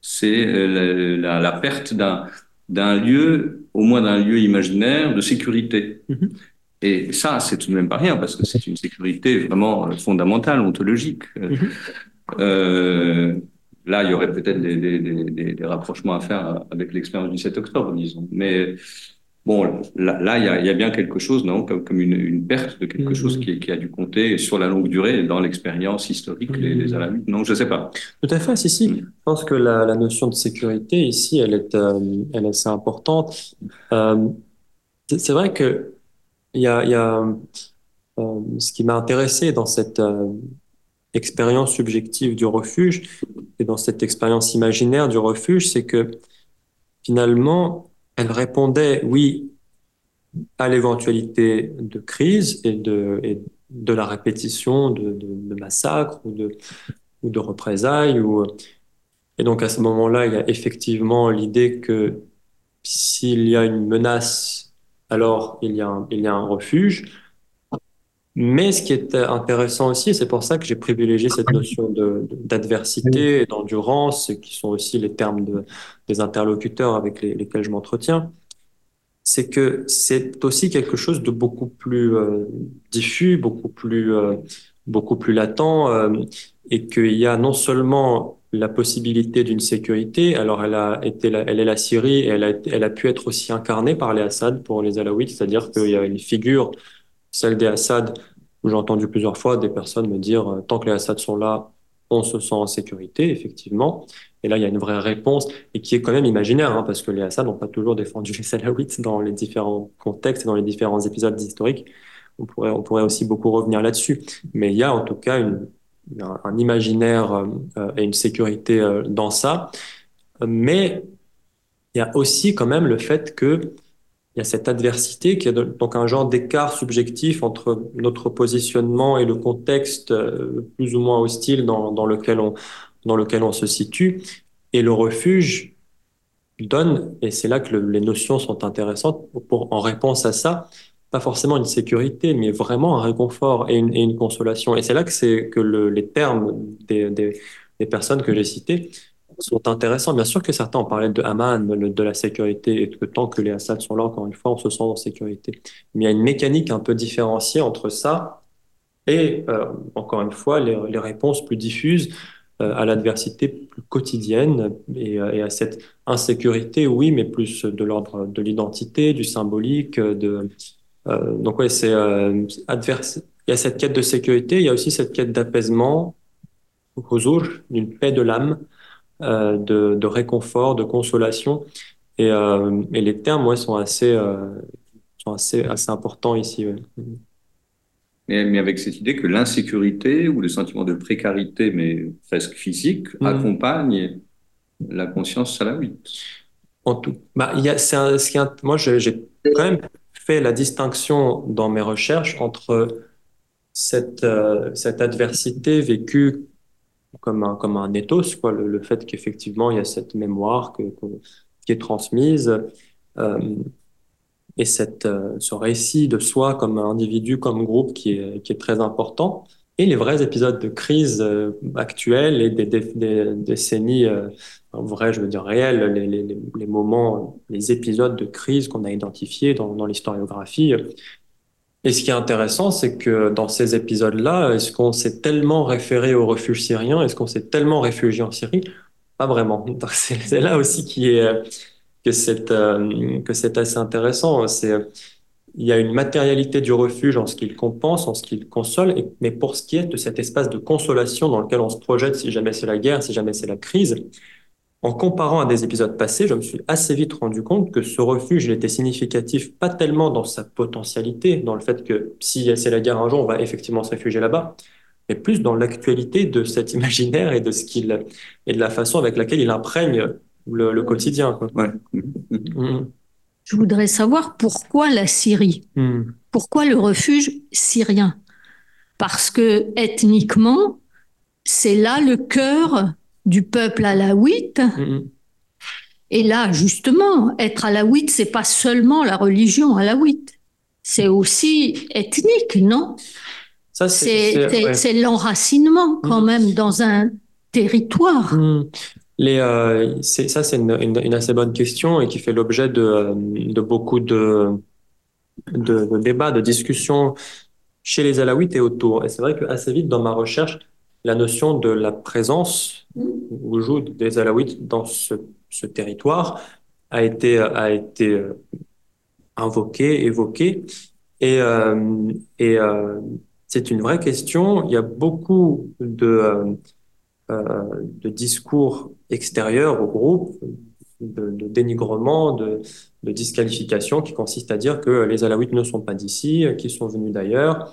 C'est la, la, la, perte d'un lieu, au moins d'un lieu imaginaire de sécurité. Mm-hmm. Et ça, c'est tout de même pas rien, parce que c'est une sécurité vraiment fondamentale, ontologique. Mm-hmm. Euh, là, il y aurait peut-être des, des, des, des, rapprochements à faire avec l'expérience du 7 octobre, disons. Mais bon, là, là il, y a, il y a bien quelque chose, non, comme, comme une, une, perte de quelque mm-hmm. chose qui, qui, a dû compter sur la longue durée dans l'expérience historique mm-hmm. des, Alamites. Non, je sais pas. Tout à fait, si, si. Je pense que la, la notion de sécurité ici, elle est, euh, elle est assez importante. Euh, c'est vrai que il y a, il y a euh, ce qui m'a intéressé dans cette expérience subjective du refuge dans cette expérience imaginaire du refuge, c'est que finalement, elle répondait, oui, à l'éventualité de crise et de, de la répétition de, massacres ou de, ou de représailles. Et donc à ce moment-là, il y a effectivement l'idée que s'il y a une menace alors il y a un, il y a un refuge. Mais ce qui est intéressant aussi, c'est pour ça que j'ai privilégié cette notion d'adversité et d'endurance, qui sont aussi les termes de, des interlocuteurs avec les, lesquels je m'entretiens, c'est que c'est aussi quelque chose de beaucoup plus euh, diffus, beaucoup plus, euh, beaucoup plus latent, euh, et qu'il y a non seulement la possibilité d'une sécurité. Alors, elle a été, la, elle est la Syrie et elle a, elle a pu être aussi incarnée par les Assad pour les Alaouites, c'est-à-dire qu'il y a une figure, celle des Assad, où j'ai entendu plusieurs fois des personnes me dire euh, tant que les Assad sont là, on se sent en sécurité, effectivement. Et là, il y a une vraie réponse et qui est quand même imaginaire, hein, parce que les Assad n'ont pas toujours défendu les Alaouites dans les différents contextes et dans les différents épisodes historiques. On pourrait, on pourrait aussi beaucoup revenir là-dessus. Mais il y a en tout cas un, imaginaire euh, et une sécurité euh, dans ça. Mais il y a aussi quand même le fait que il y a cette adversité qui est donc un genre d'écart subjectif entre notre positionnement et le contexte euh, plus ou moins hostile dans, lequel on se situe et le refuge donne et c'est là que le, les notions sont intéressantes pour en réponse à ça pas forcément une sécurité, mais vraiment un réconfort et une, consolation. Et c'est là que c'est que le, les termes des personnes que j'ai citées sont intéressants. Bien sûr que certains ont parlé de Haman, de la sécurité, et que tant que les Assad sont là, encore une fois, on se sent en sécurité. Mais il y a une mécanique un peu différenciée entre ça et, euh, encore une fois, les, réponses plus diffuses euh, à l'adversité plus quotidienne et, euh, et, à cette insécurité, oui, mais plus de l'ordre de l'identité, du symbolique, donc ouais, c'est adverse. Il y a cette quête de sécurité, il y a aussi cette quête d'apaisement, d'une paix de l'âme, de, de, réconfort, de consolation. Et, euh, et les termes, ouais, sont assez, euh, sont assez, assez importants ici. Ouais. Mais, mais, avec cette idée que l'insécurité ou le sentiment de précarité, mais presque physique, mmh. accompagne la conscience salawite. En tout, bah, y a, c'est un, ce qui est, moi, j'ai quand même fait la distinction dans mes recherches entre cette, euh, cette adversité vécue comme un, comme un ethos, quoi, le, le fait qu'effectivement il y a cette mémoire qui est transmise euh, et cette, euh, ce récit de soi comme individu, comme groupe qui est, qui est très important. Et les vrais épisodes de crise euh, actuels et des, des, des décennies euh, en vrai, je veux dire réel, les, les, les moments, les épisodes de crise qu'on a identifiés dans, dans l'historiographie. Et ce qui est intéressant, c'est que dans ces épisodes-là, est-ce qu'on s'est tellement référé au refuge syrien Est-ce qu'on s'est tellement réfugié en Syrie? Pas vraiment. C'est là aussi qui est que c'est euh, que c'est assez intéressant. C'est il y a une matérialité du refuge en ce qu'il compense, en ce qu'il console, mais pour ce qui est de cet espace de consolation dans lequel on se projette si jamais c'est la guerre, si jamais c'est la crise, en comparant à des épisodes passés, je me suis assez vite rendu compte que ce refuge était significatif, pas tellement dans sa potentialité, dans le fait que si c'est la guerre un jour, on va effectivement se réfugier là-bas, mais plus dans l'actualité de cet imaginaire et de ce qu'il et de la façon avec laquelle il imprègne le, le quotidien. Quoi. Ouais. Mmh. Je voudrais savoir pourquoi la Syrie, mmh. pourquoi le refuge syrien, parce que ethniquement, c'est là le cœur du peuple alaouite. Mmh. Et là, justement, être alaouite, c'est pas seulement la religion alaouite, c'est aussi ethnique, non? Ça, c'est ouais. l'enracinement quand Mhm. même dans un territoire. Hmm. Les, euh, c'est, ça, c'est une, une, une assez bonne question et qui fait l'objet de, euh, de beaucoup de, de, de débats, de discussions chez les Alaouites et autour. Et c'est vrai que assez vite dans ma recherche, la notion de la présence ou joue des Alaouites dans ce, territoire a été, a été euh, invoquée, évoquée. Et, euh, euh, c'est une vraie question. Il y a beaucoup de, de discours extérieurs au groupe, de, de dénigrement, de, de disqualification qui consiste à dire que les Alaouites ne sont pas d'ici, qu'ils sont venus d'ailleurs.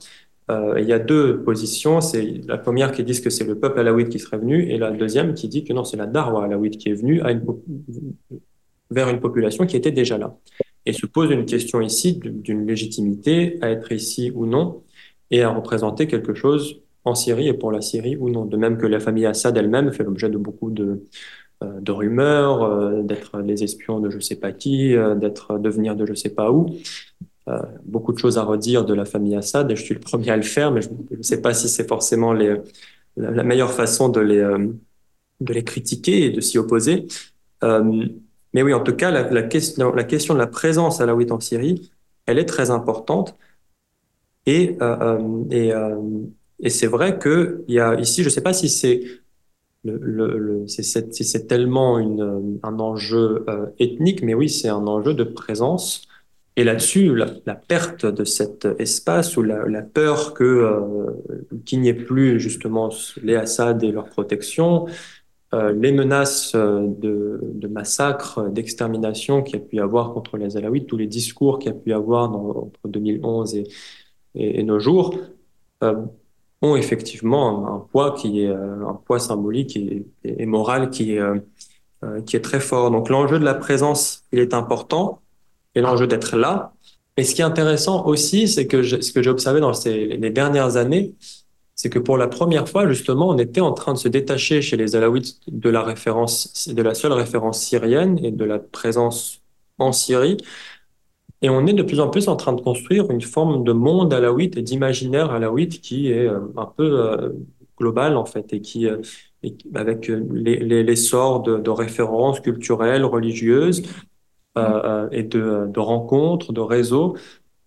Euh, il y a deux positions. C'est la première qui dit que c'est le peuple alaouite qui serait venu, et la deuxième qui dit que non, c'est la Darwa alaouite qui est venue vers une population qui était déjà là. Et se pose une question ici d'une légitimité à être ici ou non, et à représenter quelque chose en Syrie et pour la Syrie ou non. De même que la famille Assad elle-même fait l'objet de beaucoup de, euh, rumeurs, euh, d'être les espions de je sais pas qui, d'être de venir de je sais pas où. Euh, beaucoup de choses à redire de la famille Assad et je suis le premier à le faire, mais je ne sais pas si c'est forcément la, meilleure façon de les, euh, de les critiquer et de s'y opposer. Euh, mais oui, en tout cas, la, la, question, la question de la présence alaouite en Syrie, elle est très importante. Et, et, c'est vrai que il y a ici, je ne sais pas si c'est tellement une, un enjeu ethnique, mais oui, c'est un enjeu de présence. Et là-dessus, la, perte de cet espace ou la, peur que euh, qu'il n'y ait plus justement les Assad et leur protection, euh, les menaces euh, de, massacres, d'extermination qu'il y a pu y avoir contre les Alaouites, tous les discours qu'il y a pu y avoir entre 2011 et, nos jours, ont effectivement un, poids qui est un poids symbolique et, moral qui est, qui est très fort. Donc l'enjeu de la présence, il est important l'enjeu d'être là. Et ce qui est intéressant aussi, c'est que ce que j'ai observé dans ces, les dernières années, c'est que pour la première fois, justement, on était en train de se détacher chez les Alaouites de la référence, de la seule référence syrienne et de la présence en Syrie. Et on est de plus en plus en train de construire une forme de monde alaouite et d'imaginaire alaouite qui est euh, un peu euh, global, en fait, et qui, euh, avec les- les- l'essor de références culturelles, religieuses, euh, euh, et de, de rencontres, de réseaux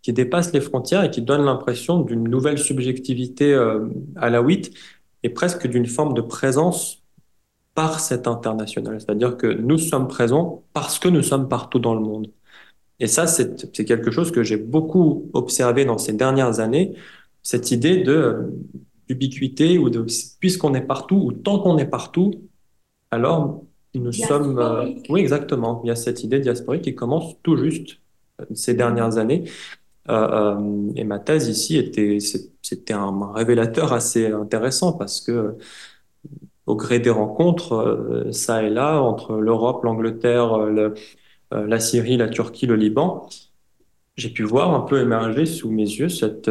qui dépassent les frontières et qui donnent l'impression d'une nouvelle subjectivité euh, alaouite et presque d'une forme de présence par cet international. C'est-à-dire que nous sommes présents parce que nous sommes partout dans le monde. Et ça, c'est quelque chose que j'ai beaucoup observé dans ces dernières années, cette idée de euh, d'ubiquité ou de puisqu'on est partout ou tant qu'on est partout, alors nous sommes euh, oui exactement. Il y a cette idée diasporique qui commence tout juste euh, ces dernières années. Euh, et ma thèse ici était c'était un, révélateur assez intéressant parce que au gré des rencontres, ça et là, entre l'Europe, l'Angleterre, le- la Syrie, la Turquie, le Liban, j'ai pu voir un peu émerger sous mes yeux cette,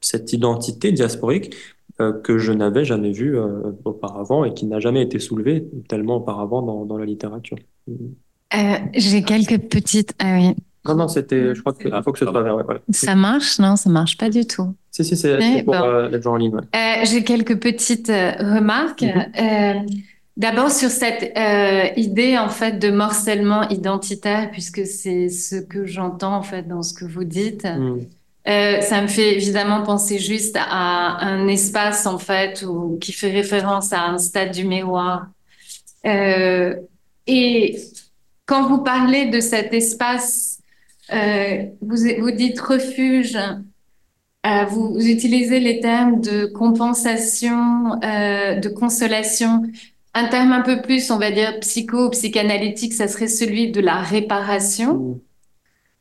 cette identité diasporique que je n'avais jamais vue euh, auparavant et qui n'a jamais été soulevée tellement auparavant dans, dans la littérature. Euh, J'ai quelques petites. Ah oui, Non, non, c'était, je crois qu'il faut que ce soit ouais, voilà. ça marche? Non, ça marche pas du tout. Si, si, c'est pour ben. euh, les gens en ligne. ouais. Euh, J'ai quelques petites euh, remarques. Euh, D'abord sur cette euh, idée en fait de morcellement identitaire, puisque c'est ce que j'entends en fait dans ce que vous dites. Mm. Euh, ça me fait évidemment penser juste à un espace en fait où, qui fait référence à un stade du miroir. Euh, et quand vous parlez de cet espace, euh, vous, dites refuge, vous, vous utilisez les termes de compensation, de consolation. Un terme un peu plus, on va dire, psycho, psychanalytique, ça serait celui de la réparation.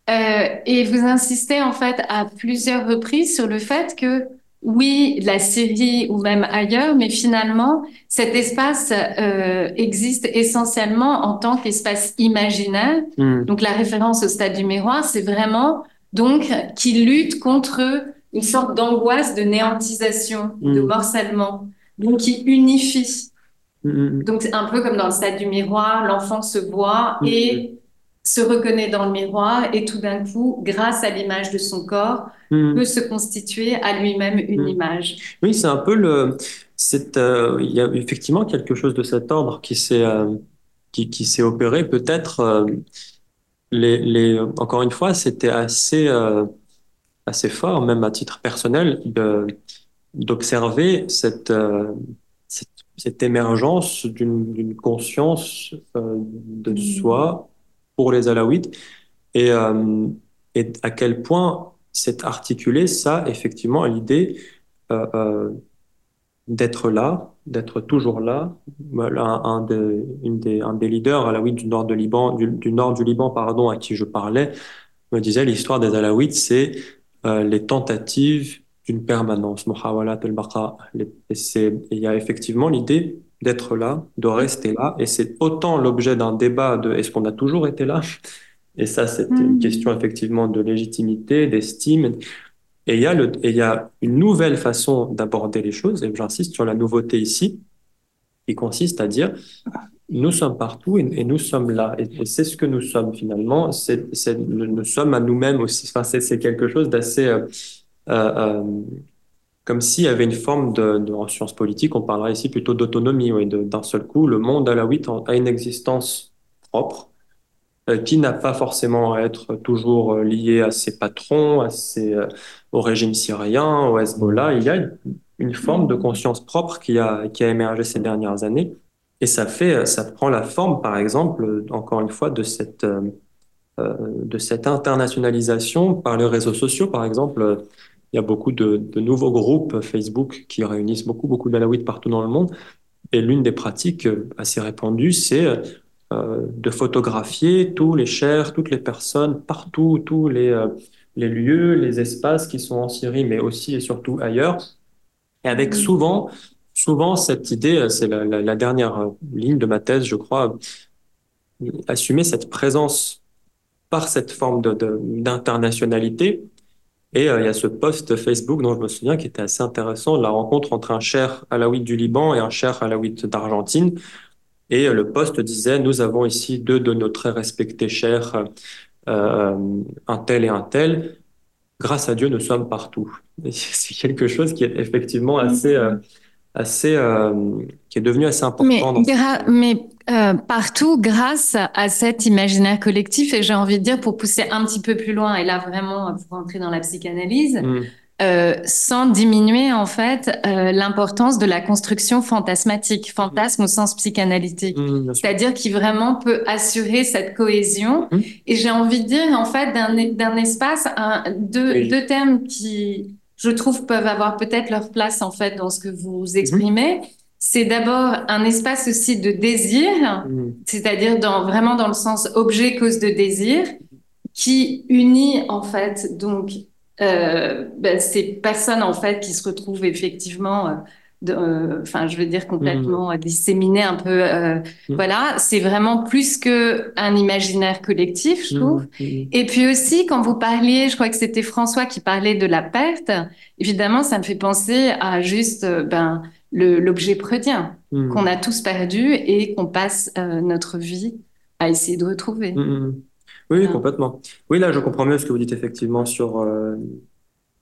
Euh, et vous insistez en fait à plusieurs reprises sur le fait que oui, la Syrie ou même ailleurs, mais finalement, cet espace euh, existe essentiellement en tant qu'espace imaginaire. Mm. Donc la référence au stade du miroir, c'est vraiment donc qui lutte contre une sorte d'angoisse de néantisation, de Mm. morcellement, donc qui unifie. Mm, Donc, c'est un peu comme dans le stade du miroir, l'enfant se voit et se reconnaît dans le miroir et tout d'un coup, grâce à l'image de son corps, peut se constituer à lui-même une image. Oui, c'est un peu le. Euh, il y a effectivement quelque chose de cet ordre qui s'est euh, qui, qui s'est opéré. Peut-être euh, les, les encore une fois, c'était assez assez fort, même à titre personnel, d'observer cette, cette, cette émergence d'une conscience de mmh. soi pour les Alaouites et, et à quel point c'est articulé ça effectivement à l'idée euh, d'être là, d'être toujours là. Un, un, une des, un des leaders alaouites du nord, de Liban, du, nord du Liban pardon, à qui je parlais me disait l'histoire des alaouites, c'est euh, les tentatives d'une permanence, Il y a effectivement l'idée d'être là, de rester là, et c'est autant l'objet d'un débat de est-ce qu'on a toujours été là? Et ça, c'est une hmm. question effectivement de légitimité, d'estime. Et il y a, le, et il y a une nouvelle façon d'aborder les choses, et j'insiste sur la nouveauté ici, qui consiste à dire nous sommes partout et, nous sommes là. Et, c'est ce que nous sommes finalement. C'est, c'est, nous, sommes à nous-mêmes aussi. Enfin, c'est, c'est quelque chose d'assez. Euh, euh, euh, comme s'il y avait une forme de, de, en sciences politiques, on parlerait ici plutôt d'autonomie. Oui, d'un seul coup, le monde alaouite a une existence propre euh, qui n'a pas forcément à être toujours euh, lié à ses patrons, à ses, euh, au régime syrien, au Hezbollah. Il y a une, forme de conscience propre qui a, qui a émergé ces dernières années. Et ça fait, ça prend la forme, par exemple, encore une fois, de cette, de cette internationalisation par les réseaux sociaux. Par exemple, il y a beaucoup de, de nouveaux groupes Facebook qui réunissent beaucoup, beaucoup d'Alaouites partout dans le monde. Et l'une des pratiques assez répandues, c'est euh, de photographier tous les chers, toutes les personnes, partout, tous les, euh, les lieux, les espaces qui sont en Syrie, mais aussi et surtout ailleurs. Et avec souvent, souvent cette idée, euh, c'est la, la, dernière ligne de ma thèse, je crois, assumer cette présence par cette forme d'internationalité. De, et il y a ce post Facebook dont je me souviens qui était assez intéressant, la rencontre entre un cher alaouite du Liban et un cher alaouite d'Argentine, et le poste disait, nous avons ici deux de nos très respectés chers, euh, un tel et un tel. Grâce à Dieu, nous sommes partout. C'est quelque chose qui est effectivement assez, euh, assez, euh, qui est devenu assez important. Mais, mais euh, partout, grâce à cet imaginaire collectif, et j'ai envie de dire pour pousser un petit peu plus loin, et là vraiment pour entrer dans la psychanalyse. Mm. Euh, sans diminuer en fait euh, l'importance de la construction fantasmatique, fantasme au sens psychanalytique, mmh, c'est-à-dire qui vraiment peut assurer cette cohésion. Mmh. Et j'ai envie de dire en fait d'un espace, un, deux, deux termes qui, je trouve, peuvent avoir peut-être leur place en fait dans ce que vous mmh. exprimez. C'est d'abord un espace aussi de désir, c'est-à-dire dans, vraiment dans le sens objet cause de désir, qui unit en fait donc euh, ben, ces personnes en fait qui se retrouvent effectivement, euh, euh, enfin je veux dire complètement mmh. disséminées un peu, mmh. voilà, c'est vraiment plus que un imaginaire collectif, je trouve. Et puis aussi quand vous parliez, je crois que c'était François qui parlait de la perte. Évidemment, ça me fait penser à juste ben l'objet preudien qu'on a tous perdu et qu'on passe notre vie à essayer de retrouver. Oui, complètement. Oui, là, je comprends mieux ce que vous dites effectivement sur euh,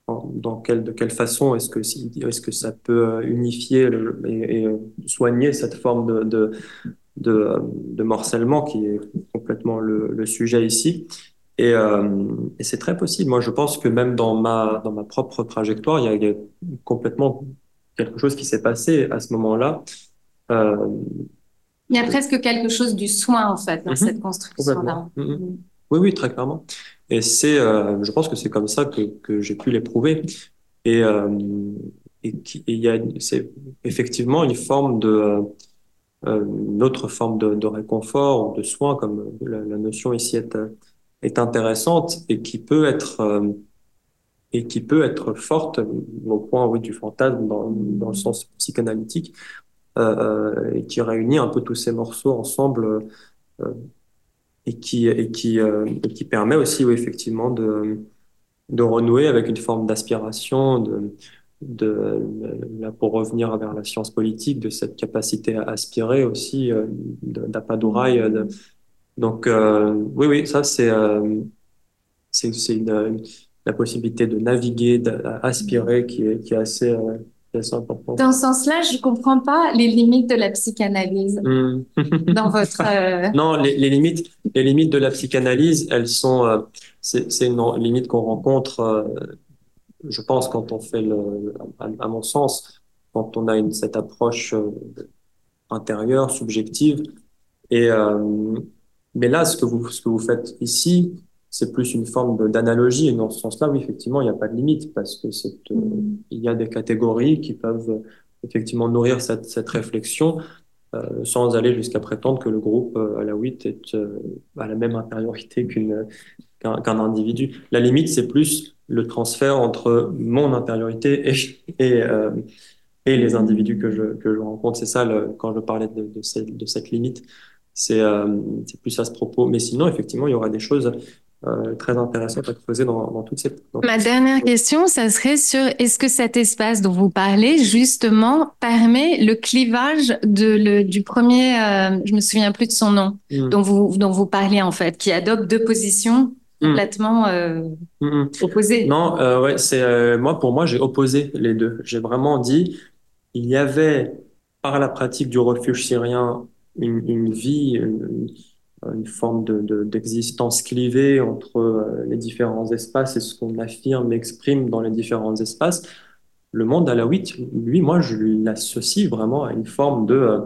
dans quelle, de quelle façon est-ce que, est-ce que ça peut euh, unifier et, euh, soigner cette forme de, de, de, de, morcellement qui est complètement le, le sujet ici. Et, et c'est très possible. Moi, je pense que même dans ma, dans ma propre trajectoire, il y a, il y a complètement quelque chose qui s'est passé à ce moment-là. Euh, il y a presque quelque chose du soin, en fait, dans mm-hmm. cette construction-là. Mm. Oui, oui, très clairement. Et c'est, euh, je pense que c'est comme ça que, que j'ai pu l'éprouver. Et, euh, et il y a, c'est effectivement une forme de, une autre forme de, de réconfort ou de soin, comme la, la, notion ici est, est intéressante et qui peut être, et qui peut être forte au point, oui, du fantasme dans, le sens psychanalytique, euh, et qui réunit un peu tous ces morceaux ensemble et qui, et qui, euh, et qui permet aussi, oui, effectivement, de, de renouer avec une forme d'aspiration, de, de, pour revenir vers la science politique, de cette capacité à aspirer aussi euh, d'Apadouraï. Donc, euh, oui, oui, ça, c'est euh, c'est la possibilité de naviguer, d'aspirer qui est, qui est assez, euh, assez importante. Dans ce sens-là, je comprends pas les limites de la psychanalyse Hmm. dans votre. euh, Non, les, les limites, les limites de la psychanalyse, elles sont, euh, c'est, une limite qu'on rencontre, je pense, quand on fait le, à, à mon sens, quand on a une, cette approche intérieure, subjective. Et, mais là, ce que vous, ce que vous faites ici, c'est plus une forme d'analogie. Et dans ce sens-là, oui, effectivement, il n'y a pas de limite parce que c'est, euh, il y a des catégories qui peuvent euh, effectivement nourrir cette, cette réflexion euh, sans aller jusqu'à prétendre que le groupe euh, alaouite est euh, à la même intériorité qu'une qu'un qu'un individu. La limite, c'est plus le transfert entre mon intériorité et et, euh, et les individus que je que je rencontre. C'est ça le, quand je parlais de, de, cette, de cette limite. C'est euh, c'est plus à ce propos. Mais sinon, effectivement, il y aura des choses euh, très intéressantes à creuser dans, dans toutes ces. dans Ma dernière question, ça serait sur est-ce que cet espace dont vous parlez, justement, permet le clivage de, le, du premier, euh, je me souviens plus de son nom, Mm. dont vous, dont vous parliez en fait, qui adopte deux positions Mm. complètement euh, Mm, mm. opposées. Non, euh, ouais, c'est euh, moi pour moi j'ai opposé les deux. J'ai vraiment dit il y avait par la pratique du refuge syrien une, une vie, une, une forme de, de- d'existence clivée entre euh, les différents espaces et ce qu'on affirme, exprime dans les différents espaces. Le monde alaouite, lui, moi, je l'associe vraiment à une forme de, euh,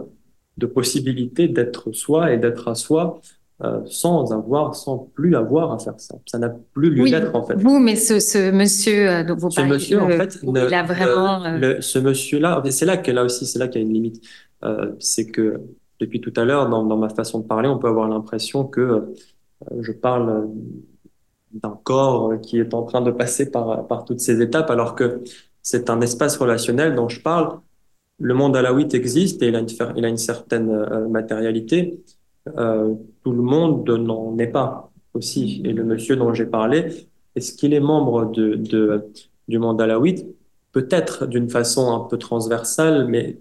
de possibilité d'être soi et d'être à soi euh, sans avoir, sans plus avoir à faire ça. Ça n'a plus lieu Oui, d'être en fait. Vous, mais ce, ce monsieur euh, dont vous Ce parlez, monsieur, en fait, il a vraiment. le- ce monsieur-là, c'est là que là aussi, c'est là qu'il y a une limite. C'est que depuis tout à l'heure, dans, ma façon de parler, on peut avoir l'impression que euh, je parle d'un corps qui est en train de passer par, toutes ces étapes, alors que c'est un espace relationnel dont je parle. Le monde alaouite existe et il a une, certaine euh, matérialité. Euh, tout le monde n'en est pas aussi. Et le monsieur dont j'ai parlé, est-ce qu'il est membre du monde alaouite? Peut-être d'une façon un peu transversale, mais,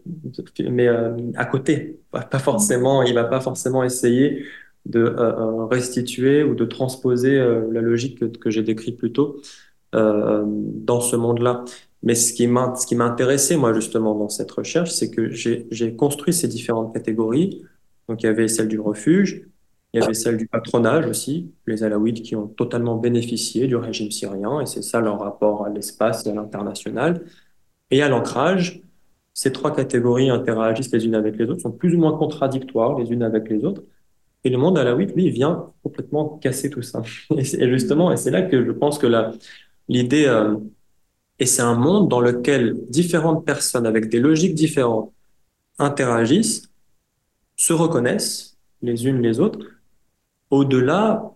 mais euh, à côté. Pas forcément, il va pas forcément essayer de euh, euh, restituer ou de transposer euh, la logique que, que j'ai décrite plus tôt euh, dans ce monde-là. Mais ce qui m'a, ce qui m'a intéressé, moi, justement, dans cette recherche, c'est que j'ai construit ces différentes catégories. Donc, il y avait celle du refuge, il y avait celle du patronage aussi, les Alaouites qui ont totalement bénéficié du régime syrien, et c'est ça leur rapport à l'espace et à l'international. Et à l'ancrage, ces trois catégories interagissent les unes avec les autres, sont plus ou moins contradictoires les unes avec les autres. Et le monde alaouite, lui, vient complètement casser tout ça. Et, justement, et c'est là que je pense que l'idée, euh, et c'est un monde dans lequel différentes personnes avec des logiques différentes interagissent, se reconnaissent les unes les autres, au-delà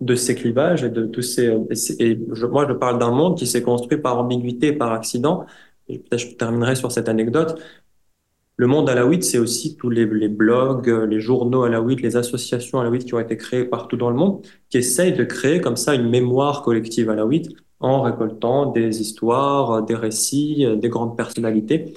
de ces clivages et de tous ces, et je- moi, je parle d'un monde qui s'est construit par ambiguïté, par accident. Et peut-être je terminerai sur cette anecdote. Le monde alaouite, c'est aussi tous les, blogs, les journaux alaouites, les associations alaouites qui ont été créées partout dans le monde, qui essayent de créer comme ça une mémoire collective alaouite en récoltant des histoires, des récits, des grandes personnalités.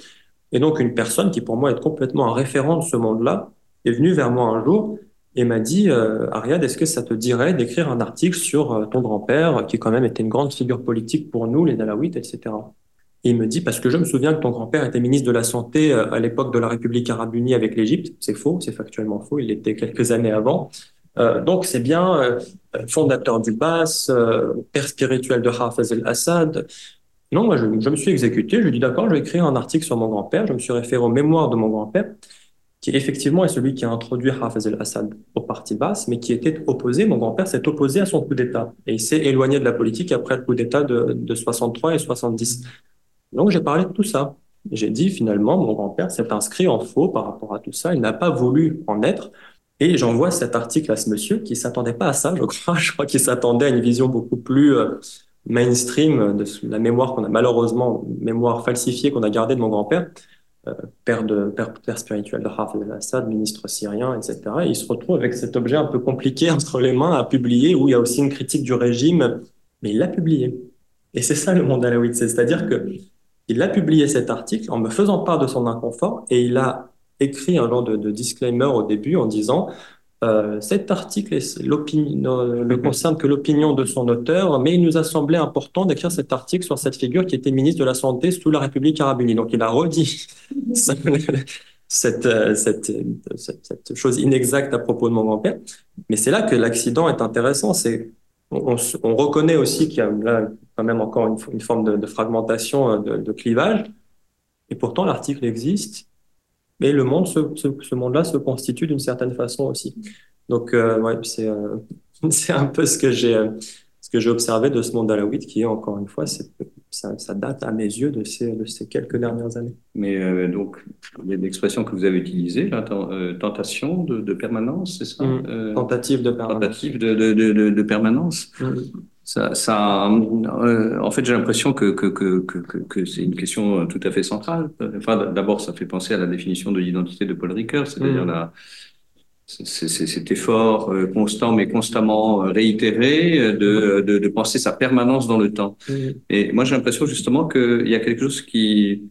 Et donc, une personne qui, pour moi, est complètement un référent de ce monde-là, est venue vers moi un jour et m'a dit, euh, Ariad, est-ce que ça te dirait d'écrire un article sur euh, ton grand-père, qui quand même était une grande figure politique pour nous, les Alaouites, etc. Et il me dit, parce que je me souviens que ton grand-père était ministre de la Santé euh, à l'époque de la République arabe unie avec l'Égypte. C'est faux, c'est factuellement faux, il l'était quelques années avant. Euh, donc, c'est bien euh, fondateur du BAS, euh, père spirituel de Hafez el-Assad. Non, moi, je, je me suis exécuté. Je lui ai dit, d'accord, je vais écrire un article sur mon grand-père. Je me suis référé aux mémoires de mon grand-père, qui effectivement est celui qui a introduit Hafez el-Assad au parti basse, mais qui était opposé. Mon grand-père s'est opposé à son coup d'État et il s'est éloigné de la politique après le coup d'État de, de 63 et 70. Donc, j'ai parlé de tout ça. J'ai dit, finalement, mon grand-père s'est inscrit en faux par rapport à tout ça. Il n'a pas voulu en être. Et j'envoie cet article à ce monsieur qui s'attendait pas à ça, je crois. Je crois qu'il s'attendait à une vision beaucoup plus euh, mainstream de la mémoire qu'on a malheureusement, mémoire falsifiée qu'on a gardée de mon grand-père, père de père, spirituel de Hafez al-Assad, ministre syrien, etc. Et il se retrouve avec cet objet un peu compliqué entre les mains à publier, où il y a aussi une critique du régime, mais il l'a publié. Et c'est ça le monde alaouite, c'est-à-dire que Il a publié cet article en me faisant part de son inconfort et il a écrit un genre de disclaimer au début en disant euh, cet article ne concerne que l'opinion de son auteur, mais il nous a semblé important d'écrire cet article sur cette figure qui était ministre de la Santé sous la République arabe unie. Donc il a redit cette, cette, cette, chose inexacte à propos de mon grand-père. Mais c'est là que l'accident est intéressant. C'est on, on, reconnaît aussi qu'il y a là quand même encore une, une forme de, de fragmentation, de, de, clivage. Et pourtant, l'article existe. Mais le monde, ce, ce, monde-là se constitue d'une certaine façon aussi. Donc, euh, ouais, c'est euh, c'est un peu ce que j'ai euh, ce que j'ai observé de ce monde alawite qui est encore une fois, ça, ça, date à mes yeux de ces, de ces quelques dernières années. Mais donc, il y a une expression que vous avez utilisée, la tentation de, de permanence, c'est ça mmh. Tentative de permanence. Tentative de permanence. Mmh. Ça, ça euh, en fait, j'ai l'impression que, que, que, que, que c'est une question tout à fait centrale. Enfin, d'abord, ça fait penser à la définition de l'identité de Paul Ricoeur, c'est-à-dire mmh. la, c'est cet effort euh, constant mais constamment euh, réitéré euh, de, de, de, penser sa permanence dans le temps. Mmh. Et moi, j'ai l'impression justement qu'il y a quelque chose qui,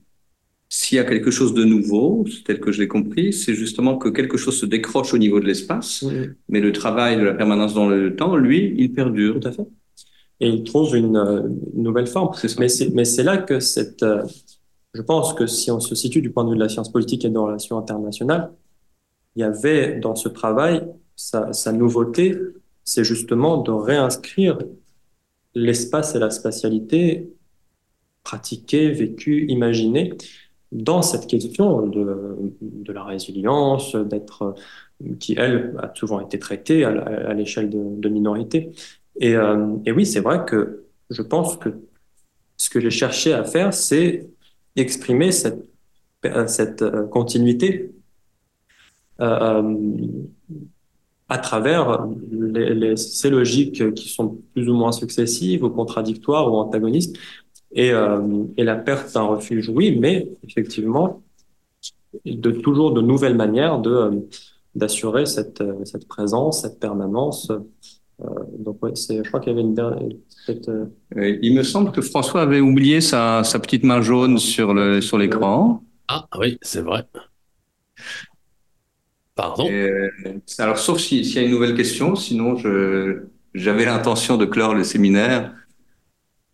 s'il y a quelque chose de nouveau, tel que je l'ai compris, c'est justement que quelque chose se décroche au niveau de l'espace, mmh. mais le travail de la permanence dans le temps, lui, il perdure. Tout à fait. Et il trouve une, une nouvelle forme. Mais c'est là que cette, je pense que si on se situe du point de vue de la science politique et des relations internationales, il y avait dans ce travail, sa, sa nouveauté, c'est justement de réinscrire l'espace et la spatialité pratiquée, vécue, imaginée dans cette question de, de la résilience, d'être, qui elle a souvent été traitée à, l'échelle de, de minorités. Et, euh, et oui, c'est vrai que je pense que ce que j'ai cherché à faire, c'est exprimer cette, continuité euh, euh, à travers ces logiques qui sont plus ou moins successives ou contradictoires ou antagonistes. Et, la perte d'un refuge, oui, mais effectivement, de toujours de nouvelles manières d'assurer cette, cette présence, cette permanence. Euh, donc, ouais, c'est, je crois qu'il y avait une dernière. Euh... Il me semble que François avait oublié sa, sa petite main jaune sur, le, sur l'écran. Ah oui, c'est vrai. Pardon. Euh, alors, sauf s'il y a une nouvelle question, sinon je, j'avais l'intention de clore le séminaire.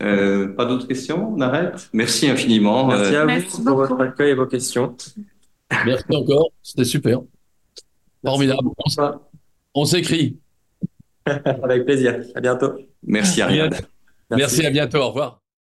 Euh, pas d'autres questions On arrête Merci infiniment. Merci à vous pour votre accueil et vos questions. Merci encore, c'était super. Formidable. On s'écrit. Avec plaisir. À bientôt. Merci Ariane. Merci. Merci, à bientôt. Au revoir.